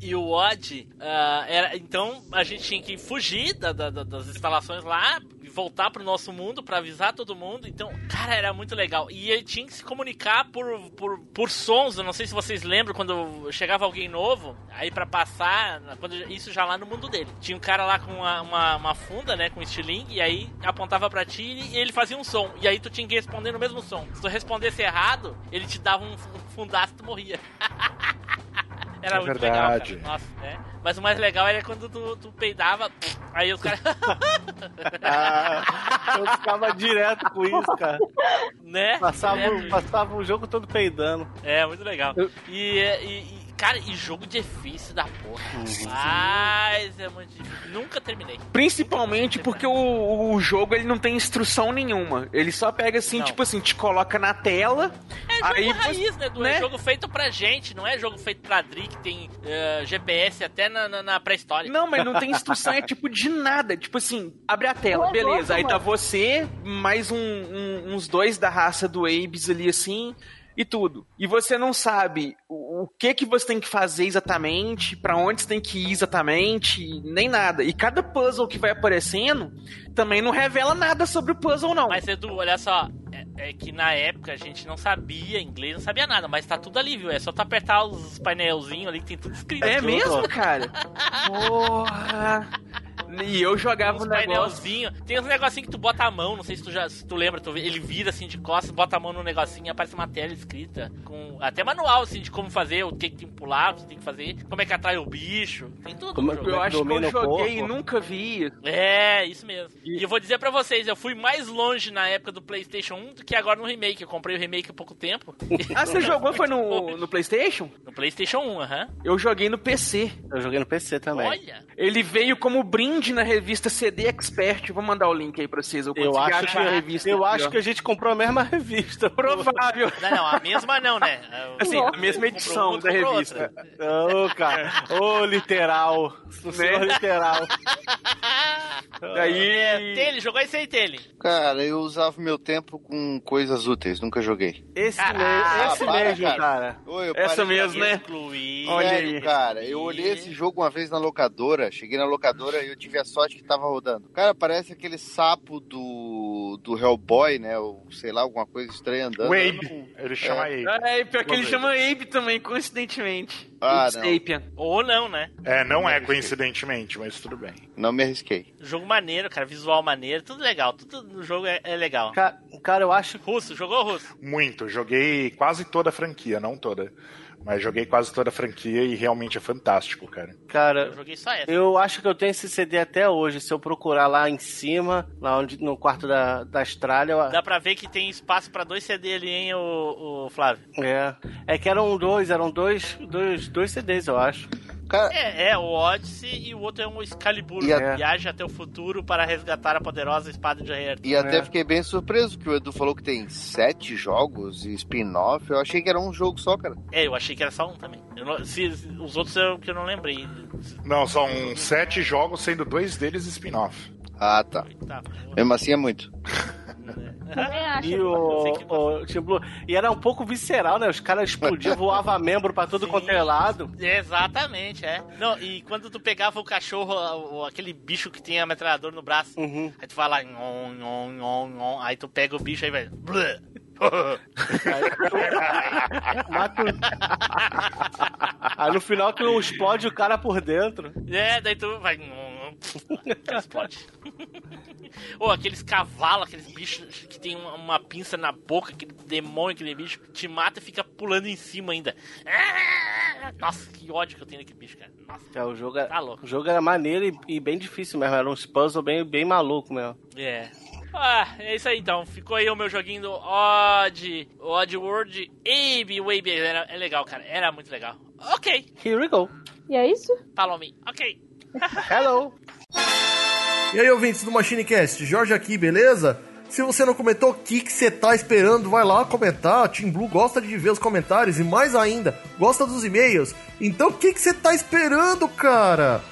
E o Odd, ah, era, então a gente tinha que fugir da- da- da- das instalações lá voltar pro nosso mundo pra avisar todo mundo. Então, cara, era muito legal. E ele tinha que se comunicar por, por, por sons. Eu não sei se vocês lembram quando chegava alguém novo, aí pra passar, quando, isso já lá no mundo dele. Tinha um cara lá com uma, uma, uma funda, né, com estilingue, e aí apontava pra ti e ele fazia um som. E aí tu tinha que responder no mesmo som. Se tu respondesse errado, ele te dava um, um fundaço e tu morria. *laughs* Era É muito verdade. legal, cara. Nossa, né? Mas o mais legal era quando tu, tu peidava, aí os caras. *laughs* Ah, eu ficava direto com isso, cara. né? Passava, passava o jogo todo peidando. É, muito legal. E, e- e, Cara, e jogo difícil da porra. Mas é muito difícil. Nunca terminei. Principalmente porque o, o jogo ele não tem instrução nenhuma. Ele só pega assim, Não. tipo assim, te coloca na tela. É jogo aí raiz, né, Du? né? É jogo feito pra gente, não é jogo feito pra Dri, que tem eh, GPS até na, na- na pré-história. Não, mas não tem *laughs* instrução, é tipo de nada. Tipo assim, abre a tela, Ué, beleza. nossa, Aí tá mano. você, mais um- um- uns dois da raça do Abe's ali assim. E tudo. E você não sabe o, o que que você tem que fazer exatamente, pra onde você tem que ir exatamente, nem nada. E cada puzzle que vai aparecendo também não revela nada sobre o puzzle, não. Mas, Edu, olha só, é, é que na época a gente não sabia inglês, não sabia nada, mas tá tudo ali, viu? É só tu apertar os painelzinhos ali que tem tudo escrito. É Tudo. mesmo, cara? Porra! E eu jogava Uns um negócio. painelzinho. Tem uns negocinhos que tu bota a mão, não sei se tu já se tu lembra, tu ele vira assim de costas, bota a mão no negocinho aparece uma tela escrita. Com até manual, assim, de como fazer, o que que tem que pular, o que tem que fazer, como é que atrai o bicho. Tem tudo. Como é Eu acho que eu joguei e nunca vi isso. É, isso mesmo. E eu vou dizer pra vocês, eu fui mais longe na época do PlayStation 1 do que agora no remake. Eu comprei o remake há pouco tempo. *laughs* Ah, você jogou foi no, no PlayStation? No PlayStation 1, aham. Eu joguei no PC. Eu joguei no PC também. Olha. Ele veio como brinde na revista CD Expert. Vou mandar o link aí pra vocês. Eu, Eu acho, que, a revista. eu acho que a gente comprou a mesma revista. *laughs* Provável. Não, não, a mesma não, né? Assim, a mesma edição da revista. Ô, cara. Ô, literal. O senhor Né? literal. Daí. É, Tele, jogou esse aí, Tele. Cara, eu usava meu tempo com coisas úteis, nunca joguei. Esse, me- esse para, mesmo, cara. cara. Oi, eu Essa mesmo, né? Excluir. Olha Sério, aí. cara, eu olhei esse jogo uma vez na locadora, cheguei na locadora e eu tive a sorte que tava rodando. Cara, parece aquele sapo do, do Hellboy, né? Ou sei lá, alguma coisa estranha andando. O Eu Abe. Não- Ele chama É. Abe. É, pior que ele chama Abe também, coincidentemente. Ah, Abe não. Ou não, né? É, não é coincidentemente, mas tudo bem. Não me arrisquei. Jogo maneiro, cara. Visual maneiro, tudo legal. Tudo no jogo é, é legal. Ca- Cara, eu acho Russo, jogou russo? Muito. Joguei quase toda a franquia, não toda. Mas joguei quase toda a franquia e realmente é fantástico, cara. Eu Cara, joguei só essa. eu acho que eu tenho esse CD até hoje. Se eu procurar lá em cima, lá onde, no quarto da, da Austrália, eu- Dá pra ver que tem espaço pra dois CD ali, hein, o, o Flávio? é. É que eram dois, eram dois, dois, dois CDs, eu acho. Cara, É, é, o Odyssey e o outro é um Excalibur. E a- né? Viaja até o futuro para resgatar a poderosa espada de Rei e até É. fiquei bem surpreso que o Edu falou que tem sete jogos e spin-off. Eu achei que era um jogo só, cara. É, eu achei que era só um também. Eu não- se, se- os outros eu que eu não lembrei. Não, são sete jogos, sendo dois deles spin-off. Ah, tá. Tá. Mesmo assim é muito. *laughs* Acho. E o, o Team Blue- E era um pouco visceral, né? Os caras explodiam, voava membro pra todo Sim. quanto é lado. Exatamente, é. Não, e quando tu pegava o cachorro, o- aquele bicho que tem a metralhadora no braço, Uhum. aí tu fala, nhon, nhon, nhon, nhon, aí tu pega o bicho aí vai. *laughs* Mata o- Aí no final tu explode o cara por dentro. É, daí tu vai. Explode. Ou aqueles cavalos, aqueles bichos que tem uma, uma pinça na boca, aquele demônio, aquele bicho, te mata e fica pulando em cima ainda. Ah! Nossa, que ódio que eu tenho daquele bicho, cara. Nossa, É, o jogo era, tá louco. o jogo era maneiro e, e bem difícil mesmo. Era uns puzzles bem, bem maluco mesmo. É. Ah, é isso aí então. Ficou aí o meu joguinho do Odd, Odd World Abe. O Abe era, é legal, cara. Era muito legal. Ok, Here we go. E é isso? follow me. Ok. Hello. E aí, ouvintes do MachineCast, Jorge aqui, beleza? Se você não comentou, o que que você tá esperando? Vai lá comentar. Team Blue gosta de ver os comentários e mais ainda, gosta dos e-mails. Então o que que você tá esperando, cara?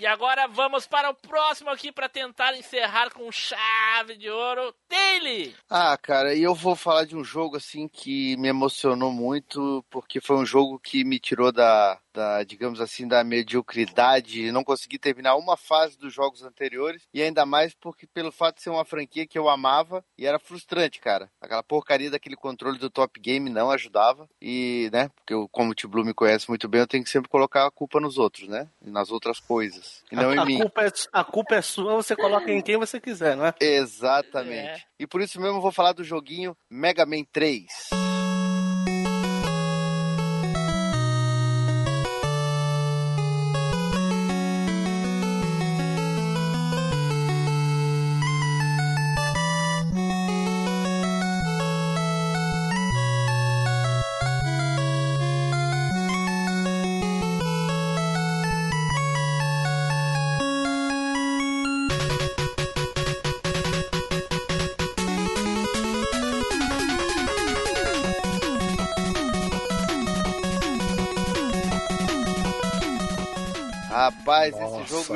E agora vamos para o próximo aqui para tentar encerrar com chave de ouro. Daily! Ah, cara, e eu vou falar de um jogo assim que me emocionou muito, porque foi um jogo que me tirou da, da digamos assim, da mediocridade, não consegui terminar uma fase dos jogos anteriores, e ainda mais porque pelo fato de ser uma franquia que eu amava, e era frustrante, cara. Aquela porcaria daquele controle do Top Game não ajudava, e, né, porque eu, como o T-Blue me conhece muito bem, eu tenho que sempre colocar a culpa nos outros, né, e nas outras coisas, e não a, em a mim. culpa é, a culpa é sua, você coloca em quem você quiser, não é? Exatamente. E por isso mesmo eu vou falar do joguinho Mega Man 3.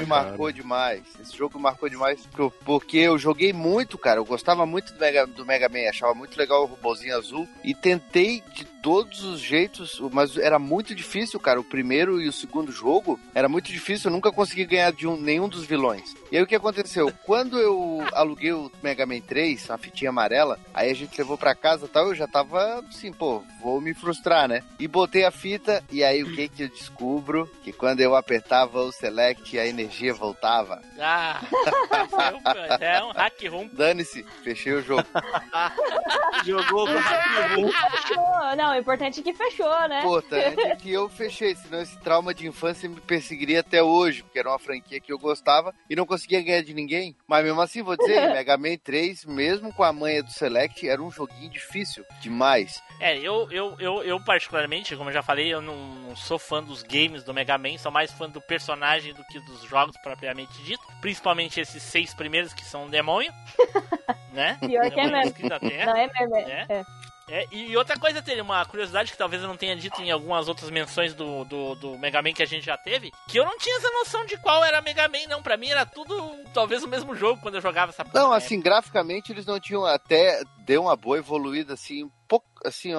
Jogo me cara. marcou demais. Esse jogo me marcou demais porque- porque eu joguei muito, cara. Eu gostava muito do Mega, do Mega Man, achava muito legal o robôzinho azul e tentei de todos os jeitos, mas era muito difícil, cara. O primeiro e o segundo jogo era muito difícil, eu nunca consegui ganhar de um- nenhum dos vilões. E aí o que aconteceu? *laughs* Quando eu aluguei o Mega Man 3, a fitinha amarela, aí a gente levou pra casa e tal, eu já tava assim, pô, vou me frustrar, né? E botei a fita, e aí o que que eu descubro? Que quando eu apertava o select, a energia voltava. Ah, *laughs* é um hack room. Dane-se, fechei o jogo. *laughs* Jogou com Fechou. Não, o importante é que fechou, né? Importante é que eu fechei, senão esse trauma de infância me perseguiria até hoje, porque era uma franquia que eu gostava e não conseguia ganhar de ninguém. Mas mesmo assim, vou dizer, *laughs* Mega Man 3, mesmo com a manha do Select, era um joguinho difícil demais. É, eu, eu, eu, eu particularmente, como eu já falei, eu não, não sou fã dos games do Mega Man, sou mais fã do personagem do que dos jogos propriamente dito. Principalmente esses seis primeiros que são um demônio. *laughs* né? Pior que é mesmo. que da Terra. Não, é mesmo. É. É. É, e outra coisa, tem uma curiosidade que talvez eu não tenha dito em algumas outras menções do, do, do Mega Man que a gente já teve, que eu não tinha essa noção de qual era Mega Man, não. Pra mim era tudo talvez o mesmo jogo quando eu jogava essa Não, assim, graficamente eles não tinham até deu uma boa evoluída assim, um pouco assim,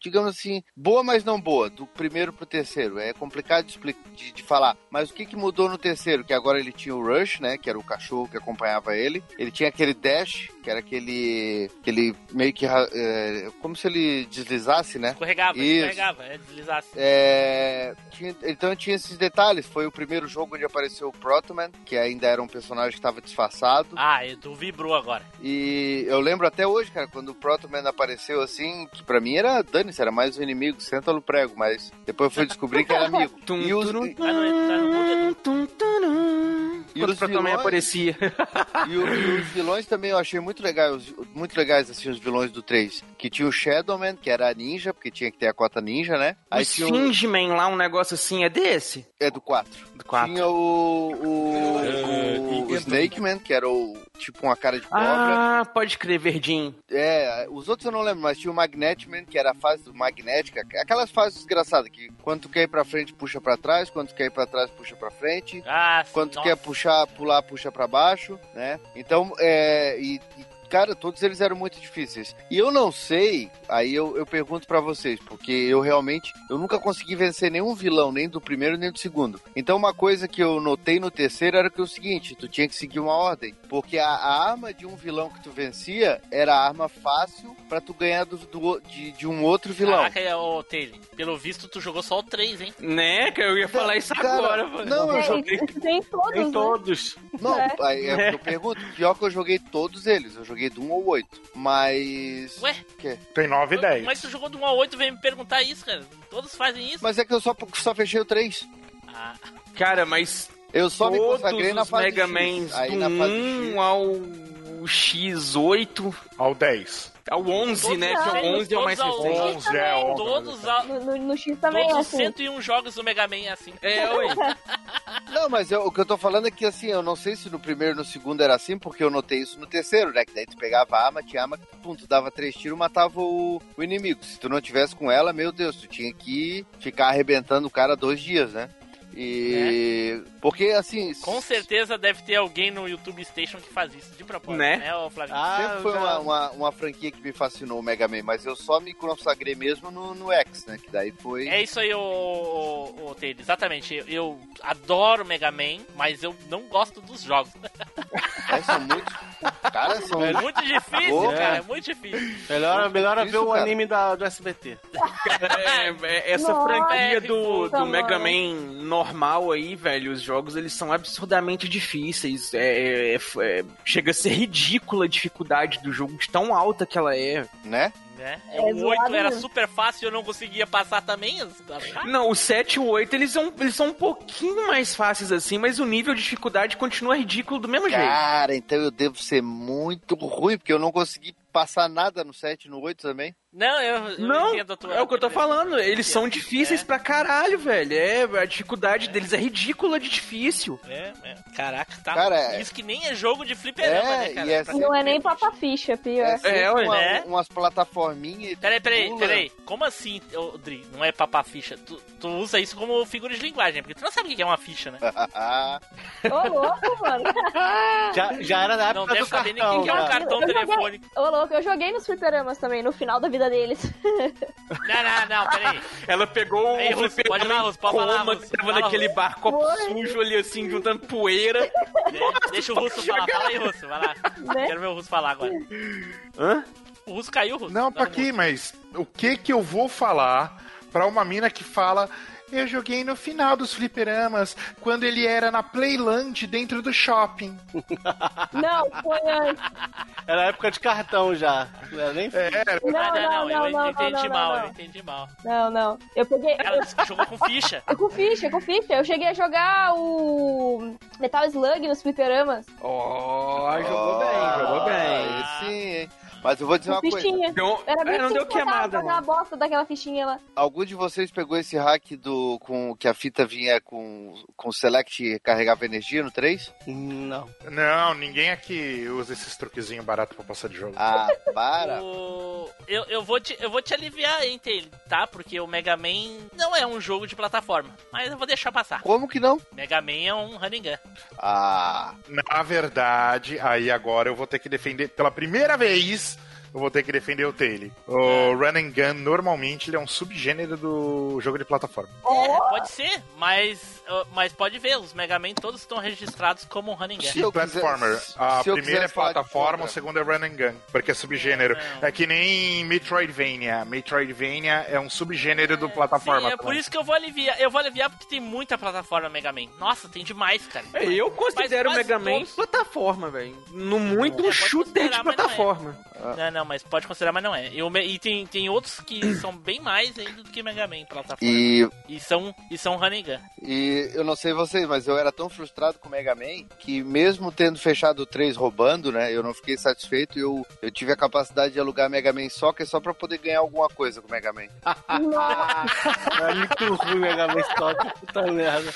digamos assim, boa, mas não boa, do primeiro pro terceiro. É complicado de, de, de falar. Mas o que, que mudou no terceiro? Que agora ele tinha o Rush, né? Que era o cachorro que acompanhava ele. Ele tinha aquele Dash, que era aquele. aquele meio que. é, como se ele deslizasse, né? Escorregava, Isso. escorregava, é deslizasse. É, tinha- então tinha esses detalhes. Foi o primeiro jogo onde apareceu o Protoman, que ainda era um personagem que estava disfarçado. Ah, tu vibrou agora. E eu lembro até hoje, cara, quando o Protoman apareceu assim, que pra mim era dane-se, era mais um inimigo, senta no prego, mas depois eu fui descobrir que era amigo. *laughs* e os, tum, mundo tum, tum, E Quando os o Protoman vilões- aparecia. *laughs* e o- e os vilões também eu achei muito legais, muito legais assim, os vilões do 3. Que tinha o Shadowman, que era a ninja, porque tinha que ter a cota ninja, né? O tinha o, Singman lá, um negócio assim, é desse? é do 4. Do 4. Tinha o, o, É, o, o Snake Man, que era o tipo uma cara de cobra. Ah, pode crer, verdinho. É, os outros eu não lembro, mas tinha o Magnetman, que era a fase do Magnética. Aquelas fases desgraçadas, que quando tu quer ir pra frente, puxa pra trás, quando tu quer ir pra trás, puxa pra frente. Ah, Quando tu nossa. quer puxar, pular, puxa pra baixo, né? Então, é. E, e, cara, todos eles eram muito difíceis. E eu não sei, aí eu, eu pergunto pra vocês, porque eu realmente. Eu nunca consegui vencer nenhum vilão, nem do primeiro nem do segundo. Então, uma coisa que eu notei no terceiro era que é o seguinte: tu tinha que seguir uma ordem. Porque a, a arma de um vilão que tu vencia era a arma fácil pra tu ganhar do, do- de, de um outro vilão. Caraca, é, ô, Taylor, pelo visto tu jogou só o 3, hein? Né, que eu ia falar isso Cara, agora. mano. não, eu É, joguei tem todos, Tem né? todos. Não, É. aí é o que eu pergunto. Pior que eu joguei todos eles. Eu joguei do 1 ao 8. Mas. Ué? Que? Tem 9 e 10. Como é que tu jogou do 1 a 8 e vem me perguntar isso, cara? Todos fazem isso? Mas é que eu só, só fechei o 3. Ah, Cara, mas Eu só me todos consagrei na os fase Mega X. Mans Aí do na fase 1 X. ao X8, Ao 10. Ao 11, Todos né? Que o 11 é o mais recente. 11 é 11. todos, a, No, no, no X também todos é assim. 101 jogos do Mega Man é assim. É, ué. *laughs* Não, mas eu- o que eu tô falando é que assim, eu não sei se no primeiro e no segundo era assim, porque eu notei isso no terceiro, né? Que daí tu pegava a arma, tinha arma, pum, tu dava três tiros, matava o, o inimigo. Se tu não tivesse com ela, meu Deus, tu tinha que ficar arrebentando o cara dois dias, né? E. Porque assim. Com certeza deve ter alguém no YouTube Station que faz isso de propósito, Né? né, ô Flavinho? Ah, Sempre foi já- uma, uma, uma franquia que me fascinou, o Mega Man, mas eu só me consagrei mesmo no, no X, né? Que daí foi. É isso aí, ô, ô, ô Taylor, exatamente. Eu, eu adoro Mega Man, mas eu não gosto dos jogos. *laughs* É, são muito. Cara, são. É muito difícil, Boa. cara, é muito difícil. Melhor, melhor ver difícil, o cara. anime da, do SBT. É, é, essa Nossa, franquia do, do Mega. Man normal aí, velho, os jogos eles são absurdamente difíceis. É, é- é- chega a ser ridícula a dificuldade do jogo, de tão alta que ela é. Né? Né? É o 8 zoado era mesmo. super fácil e eu não conseguia passar também. Não, o 7 e o 8 eles são, eles são um pouquinho mais fáceis assim, mas o nível de dificuldade continua ridículo do mesmo jeito. Cara, então eu devo ser muito ruim, porque eu não consegui passar nada no 7 e no 8 também. Não, eu, eu Não, entendo a tua é o que eu tô falando. Eles são difíceis É. pra caralho, velho. É, a dificuldade deles é ridícula de difícil. É, é. Caraca, tá. Cara, é- Isso que nem é jogo de fliperama, É, né, cara? e é Não é nem papa ficha, pior. É, ué, uma- né? umas plataforminhas. e Peraí, peraí, peraí. Como assim, ô, Dri? Não é papar ficha? Tu, tu usa isso como figura de linguagem, porque tu não sabe o que é uma ficha, né? *laughs* Ô, louco, mano. *laughs* Já, já era na época Não deve do saber nem cartão. o que é um cara. cartão telefônico. Ô, louco, eu joguei nos fliperamas também, no final da vida deles. *laughs* Não, não, não, peraí. Ela pegou o Russo, pode falar, Russo, pode falar, Russo. que tava Fala, naquele Russo. bar, copo Foi. sujo ali, assim, juntando poeira. Deixa o Russo falar. Fala aí, Russo, vai lá. Né? Quero ver o Russo falar agora. Hã? O Russo caiu, Russo? Não, tá aqui, mas o que que eu vou falar pra uma mina que fala eu joguei no final dos fliperamas, quando ele era na Playland dentro do shopping. *laughs* Não, foi antes. Era época de cartão já. Não era nem É, Não, Ah, não, não, não, eu não, entendi não, não, mal, não. eu entendi mal. Não, não. Eu peguei. Ela jogou com ficha. *laughs* Com ficha, com ficha. Eu cheguei a jogar o Metal Slug nos fliperamas. Ó, jogou bem, jogou bem. Sim, hein? Mas eu vou dizer uma coisa. fichinha. Deu- Era bem é, não deu simples, queimada, fazer não. a bosta daquela fichinha lá. Algum de vocês pegou esse hack do com que a fita vinha com com select e carregava energia no 3? Não. Não, ninguém aqui usa esses truquezinhos baratos pra passar de jogo. Ah, para. O- Eu, eu, vou te, eu vou te aliviar entre ele, tá? Porque o Mega Man não é um jogo de plataforma. Mas eu vou deixar passar. Como que não? Mega Man é um running gun. Ah, Na verdade, aí agora eu vou ter que defender pela primeira vez. Eu vou ter que defender o Tail. O Run and Gun, normalmente, ele é um subgênero do jogo de plataforma. É, pode ser, mas, mas pode ver, os Mega Man todos estão registrados como um running gun. E platformer. a se eu primeira é quiser plataforma, o segundo é Run and Gun, porque é subgênero. Não. É que nem Metroidvania. Metroidvania é um subgênero do plataforma. Sim, é por isso que eu vou aliviar. Eu vou aliviar porque tem muita plataforma Mega Man. Nossa, tem demais, cara. É, eu considero Mega Man todos- plataforma, velho. No muito É, um shooter de considerar, mas não é. plataforma. Não, não, mas pode considerar, mas não é. E, Me- e tem, tem outros que *coughs* são bem mais ainda do que Mega Man plataforma. e E são, e são running gun. E eu não sei vocês, mas eu era tão frustrado com o Mega Man que mesmo tendo fechado o 3 roubando, né, eu não fiquei satisfeito e eu, eu tive a capacidade de alugar Mega Man Soccer só pra poder ganhar alguma coisa com o Mega Man. *laughs* É muito ruim Mega Man Stock. Puta merda.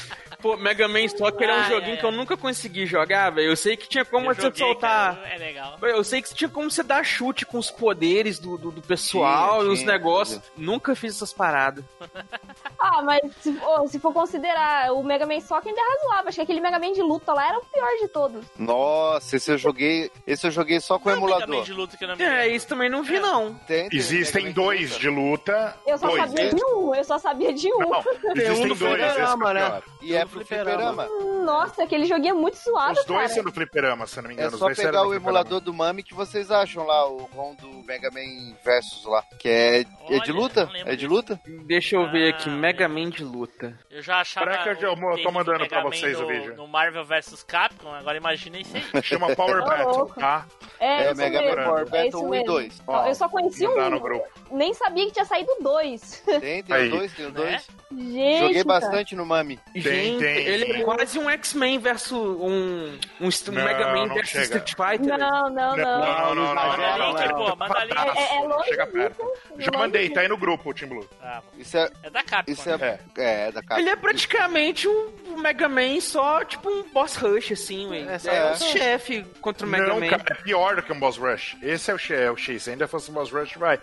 Pô, Mega Man Soccer é um Ai, joguinho ai, que eu nunca consegui jogar, velho. Eu sei que tinha como Eu você soltar. cara, é legal. Eu sei que tinha como você dar chute com os poderes do, do, do pessoal Tinha, e os negócios. Nunca fiz essas paradas. *laughs* Ah, mas se, ô, se for considerar o Mega Man Soccer ainda é razoável. Acho que aquele Mega Man de luta lá era o pior de todos. Nossa, esse eu joguei, esse eu joguei só com o Não é o Mega Man emulador. de luta que me É, isso também não vi, não. Tem, tem Existem dois luta. de luta. Eu só dois. sabia de um, eu só sabia de um. Não, *laughs* existem no dois. É fliperama, né? E é pro fliperama. Nossa, aquele joguinho é muito suado, Os dois cara. são do fliperama, se eu não me É engano. Os só pegar o emulador do Mami que vocês acham lá, o ROM do Mega Man Versus lá. Que é, é Olha, de luta? É de luta? Deixa eu ver aqui, Ah, Mega Man de luta. Eu já achava. Que eu o tô mandando Mega pra vocês o no, vídeo. No Marvel vs Capcom, agora imagina isso aí. Chama Power Ô, *laughs* Battle, tá? É, É, isso Mega mesmo. Man Power é Battle isso 1 e mesmo. 2. Ó, eu só conheci no um. grupo. Nem sabia que tinha saído dois. Tem, tem Aí. dois, tem os dois. Gente, Joguei cara. bastante no Mami. Gente, tem, ele é quase um X-Men versus um, um, um Não, Mega Man versus chega. Street Fighter. Não, não, não. Não, não, não, não, Link, não, pô, não. manda link. É, é longe Chega disso. perto. Já mandei, tá aí no grupo, Team Blue. Ah, Isso é, é da Capcom. Isso é, é, é da Capcom. Ele é praticamente um Mega Man só, tipo um boss rush, assim, velho. É, É, é. o chefe contra o Mega Não, Man. cara, é pior do que um boss rush. Esse é o, X, é o X. Se ainda fosse um boss rush, vai.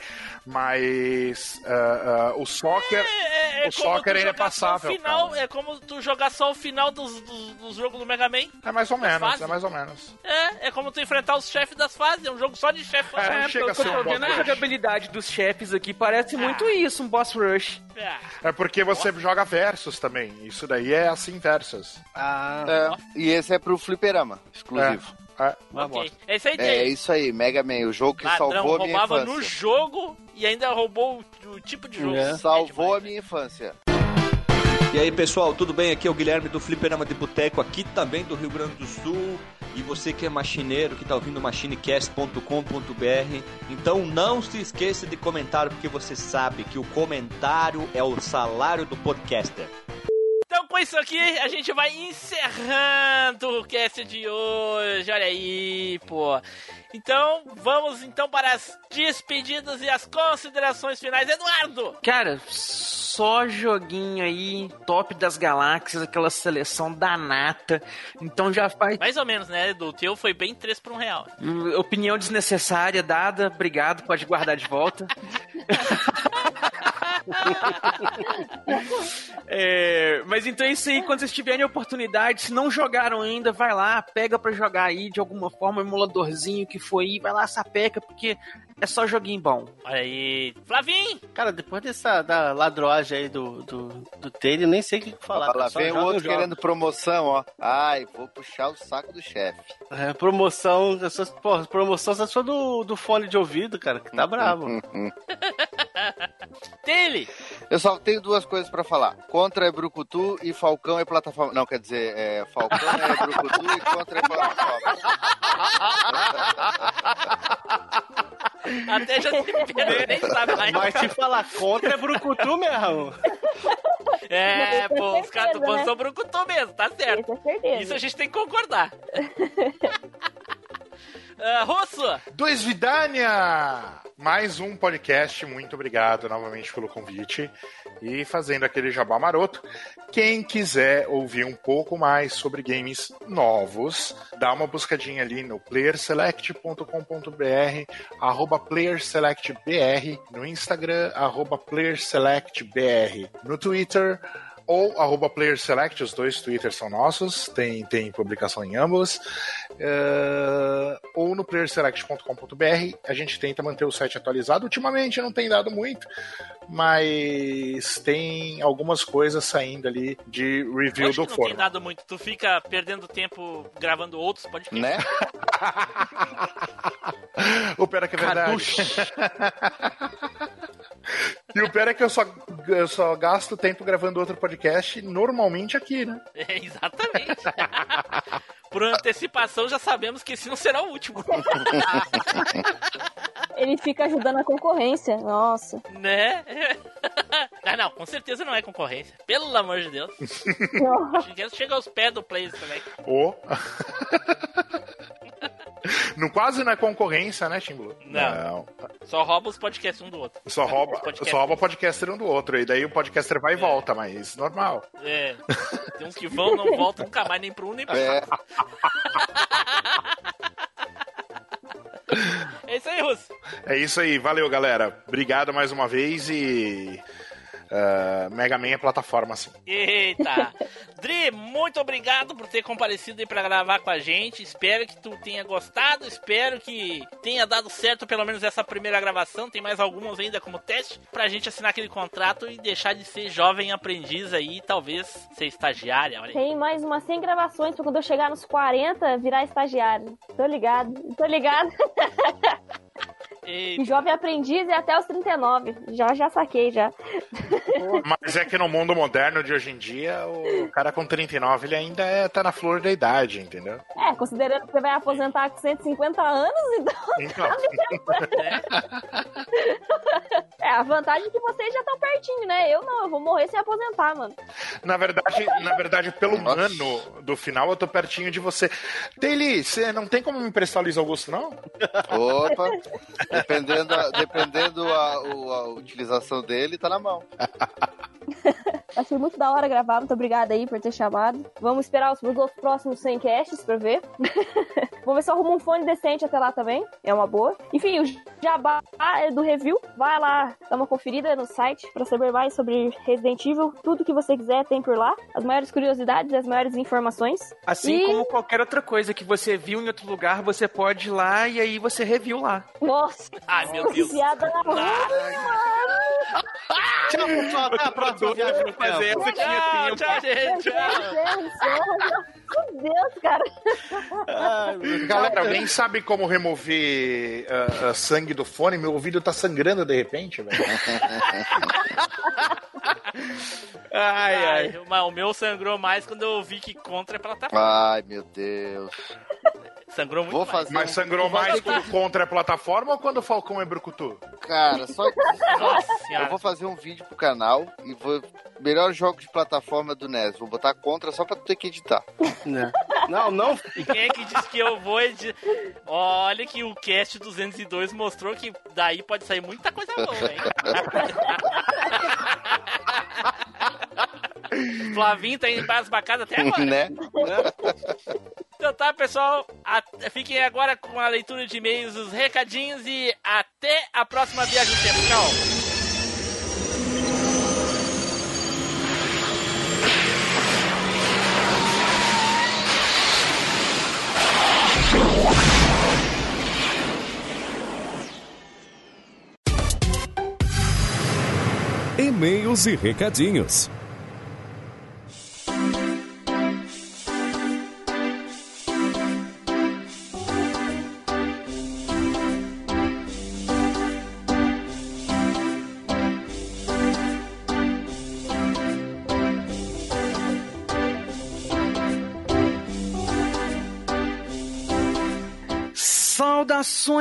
Mas ah, ah, o soccer. É, é o como soccer tu ainda é jogar só o passável, Final, cara. é como tu jogar só o final dos, dos, dos jogos do Mega Man. É mais ou menos, fase. é mais ou menos. É, é como tu enfrentar os chefes das fases. É um jogo só de chefe. É, É, chega eu ser tô um vendo a rush. jogabilidade dos chefes aqui parece muito isso, um boss rush. Ah, É porque você joga versus também. Isso daí é assim versus. Ah, É, e esse é pro fliperama, exclusivo. É. uma ok. bosta. Esse aí É, tem. isso aí, Mega Man, o jogo que Ladrão salvou a minha roubava no infância. jogo e ainda roubou o, o tipo de jogo. É. Salvou É a minha infância. E aí pessoal, tudo bem? Aqui é o Guilherme do Fliperama de Boteco, aqui também do Rio Grande do Sul. E você que é machineiro, que tá ouvindo machinecast.com.br, então não se esqueça de comentar, porque você sabe que o comentário é o salário do podcaster. Então, com isso aqui, a gente vai encerrando o cast de hoje. Olha aí, pô. Então, vamos então para as despedidas e as considerações finais. Eduardo! Cara, só joguinho aí, top das galáxias, aquela seleção da nata. Então já faz. Mais ou menos, né? Do teu foi bem 3 por um real. Hum, Opinião desnecessária dada, obrigado, pode guardar de volta. *laughs* *laughs* É, mas então é isso aí, quando vocês tiverem oportunidade, se não jogaram ainda, vai lá, pega pra jogar aí de alguma forma, emuladorzinho que foi vai lá, sapeca, porque é só joguinho bom. Olha aí. Flavinho! Cara, depois dessa da ladroagem aí do, do, do nem sei o que falar. Só vem o outro querendo promoção, ó. Ai, vou puxar o saco do chefe. É, promoção, essas, porra, promoção só do, do fone de ouvido, cara, que tá bravo. *laughs* Tele! Eu só tenho duas coisas pra falar. Contra é Brucutu e Falcão é plataforma. Não, quer dizer, é, Falcão é Brucutu e Contra é plataforma. *laughs* Até já se *laughs* perdeu, nem sabe mais. Mas te falar contra é brucutu mesmo. É, pô, os caras do né? são brucutu mesmo, tá certo. Com certeza. Isso a gente tem que concordar. *laughs* Ah, Russo! Do Esvidânia! Mais um podcast, muito obrigado novamente pelo convite. E fazendo aquele jabá maroto, quem quiser ouvir um pouco mais sobre games novos, dá uma buscadinha ali no playerselect.com.br, arroba playerselectbr, no Instagram, arroba playerselectbr, no Twitter, ou arroba playerselect, os dois Twitters são nossos, tem, tem publicação em ambos. Eh, ou no playerselect.com.br. A gente tenta manter o site atualizado. Ultimamente não tem dado muito, mas tem algumas coisas saindo ali de review do que não tem forno. dado muito. Tu fica perdendo tempo gravando outros podcasts. Né? *laughs* O pera que é verdade. *laughs* E o pior é que eu só, eu só gasto tempo gravando outro podcast, normalmente aqui, né? *laughs* É, exatamente. *laughs* Por antecipação, já sabemos que esse não será o último. *laughs* Ele fica ajudando a concorrência. Nossa. né? Ah, não, com certeza não é concorrência. Pelo amor de Deus. Chega aos pés do Players Select. Ô. *laughs* Não, quase não é concorrência, né, Timbu? Não. Só rouba os podcasts um do outro. Só rouba, só rouba o podcaster um do outro. E daí o podcaster vai e volta, mas normal. É. Tem uns que vão, não voltam nunca mais nem pro um nem pro É. outro. *laughs* É isso aí, Russo. É isso aí, valeu, galera. Obrigado mais uma vez e. ah, Mega Man é plataforma, assim. Eita! *laughs* Dri, muito obrigado por ter comparecido aí pra gravar com a gente. Espero que tu tenha gostado. Espero que tenha dado certo pelo menos essa primeira gravação. Tem mais algumas ainda como teste pra gente assinar aquele contrato e deixar de ser jovem aprendiz aí, talvez ser estagiária. Olha aí. Tem mais umas 100 gravações pra quando eu chegar nos 40 virar estagiário. Tô ligado, tô ligado. *laughs* Eita. Jovem aprendiz é até os 39. Já, já saquei, já. *laughs* Mas é que no mundo moderno de hoje em dia, o cara com 39 ele ainda é, tá na flor da idade, entendeu? É, considerando que você vai aposentar com 150 anos, então. *laughs* Então, *laughs* É, a vantagem é que vocês já estão pertinho, né? Eu não, eu vou morrer sem aposentar, mano. na verdade, na verdade, pelo ano do final, eu tô pertinho de você. Daily, você não tem como me emprestar o Luiz Augusto, não? Opa, dependendo, a, dependendo a, a utilização dele, tá na mão. *laughs* *laughs* Achei muito da hora gravar, muito obrigada aí por ter chamado. Vamos esperar os, os próximos 100 casts pra ver. *laughs* Vamos ver se eu arrumo um fone decente até lá também. É uma boa. Enfim, o jabá é do review. Vai lá dar uma conferida no site pra saber mais sobre Resident Evil. Tudo que você quiser tem por lá. As maiores curiosidades, as maiores informações. Assim E- como qualquer outra coisa que você viu em outro lugar, você pode ir lá e aí você review lá. Nossa, Ai, meu Deus. piada na rua, mano. *laughs* Tchau, pessoal. Até a próxima viagem no Fazer essa tinha Tchau, tchau, gente. Tchau. Meu Deus, cara. Galera, alguém sabe como remover ah, sangue do fone? Meu ouvido tá sangrando de repente, velho. *laughs* *laughs* Ai, ai. Ai, mas o meu sangrou mais quando eu vi que contra é plataforma. Ai, meu Deus. Sangrou muito Vou mais. fazer. Mas sangrou vou mais quando contra a plataforma ou quando o Falcão é brucutu? Cara, só. *laughs* Nossa Eu vou fazer um vídeo pro canal e vou Melhor jogo de plataforma do NES. Vou botar contra só pra tu ter que editar. Né? Não, não. E quem é que disse que eu vou editar? Olha que o cast 202 mostrou que daí pode sair muita coisa boa, hein? *laughs* Flavinho tá indo para as bacadas até agora. Né? Então tá, pessoal. Fiquem agora com a leitura de e-mails, os recadinhos e até a próxima viagem no tempo. Tchau. E-mails e recadinhos.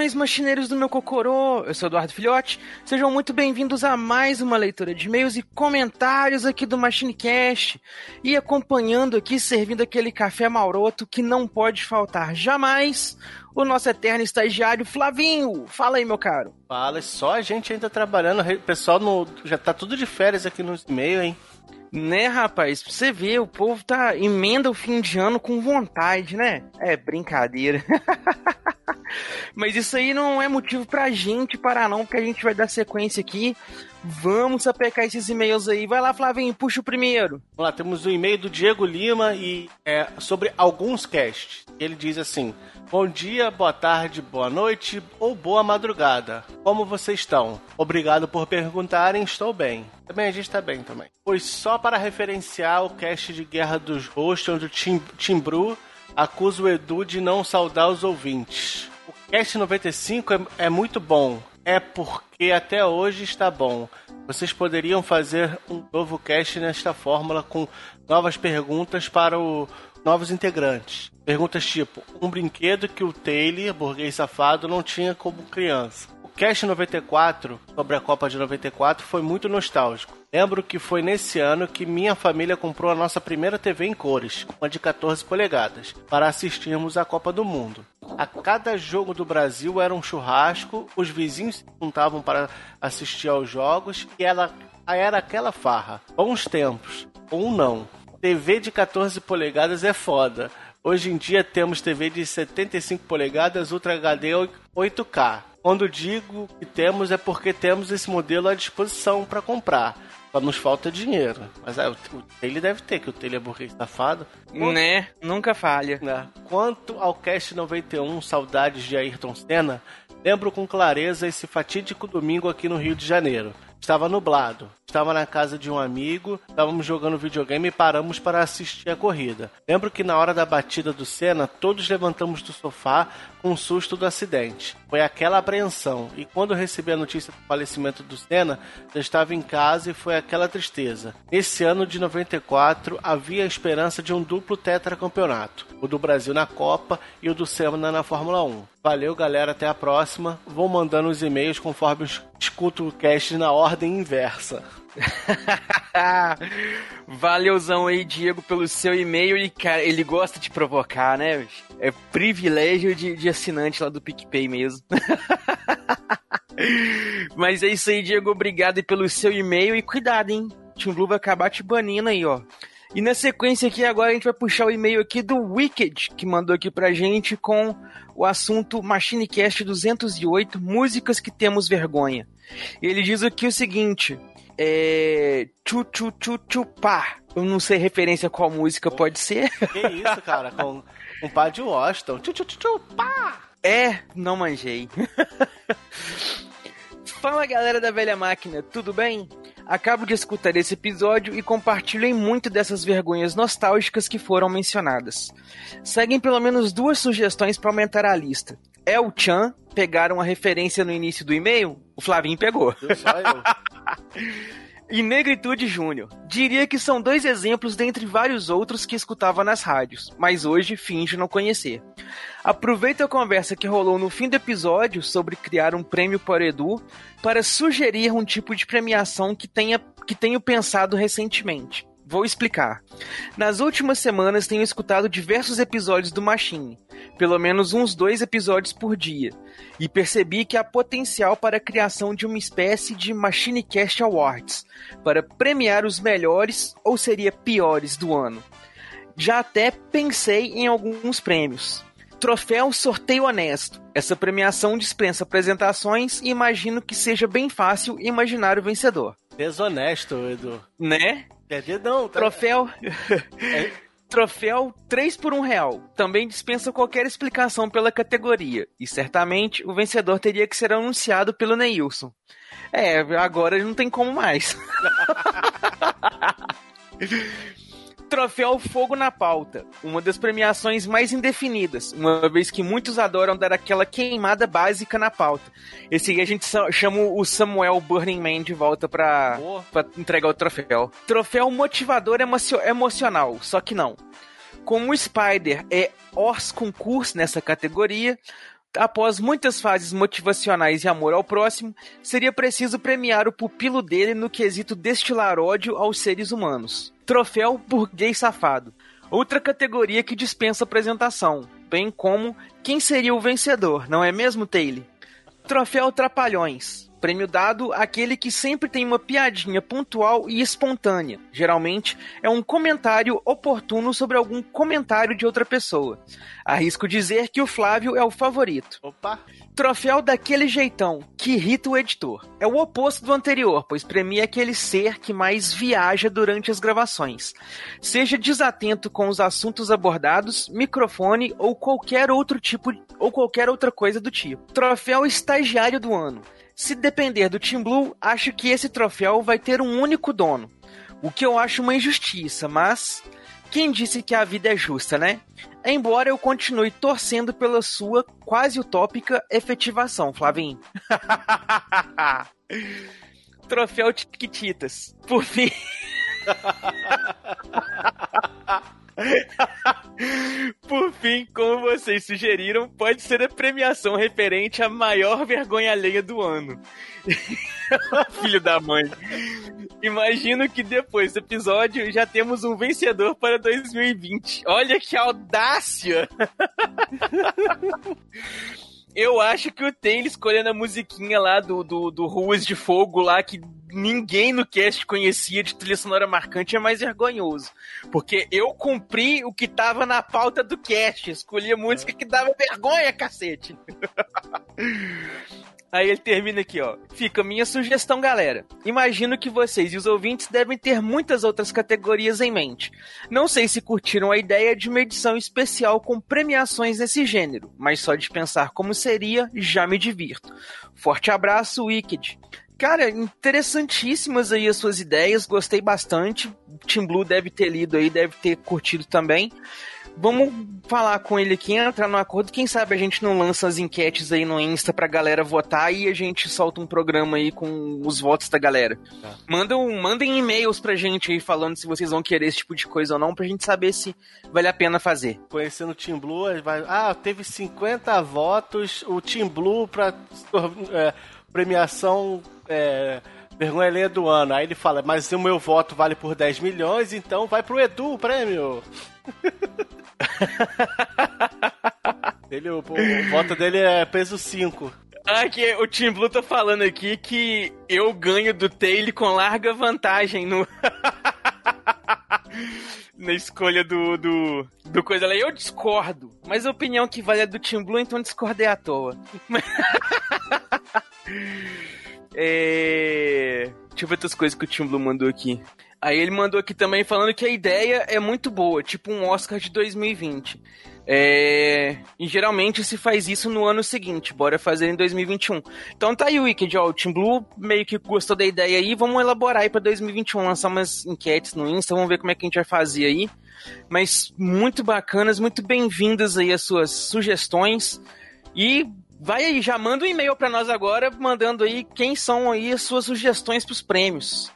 Saudações, machineiros do meu cocorô! Eu sou Eduardo Filhote. Sejam muito bem-vindos a mais uma leitura de e-mails e comentários aqui do MachineCast. E acompanhando aqui, servindo aquele café mauroto que não pode faltar jamais, o nosso eterno estagiário Flavinho. Fala aí, meu caro. Fala, é só a gente ainda trabalhando. O pessoal no- já tá tudo de férias aqui nos e-mails, hein? Né, rapaz? Pra você ver, o povo tá emenda o fim de ano com vontade, né? É brincadeira. *laughs* Mas isso aí não é motivo pra gente parar, não, porque a gente vai dar sequência aqui. Vamos sapecar esses e-mails aí. Vai lá, Flavinho, puxa o primeiro. Vamos lá, temos o e-mail do Diego Lima e é sobre alguns casts. Ele diz assim: Bom dia, boa tarde, boa noite ou boa madrugada. Como vocês estão? Obrigado por perguntarem, estou bem. Também a gente está bem também. Pois só para referenciar o cast de Guerra dos Hosts, onde o Tim, Timbru acusa o Edu de não saudar os ouvintes. O cast 95 é, é muito bom. É porque até hoje está bom. Vocês poderiam fazer um novo cast nesta fórmula com novas perguntas para o novos integrantes. Perguntas tipo: um brinquedo que o Taylor, burguês safado, não tinha como criança. O Cast 94, sobre a Copa de 94, foi muito nostálgico. Lembro que foi nesse ano que minha família comprou a nossa primeira TV em cores, uma de 14 polegadas, para assistirmos à Copa do Mundo. A cada jogo do Brasil era um churrasco, os vizinhos se juntavam para assistir aos jogos e ela era aquela farra. Bons tempos, ou não. TV de 14 polegadas é foda. Hoje em dia temos TV de 75 polegadas Ultra HD 8K. Quando digo que temos é porque temos esse modelo à disposição para comprar. Só nos falta dinheiro. Mas é, o, o ele deve ter, que o Taylor é burguês safado. Né? Nunca falha. Né? Quanto ao Cast 91, Saudades de Ayrton Senna, lembro com clareza esse fatídico domingo aqui no Rio de Janeiro. Estava nublado. Estava na casa de um amigo, estávamos jogando videogame e paramos para assistir a corrida. Lembro que na hora da batida do Senna, todos levantamos do sofá com um susto do acidente. Foi aquela apreensão, e quando recebi a notícia do falecimento do Senna, já estava em casa e foi aquela tristeza. Nesse ano de 94, havia a esperança de um duplo tetracampeonato: o do Brasil na Copa e o do Senna na Fórmula 1. Valeu, galera, até a próxima. Vou mandando os e-mails conforme escuto o cast na ordem inversa. *laughs* Valeuzão aí, Diego, pelo seu e-mail. E, cara, ele gosta de provocar, né? É privilégio de, de assinante lá do PicPay mesmo. *laughs* Mas é isso aí, Diego. Obrigado pelo seu e-mail. E cuidado, hein? Team Blue vai acabar te banindo aí, ó. E na sequência aqui, agora a gente vai puxar o e-mail aqui do Wicked, que mandou aqui pra gente com o assunto MachineCast 208, músicas que temos vergonha. Ele diz aqui o seguinte, é... Chu chu chu chu pá. Eu não sei referência a qual música pode ser. Que isso, cara? Com um pá de Washington. Tchu, tchu, tchu, tchu, pá! É, não manjei. *laughs* Fala galera da velha máquina, tudo bem? Acabo de escutar esse episódio e compartilhem muito dessas vergonhas nostálgicas que foram mencionadas. Seguem pelo menos duas sugestões para aumentar a lista. El Chan, pegaram a referência no início do e-mail? O Flavinho pegou. Só eu. *laughs* e Negritude Júnior. Diria que são dois exemplos dentre vários outros que escutava nas rádios, mas hoje finge não conhecer. Aproveito a conversa que rolou no fim do episódio sobre criar um prêmio para o Edu para sugerir um tipo de premiação que, tenha, que tenho pensado recentemente. Vou explicar. Nas últimas semanas tenho escutado diversos episódios do Machine, pelo menos uns dois episódios por dia, e percebi que há potencial para a criação de uma espécie de MachineCast Awards, para premiar os melhores ou seria piores do ano. Já até pensei em alguns prêmios. Troféu Sorteio Honesto. Essa premiação dispensa apresentações e imagino que seja bem fácil imaginar o vencedor. Desonesto, Edu. Né? É, não, tá... Troféu. *laughs* Troféu 3 por 1 real. Também dispensa qualquer explicação pela categoria. E certamente o vencedor teria que ser anunciado pelo Neilson. É, agora não tem como mais. *laughs* Troféu Fogo na Pauta, uma das premiações mais indefinidas, uma vez que muitos adoram dar aquela queimada básica na pauta. Esse aí a gente chama o Samuel Burning Man de volta pra, pra entregar o troféu. Troféu Motivador emocio Emocional, só que não. Como o Spider é Ors Concurso nessa categoria, após muitas fases motivacionais e amor ao próximo, seria preciso premiar o pupilo dele no quesito destilar ódio aos seres humanos. Troféu Burguês Safado. Outra categoria que dispensa apresentação, bem como quem seria o vencedor, não é mesmo, Taylor? Troféu Trapalhões. Prêmio dado àquele que sempre tem uma piadinha pontual e espontânea. Geralmente é um comentário oportuno sobre algum comentário de outra pessoa. Arrisco dizer que o Flávio é o favorito. Opa! Troféu daquele jeitão, que irrita o editor. É o oposto do anterior, pois premia aquele ser que mais viaja durante as gravações. Seja desatento com os assuntos abordados, microfone ou qualquer outro tipo ou qualquer outra coisa do tipo. Troféu estagiário do ano. Se depender do Team Blue, acho que esse troféu vai ter um único dono. O que eu acho uma injustiça, mas quem disse que a vida é justa, né? Embora eu continue torcendo pela sua quase utópica efetivação, Flavinho. *laughs* Troféu Tiquititas. Por fim. *laughs* *laughs* Por fim, como vocês sugeriram, pode ser a premiação referente à maior vergonha alheia do ano. *laughs* Filho da mãe. Imagino que depois do episódio já temos um vencedor para 2020. Olha que audácia! *laughs* Eu acho que o Taylor escolhendo a musiquinha lá do, do, do Ruas de Fogo lá, que ninguém no cast conhecia de trilha sonora marcante, é mais vergonhoso. Porque eu cumpri o que tava na pauta do cast. Escolhi a música que dava vergonha, cacete. *laughs* Aí ele termina aqui, ó. Fica minha sugestão, galera. Imagino que vocês e os ouvintes devem ter muitas outras categorias em mente. Não sei se curtiram a ideia de uma edição especial com premiações nesse gênero, mas só de pensar como seria, já me divirto. Forte abraço, Wicked. Cara, interessantíssimas aí as suas ideias, gostei bastante. Tim Blue deve ter lido aí, deve ter curtido também. Vamos falar com ele aqui, entrar no acordo. Quem sabe a gente não lança as enquetes aí no Insta pra galera votar e a gente solta um programa aí com os votos da galera. Tá. Mandam, mandem e-mails pra gente aí falando se vocês vão querer esse tipo de coisa ou não, pra gente saber se vale a pena fazer. Conhecendo o Team Blue, vai. Ah, teve 50 votos, o Team Blue pra *laughs* é, premiação. É, vergonha alheia do ano. Aí ele fala, mas o meu voto vale por 10 milhões, então vai pro Edu o prêmio. *laughs* ele, o, o, voto dele é peso 5. Ah, que o Tim Blue tá falando aqui que eu ganho do Taylor com larga vantagem no. *laughs* Na escolha do, do, do coisa lá. Eu discordo. Mas a opinião que vale é do Tim Blue, então discordei à toa. *laughs* é... Deixa eu ver outras coisas que o Tim Blue mandou aqui. Aí ele mandou aqui também falando que a ideia é muito boa, tipo um Oscar de 2020. É... E geralmente se faz isso no ano seguinte, bora fazer em 2021. Então tá aí o Wicked, ó, o Team Blue meio que gostou da ideia aí, vamos elaborar aí pra 2021, lançar umas enquetes no Insta, vamos ver como é que a gente vai fazer aí. Mas muito bacanas, muito bem-vindas aí as suas sugestões. E vai aí, já manda um e-mail para nós agora, mandando aí quem são aí as suas sugestões pros prêmios.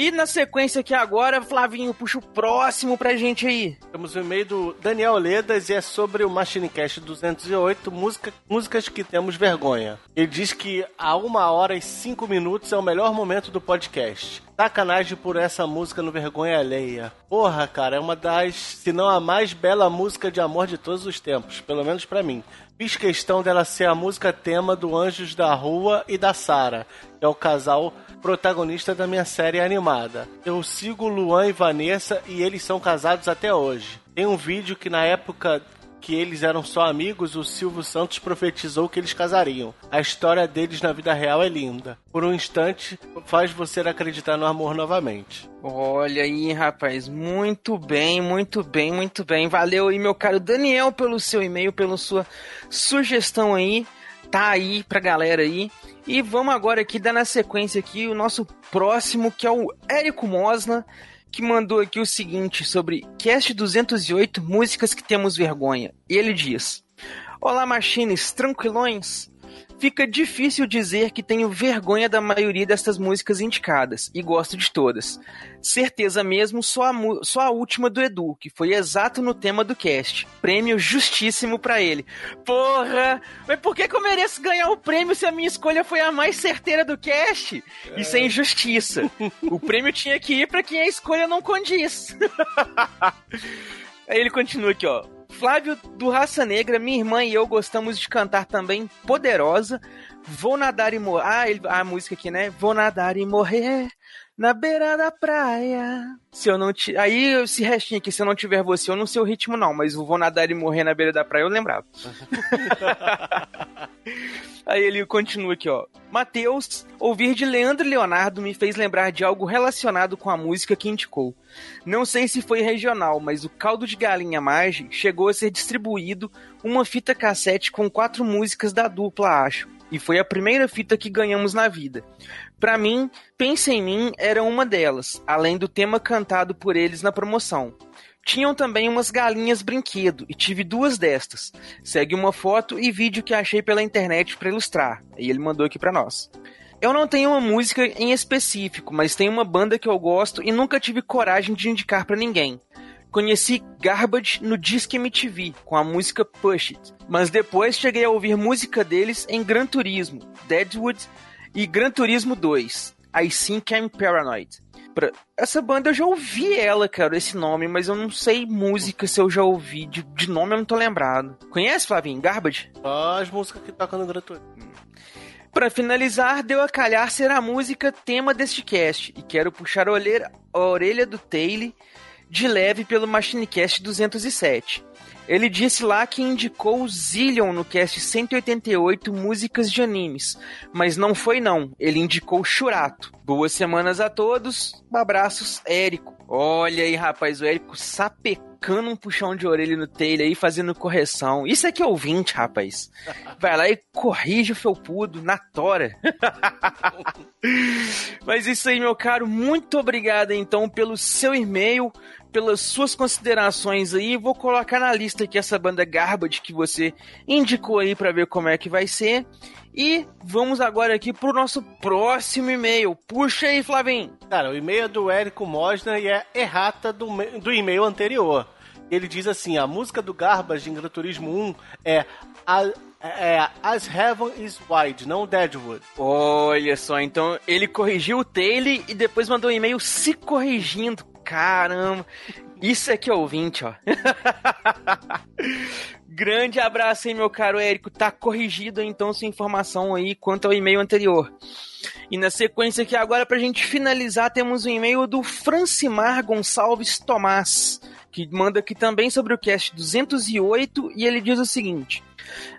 E na sequência aqui agora, Flavinho, puxa o próximo pra gente aí. Temos o e-mail do Daniel Ledas e é sobre o Machine Cast 208, música, músicas que temos vergonha. Ele diz que a uma hora e cinco minutos é o melhor momento do podcast. Sacanagem por essa música no Vergonha Alheia. Porra, cara, é uma das, se não a mais bela música de amor de todos os tempos, pelo menos pra mim. Fiz questão dela ser a música tema do Anjos da Rua e da Sara, que é o casal protagonista da minha série animada. Eu sigo Luan e Vanessa e eles são casados até hoje. Tem um vídeo que na época que eles eram só amigos, o Silvio Santos profetizou que eles casariam. A história deles na vida real é linda. Por um instante, faz você acreditar no amor novamente. Olha aí, rapaz, muito bem, muito bem, muito bem. Valeu aí, meu caro Daniel, pelo seu e-mail, pela sua sugestão aí. Tá aí pra galera aí. E vamos agora aqui dar na sequência aqui o nosso próximo, que é o Érico Mosna, que mandou aqui o seguinte sobre Cast 208, músicas que temos vergonha. E ele diz: Olá, machines, tranquilões? Fica difícil dizer que tenho vergonha da maioria destas músicas indicadas, e gosto de todas. Certeza mesmo só a, só a última do Edu, que foi exato no tema do cast. Prêmio justíssimo para ele. Porra! Mas por que, que eu mereço ganhar o prêmio se a minha escolha foi a mais certeira do cast? Isso é injustiça. o prêmio tinha que ir para quem a escolha não condiz. *laughs* Aí ele continua aqui, ó. Flávio do Raça Negra, minha irmã e eu gostamos de cantar também Poderosa. Vou nadar e morrer. Ah, ele... a música aqui, né? Vou nadar e morrer na beira da praia. Se eu não te... Aí esse restinho aqui, se eu não tiver você, eu não sei o ritmo não, mas o Vou nadar e morrer na beira da praia eu lembrava. *laughs* Aí ele continua aqui, ó. Mateus, ouvir de Leandro Leonardo me fez lembrar de algo relacionado com a música que indicou. Não sei se foi regional, mas o caldo de galinha Marge chegou a ser distribuído uma fita cassete com quatro músicas da dupla, acho. E foi a primeira fita que ganhamos na vida. Para mim, Pensa em Mim era uma delas, além do tema cantado por eles na promoção. Tinham também umas galinhas brinquedo e tive duas destas. Segue uma foto e vídeo que achei pela internet para ilustrar. E ele mandou aqui para nós. Eu não tenho uma música em específico, mas tem uma banda que eu gosto e nunca tive coragem de indicar para ninguém. Conheci Garbage no Disque MTV, com a música Push It, mas depois cheguei a ouvir música deles em Gran Turismo, Deadwood e Gran Turismo 2, I Think I'm Paranoid. Essa banda eu já ouvi ela, cara, esse nome, mas eu não sei música se eu já ouvi. De, de nome eu não tô lembrado. Conhece, Flavinho? Garbage? As músicas que tocam no gratuito. Para finalizar, deu a calhar ser a música tema deste cast. E quero puxar a orelha, a orelha do Taylor de leve pelo Machinecast 207. Ele disse lá que indicou o Zillion no cast 188 músicas de animes, mas não foi não, ele indicou Churato. Boas semanas a todos, abraços, Érico. Olha aí, rapaz, o Érico sapecando um puxão de orelha no Taylor aí, fazendo correção. Isso aqui é ouvinte, rapaz. Vai lá e corrige o felpudo na tora. *laughs* Mas isso aí, meu caro, muito obrigado então pelo seu e-mail, pelas suas considerações aí. Vou colocar na lista aqui essa banda Garbage que você indicou aí para ver como é que vai ser. E vamos agora aqui pro nosso próximo e-mail. Puxa aí, Flavinho. Cara, o e-mail é do Érico Mosna e é errata do, do e-mail anterior. Ele diz assim: a música do Garbage em Gran Turismo 1 é a, é As Heaven is Wide, não Deadwood. Olha só, então ele corrigiu o Taylor e depois mandou um e-mail se corrigindo. Caramba, isso é que é ouvinte, ó. *laughs* Grande abraço aí, meu caro Érico. Tá corrigido então sua informação aí quanto ao e-mail anterior. E na sequência aqui agora, pra gente finalizar, temos um e-mail do Francimar Gonçalves Tomás, que manda aqui também sobre o cast 208 e ele diz o seguinte: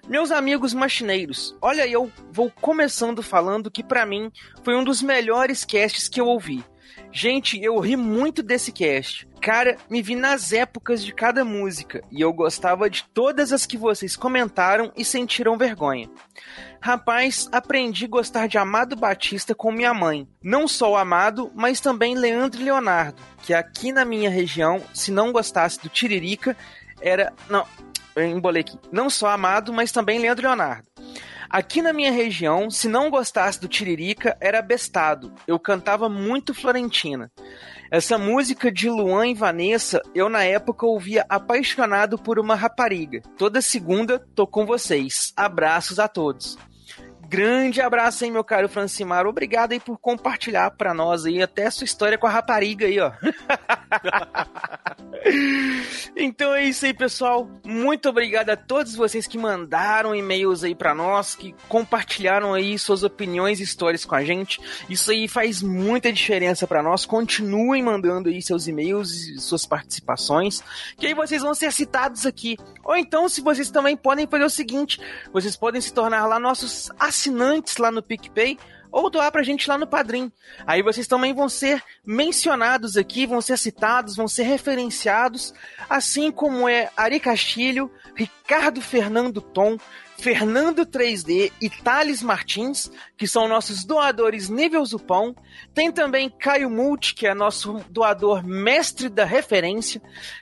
meus amigos machineiros, olha, eu vou começando falando que para mim foi um dos melhores casts que eu ouvi. Gente, eu ri muito desse cast. Cara, me vi nas épocas de cada música e eu gostava de todas as que vocês comentaram e sentiram vergonha. Rapaz, aprendi a gostar de Amado Batista com minha mãe. Não só o Amado, mas também Leandro e Leonardo, que aqui na minha região, se não gostasse do Tiririca, era. Não, eu embolei aqui. Não só Amado, mas também Leandro e Leonardo. Aqui na minha região, se não gostasse do Tiririca, era bestado. Eu cantava muito Florentina. Essa música de Luan e Vanessa, eu na época ouvia apaixonado por uma rapariga. Toda segunda tô com vocês. Abraços a todos. Grande abraço aí, meu caro Francimar. Obrigado aí por compartilhar pra nós aí até a sua história com a rapariga aí, ó. *laughs* então é isso aí, pessoal. Muito obrigado a todos vocês que mandaram e-mails aí pra nós, que compartilharam aí suas opiniões e histórias com a gente. Isso aí faz muita diferença pra nós. Continuem mandando aí seus e-mails e suas participações, que aí vocês vão ser citados aqui. Ou então, se vocês também podem fazer o seguinte, vocês podem se tornar lá nossos assinantes lá no PicPay ou doar pra gente lá no Padrim. Aí vocês também vão ser mencionados aqui, vão ser citados, vão ser referenciados, assim como é Ari Castilho, Ricardo Fernando Tom, Fernando 3D e Thales Martins, que são nossos doadores nível Zupão. Tem também Caio Multi, que é nosso doador mestre da referência.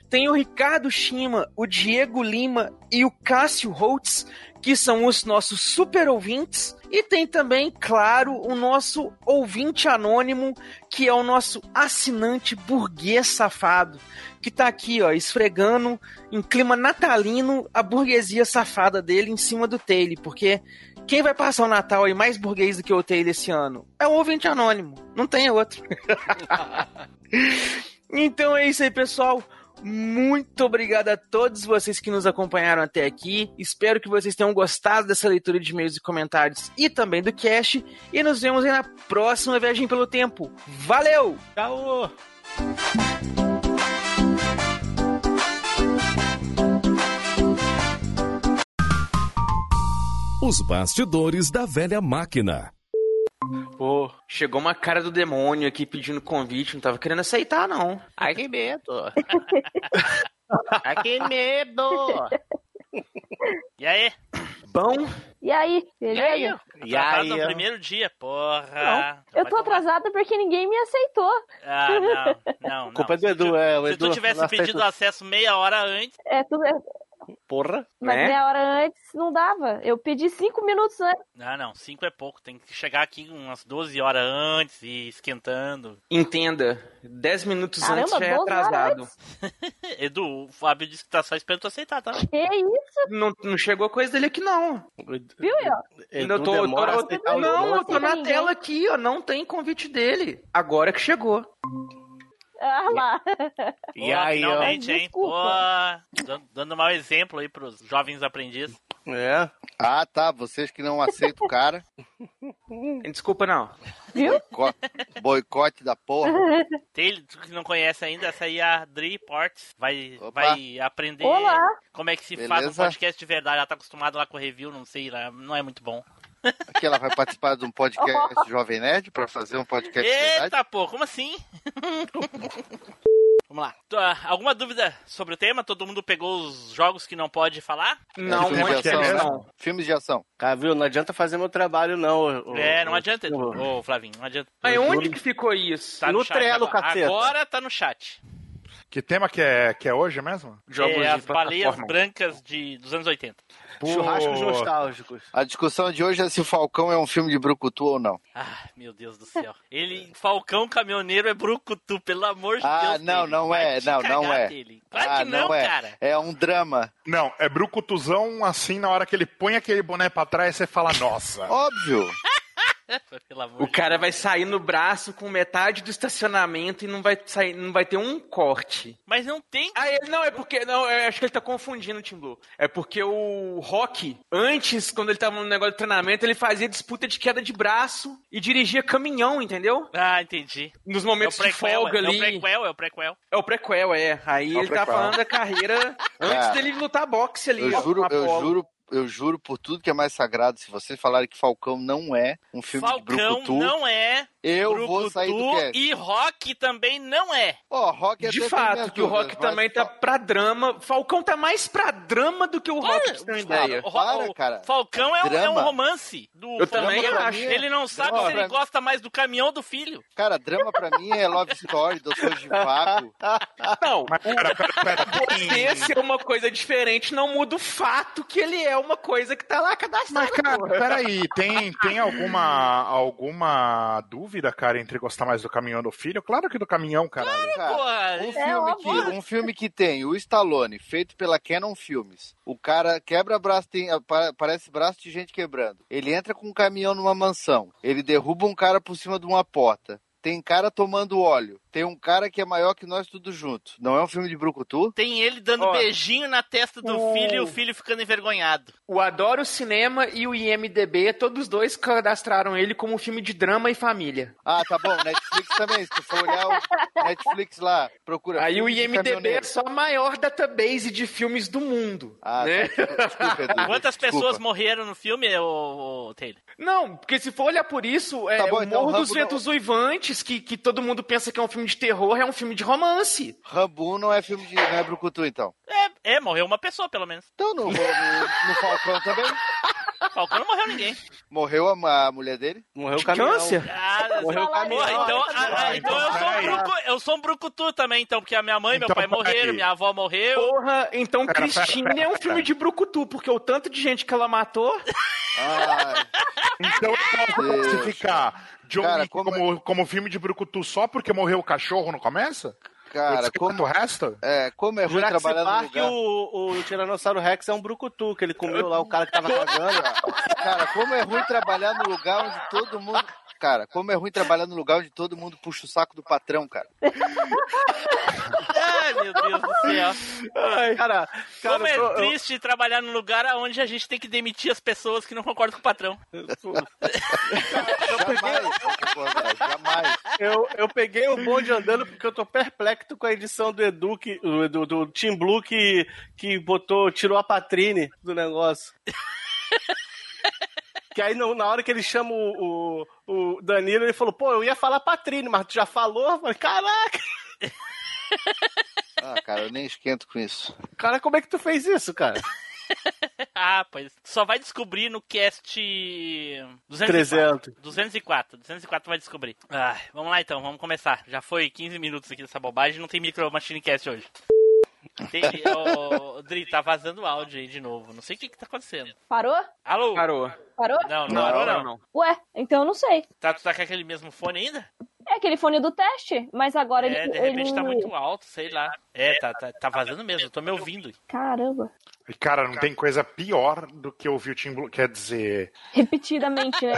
Tem o Ricardo Shima, o Diego Lima e o Cássio Holtz, que são os nossos super ouvintes. E tem também, claro, o nosso ouvinte anônimo, que é o nosso assinante burguês safado, que tá aqui, ó, esfregando em clima natalino a burguesia safada dele em cima do Taylor, porque quem vai passar o Natal aí mais burguês do que o Taylor esse ano? É o ouvinte anônimo, não tem outro. *laughs* então é isso aí, pessoal. Muito obrigado a todos vocês que nos acompanharam até aqui. Espero que vocês tenham gostado dessa leitura de e-mails e comentários e também do cast. E nos vemos aí na próxima viagem pelo tempo. Valeu! Tchau! Os bastidores da velha máquina. Pô, chegou uma cara do demônio aqui pedindo convite, não tava querendo aceitar, não. Ai, que medo. Ai, que medo. E aí? Bom? E aí, E beleza? aí? E aí, no primeiro dia, porra. Eu tô atrasada porque ninguém me aceitou. Ah, não, não, A culpa é não. do Edu, é. O Se Edu tu tivesse não pedido acesso meia hora antes, É, tudo é... Porra. Mas Né? meia hora antes não dava. Eu pedi cinco minutos antes. Ah, não, 5 é pouco. Tem que chegar aqui umas 12 horas antes e esquentando. Entenda, 10 minutos Caramba, antes já é 12 horas atrasado. *laughs* Edu, o Fábio disse que tá só esperando tu aceitar, tá? Que isso? Não, não chegou coisa dele aqui, não. Viu, Edu tô, tô- demora eu- aceitar o não, eu tô na Ninguém. tela aqui, ó. Não tem convite dele. Agora que chegou. Ah lá. E Pô, aí, ó. finalmente, hein? Pô, dando, mau exemplo aí pros jovens aprendizes. É. Ah, tá. Vocês que não aceitam o cara. Desculpa, não. Viu? Co- Boicote da porra. *laughs* Tem, tu que não conhece ainda, essa aí é a Dri Portes. Vai, Opa. vai aprender Olá. como é que se faz um Beleza? podcast de verdade. Ela tá acostumada lá com review, não sei, lá, não é muito bom. Aqui ela vai participar de um podcast *laughs* Jovem Nerd pra fazer um podcast. Eita, pô, como assim? *laughs* Vamos lá. Ah, alguma dúvida sobre o tema? Todo mundo pegou os jogos que não pode falar? Não, Filmes não de ação, é né? não. Filmes de ação. Cara, viu? Não adianta fazer meu trabalho, não. ô- é, não ô- adianta, ô- Ô, Flavinho, não adianta. Aí onde que ficou isso? Tá No chat Trello, agora. caceta. Agora tá no chat. Que tema que é, que é hoje mesmo? Jogos é, de as baleias brancas de, dos anos 80. Churrascos Pô, nostálgicos. A discussão de hoje é se o Falcão é um filme de Brucutu ou não. Ah, meu Deus do céu. Ele, Falcão Caminhoneiro é brucutu, pelo amor de Ah, Deus. não, dele. não Vai é, não, não é. dele. Claro ah, que não, é. cara. É um drama. Não, é brucutuzão assim, na hora que ele põe aquele boné pra trás, você fala, nossa. Óbvio. *laughs* Pelo amor O de cara vai sair no braço com metade do estacionamento e não vai sair, não vai ter um corte. Mas não tem. Ah, ele, não, é porque. Não, eu acho que ele tá confundindo, Tim Blue. É porque o Rock, antes, quando ele tava no negócio de treinamento, ele fazia disputa de queda de braço e dirigia caminhão, entendeu? Ah, entendi. Nos É momentos o de folga é, ali. é o prequel, é o prequel. É o prequel, é. Aí É o ele tá falando da carreira *laughs* antes É. dele lutar boxe ali. Eu ó, juro, eu juro, eu juro por tudo que é mais sagrado. Se vocês falarem que Falcão não é um filme de Falcão Brucutu, não é. eu Brucutu vou sair do cast. E Rock também não é. Ó, Rock é De tem fato, que o Rock dúvidas, também tá pra drama. Falcão tá mais pra drama do que o Rock, pra você uma ideia. O, Para, cara. Falcão é um, é um romance. Do Eu Falcão. também acho. é- Ele não sabe Drama se ele pra- gosta mais do caminhão ou do filho. Cara, drama pra mim é Love Story, Doutor Givago. Não, Mas pera, pera, pera. você ser uma coisa diferente não muda o fato que ele é é uma coisa que tá lá cadastrada. Mas, cara, porra. peraí, tem, tem alguma, alguma dúvida, cara, entre gostar mais do caminhão ou do filho? Claro que do caminhão, caralho. Cara, Porra, um, é filme que, um filme que tem o Stallone, feito pela Canon Filmes. O cara quebra braço, tem, apa- parece braço de gente quebrando. Ele entra com um caminhão numa mansão. Ele derruba um cara por cima de uma porta. Tem cara tomando óleo. Tem um cara que é maior que nós tudo junto. Não é um filme de brucutu? Tem ele dando Ó, beijinho na testa do o- filho e o filho ficando envergonhado. O Adoro Cinema e o IMDB, todos dois cadastraram ele como um filme de drama e família. Ah, tá bom. Netflix também. Se tu for olhar o Netflix lá, procura. Aí o IMDB é só a maior database de filmes do mundo. Ah, né? tá. Desculpa, Edu. Quantas Desculpa. pessoas morreram no filme, ô, ô, Taylor? Não, porque se for olhar por isso, é, Tá bom, o então, Morro dos Rambo Ventos Uivantes, que, que todo mundo pensa que é um filme de terror, é um filme de romance. Rambo não é filme de. Não é brucutu, então. É, é, morreu uma pessoa, pelo menos. Então, no, no, no Falcão também. Falcão não morreu ninguém. Morreu a, a mulher dele? Morreu De o caminhão. câncer? Ah, Morreu o porra, caminhão. então, ah, Ah, então, então eu, sou um brucu, eu sou um brucutu também, então, porque a minha mãe e meu Então, pai morreram, minha avó morreu. Porra, então Pera, pera, Christine pera, é um filme de brucutu, porque o tanto de gente que ela matou... Ah, Então eu posso Deus. classificar John Cara, como- como, como filme de brucutu só porque morreu o cachorro no começo? cara, como... o resto? é, como é ruim Jurassic trabalhar no Park, lugar. o, o Tiranossauro Rex é um brucutu, que ele comeu lá o cara que tava cagando. Cara, como é ruim trabalhar no lugar onde todo mundo. Cara, como é ruim trabalhar no lugar onde todo mundo puxa o saco do patrão, cara. *laughs* Ai, meu Deus do céu. Cara, cara, Como é eu tô- eu- triste trabalhar num lugar onde a gente tem que demitir as pessoas que não concordam com o patrão. Concordar, jamais. Eu, eu peguei o bonde andando porque eu tô perplexo com a edição do Edu, que, do, do, do Team Blue que, que botou, tirou a patrine do negócio. *laughs* Que aí no- na hora que ele chama o, o, o Danilo, ele falou, pô, eu ia falar patrine, mas tu já falou? Eu falei, caraca, Ah, cara, eu nem esquento com isso. cara, como é que tu fez isso, cara? *laughs* Ah, pois. Só vai descobrir no cast 204. 300. 204. 204 vai descobrir. Ah, vamos lá então, vamos começar. Já foi 15 minutos aqui dessa bobagem, não tem micro machine cast hoje. Tem, ô, Dri, tá vazando áudio aí de novo. Não sei o que que tá acontecendo. Parou? Alô? Parou. Parou? Não, não, parou não. não. Ué, então eu não sei. Tá, tu tá com aquele mesmo fone ainda? É aquele fone do teste, mas agora É, ele. de repente ele... tá muito alto, sei lá. É, tá, tá, tá vazando mesmo, eu tô me ouvindo. Caramba. E, cara, não tem coisa pior do que ouvir o Tim Blue. Quer dizer, Repetidamente, né?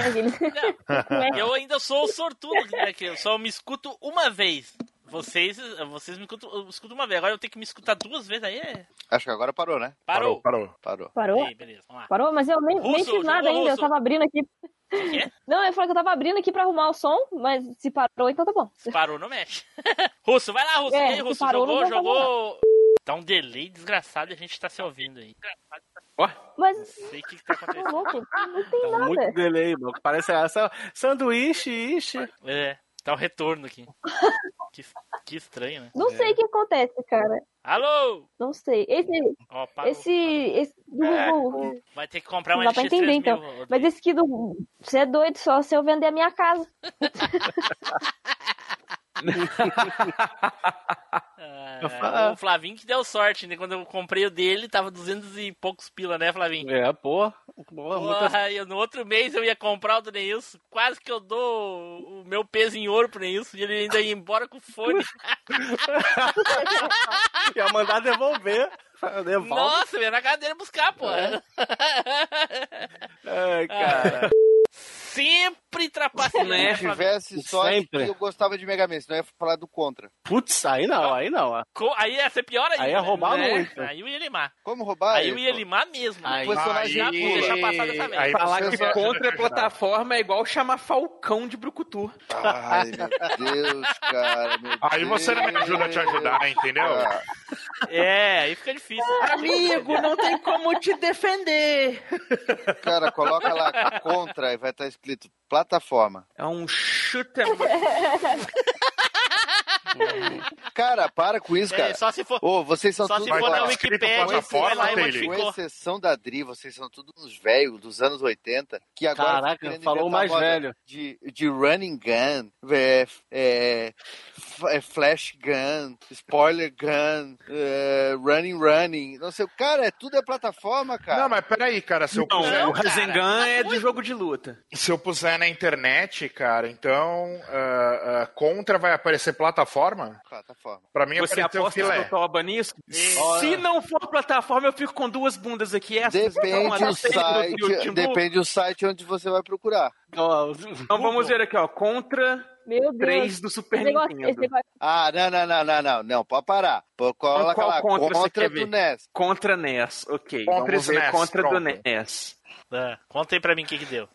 É. *laughs* Eu ainda sou o sortudo, né? Que eu só me escuto uma vez. Vocês, vocês me escutam, eu escuto uma vez. Agora eu tenho que me escutar duas vezes, aí é. Acho que agora parou, né? Parou. parou. Parou. Parou? Ei, beleza, vamos lá. Parou, mas eu nem, nem Russo, fiz nada ainda. Eu russo. tava abrindo aqui. quê? *laughs* Não, eu falei que eu tava abrindo aqui pra arrumar o som, mas se parou, então tá bom. Se parou, não mexe. *laughs* Russo, vai lá, Russo. É, aí, Russo, parou, jogou, jogou. Tá um delay desgraçado e a gente tá se ouvindo aí. Mas, Não sei o que, que tá acontecendo. *laughs* louco, não tem Tá nada. muito delay, mano. Parece essa sanduíche, ixi. É, tá o retorno aqui. *laughs* Que, que estranho, né? Não sei o que acontece, cara. Alô! Não sei. Esse. Ó, parou. Esse. esse do É, Google. Vai ter que comprar um Não dá pra LX3000. entender, então. Mas esse aqui do. Você é doido, só se eu vender a minha casa. *laughs* *laughs* O Flavinho que deu sorte, né? Quando eu comprei o dele, tava 200 e poucos pila, né, Flavinho? É, pô. Porra, muita- eu- no outro mês eu ia comprar o do Neilson. Quase que eu dou o meu peso em ouro pro Neilson e ele ainda ia embora com o fone. *laughs* Ia mandar devolver. *laughs* Devolve. Nossa, eu ia na dele buscar, pô. É. Ai, cara. Sempre trapaceando, né, Se Flavinho? tivesse sorte, Sempre. eu gostava de Mega Man, senão eu ia falar do contra. Putz, aí não, aí não. Co- Aí ia ser pior ainda. Aí ia roubar né? muito. Aí eu ia limar. Como roubar? Aí eu ia limar mesmo. Aí- O personagem pula. vou deixar passar dessa vez. Aí Falar que contra *laughs* a vai- plataforma é igual chamar Falcão de Brucutu. Ai, meu Deus, cara. Meu Aí você não me ajuda a te ajudar, entendeu? Ah, É, aí fica difícil. Amigo, não tem como te defender. cara, coloca lá contra e vai estar escrito plataforma. É um shooter. *laughs* Cara, para com isso, É, cara. só se for- Ô, vocês são só tudo se for na Wikipédia, vai lá e. Com exceção da Dri, vocês são todos uns velhos dos anos 80 que agora Caraca, falou mais velho. De, de running gun, é, é, é, flash gun, spoiler gun, é, running running. Não sei, cara, é, tudo é plataforma, cara. Não, mas peraí, cara, se eu Não, puser... o Rasengan é de jogo de luta. Se eu puser na internet, cara, então ah, ah, Contra vai aparecer plataforma? Plataforma. Pra mim Você apareceu aposta filé. no Toba nisso? Olha. Se não for plataforma, eu fico com duas bundas aqui. Essas Depende do site, depende do site onde você vai procurar. Então vamos ver aqui, ó. Contra Meu Deus. 3 do Super negócio- Nintendo. negócio- Ah, não, não, não, não, não, não, pode parar. Pô, Coloca qual lá, contra você contra quer do ver? NES. Contra NES, ok. Contra vamos ver SNES, contra do pronto. NES. Ah, conta aí pra mim o que que deu.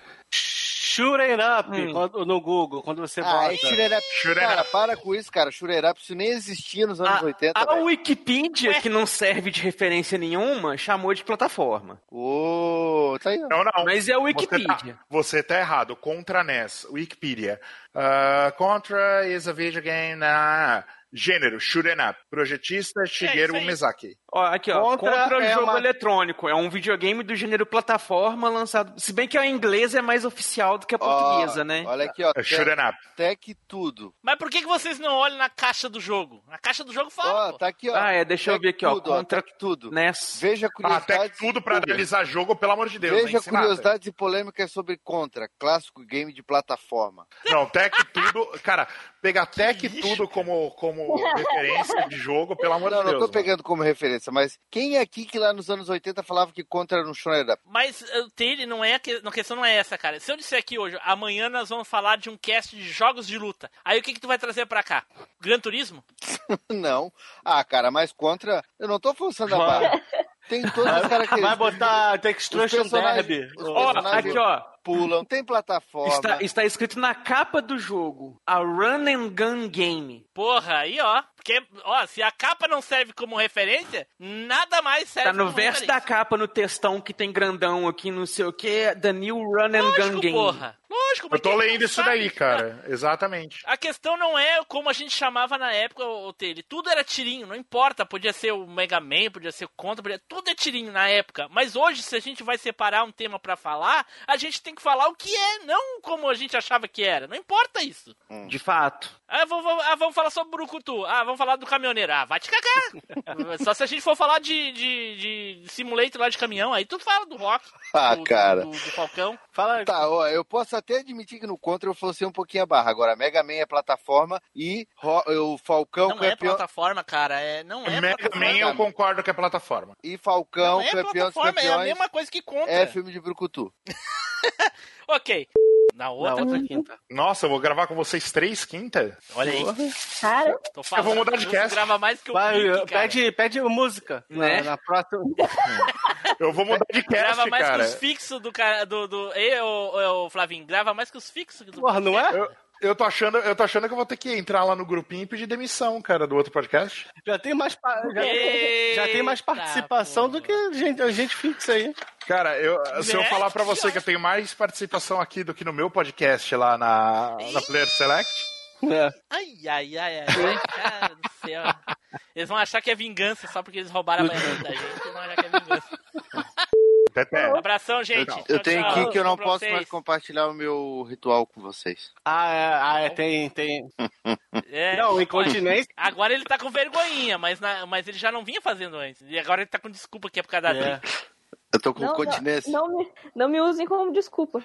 Shooting up Hum. quando- no Google, quando você Ah, bota. é shooter up. Cara, up. para com isso, cara. Shooter up, isso nem existia nos anos A, 80, a velho. Wikipedia, que não serve de referência nenhuma, chamou de plataforma. Ô, tá aí. Não, não. Mas é a Você Wikipedia. tá, você tá errado. Contra NES, Wikipedia. Ah, Contra is a video game na gênero, shoot'em up. Projetista Shigeru isso aí. Ó, aqui, ó. Contra Contra, é jogo uma- eletrônico. É um videogame do gênero plataforma lançado. Se bem que a inglesa é mais oficial do que a portuguesa, Ó, né? Olha aqui, ó. É. Tech tudo. Mas por que, que vocês não olham na caixa do jogo? A caixa do jogo fala, Ó, pô. tá aqui, ó. Ah, é, deixa eu Tech ver aqui, ó. tudo, Contra Tech tudo. NES. Veja Ah, até curiosidades. tudo pra analisar jogo, pelo amor de Deus. Veja nem se mata. curiosidades e polêmicas sobre Contra, clássico game de plataforma. Não, Tech tudo. Cara, pegar Tech tudo como, como referência de jogo, pelo amor Não, de não Deus. tô mano. pegando como referência, mas quem é aqui que lá nos anos 80 falava que Contra era um up? Mas o Taylor não é a, que... a questão não é essa, cara. Se eu disser aqui hoje, amanhã nós vamos falar de um cast de jogos de luta. Aí o que que tu vai trazer pra cá? Gran Turismo? *laughs* Não. Ah, cara, mas Contra, eu não tô forçando a barra. Tem todas as características. Vai botar Destruction personagens- Derby. Ó, aqui, ó. pulam, tem plataforma. Está, está escrito na capa do jogo. A Run and Gun Game. Porra, aí ó. Porque, ó, se a capa não serve como referência, nada mais serve Tá no como verso da referência. capa, no textão que tem grandão aqui, não sei o que, The New Run and Gun Lógico, Game. porra. Lógico, mas Eu tô quem lendo não isso sabe? daí, cara. Exatamente. A questão não é como a gente chamava na época o Tele. Tudo era tirinho, não importa. Podia ser o Mega Man, podia ser o Contra, podia... tudo é tirinho na época. Mas hoje, se a gente vai separar um tema pra falar, a gente tem que falar o que é, não como a gente achava que era. Não importa isso. De fato. Ah, vamos, vamos- ah, vamos falar sobre o Brucutu. Ah, vamos falar do caminhoneiro. Ah, vai te cagar. *laughs* Só se a gente for falar de, de, de simulator lá de caminhão, aí tu fala do rock. Ah, do, cara. Do, do, do Falcão. Fala Tá, ó, eu posso até admitir que no Contra eu fosse um pouquinho a barra. Agora, Mega Man é plataforma e Ro- o Falcão Não é campeão. plataforma, cara. É, não é Mega plataforma. Man eu concordo que é plataforma. E Falcão, Não é campeão dos plataforma, é a campeões. mesma coisa que Contra. É filme de Brucutu. *laughs* Ok. Na outra, Na outra quinta. Nossa, eu vou gravar com vocês três quinta? olha aí. Cara, Tô falando. Eu vou mudar de cast. grava mais que o Vai, Mickey, cara. pede, pede música. Né? Na, na próxima. *laughs* Eu vou mudar de Grava cast, mais cara. que os fixos do cara. Do, do... Ei, ô, ô, Flavinho, grava mais que os fixos do. Porra, não é? Eu, eu, tô achando, eu tô achando que eu vou ter que entrar lá no grupinho e pedir demissão, cara, do outro podcast. Já tem mais, pa- já, Eita, já tem mais participação do que gente, gente fixa aí. Cara, eu, se eu Né? falar pra você que eu tenho mais participação aqui do que no meu podcast lá na, na Player Select. É. Ai, ai, ai, ai. ai, Cara do céu. Eles vão achar que é vingança só porque eles roubaram a banheira da gente. Eles vão achar que é vingança. Teté. Abração, gente. Eu Tchau, tenho aqui que eu não posso vocês. mais compartilhar o meu ritual com vocês. Ah, é, ah, é, tem, tem. *laughs* É, Não, incontinência. Agora ele tá com vergonhinha, mas, na- mas ele já não vinha fazendo antes. E agora ele tá com desculpa que é por causa da É. Eu tô com não, continência. não, não, me, não me usem como desculpa.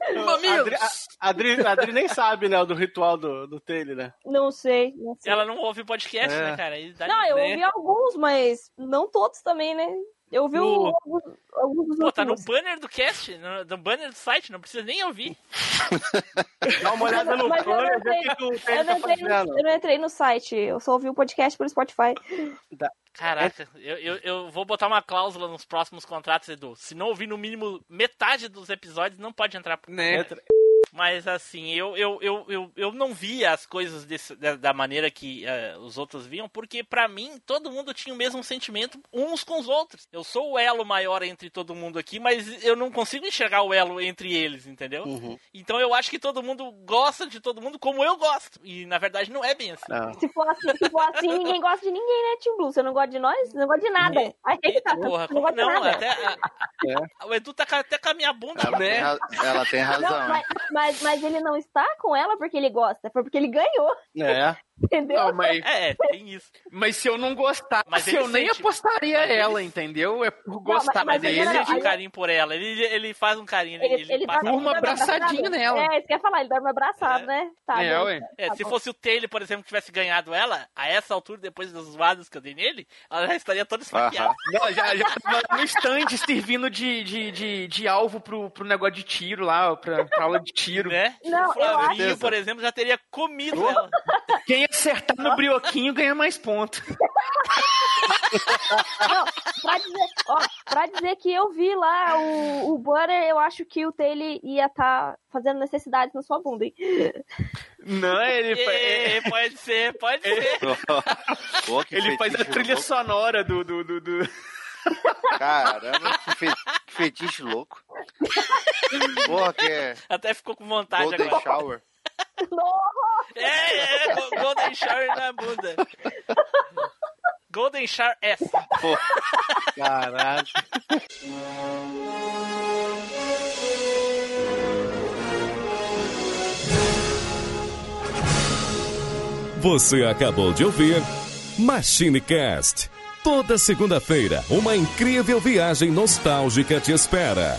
A Adri, a, Adri, a Adri nem sabe, né, do ritual do, do Taylor, né? Não sei. Não, sei. Ela não ouve podcast, É. né, cara? Não eu né? ouvi alguns, mas não todos também, né? Eu ouvi No- o- alguns, alguns dos Pô, tá no banner do cast, no, no banner do site, não precisa nem ouvir. *laughs* Dá uma olhada no Mas eu não banner, vê o entrei- que, o tá fazendo. eu não entrei no site, eu só ouvi o podcast pelo Spotify. Caraca, eu, eu, eu vou botar uma cláusula nos próximos contratos, Edu. Se não ouvir no mínimo metade dos episódios, não pode entrar. Né? Mas assim, eu, eu, eu, eu, eu não via as coisas desse, da, da maneira que eh, os outros viam, porque pra mim todo mundo tinha o mesmo sentimento uns com os outros. Eu sou o elo maior entre todo mundo aqui, mas eu não consigo enxergar o elo entre eles, entendeu? Uhum. Então eu acho que todo mundo gosta de todo mundo como eu gosto. E na verdade não é bem assim. Se for assim, se for assim, ninguém gosta de ninguém, né, Tim Blue? Você não gosta de nós? Você não gosta de nada. Aí que tá, Porra, não como gosta de não? nada. Até, a- a- o Edu tá até com a minha bunda, Ela tem, né? ra- ela tem razão. Não, mas, mas, mas ele não está com ela porque ele gosta, foi porque ele ganhou, É. entendeu? Não, mas, É, tem isso. mas se eu não gostasse, Mas ele eu nem sente- apostaria mas ele- ela, entendeu? É por gostar, mas- mas, mas aí ele- Ele ele... não, sente um aí- carinho por ela, ele, ele faz um carinho, ele, Ele, ele ele passa uma abraçadinha nela. É, isso que eu ia falar, ele dá uma abraçada, né? Tá, É, ué. É, Tá se bom. fosse o Taylor, por exemplo, que tivesse ganhado ela, a essa altura, depois das zoadas que eu dei nele, ela já estaria toda esfaqueada. Não, já, já no stand servindo de, de, de, de alvo pro, pro negócio de tiro lá, pra, pra aula de tiro. Né? Não, o Flavinho, eu acho- por exemplo, já teria comido ela. Quem acertar no brioquinho ganha mais ponto. *laughs* Não, pra dizer, ó, pra dizer que eu vi lá o, o Butter, eu acho que o Taylor ia estar fazendo necessidades na sua bunda, hein? Não, ele, É, pode ser, pode ser. *laughs* Ele faz a trilha louco. sonora do. do, do, do- Caramba, que, fe- que fetiche louco. Porra, que é Até ficou com vontade Golden agora. Shower. É, é, Go- Golden Shower na bunda. Golden Shower S. Pô, Caralho. Você acabou de ouvir MachineCast. Toda segunda-feira, uma incrível viagem nostálgica te espera.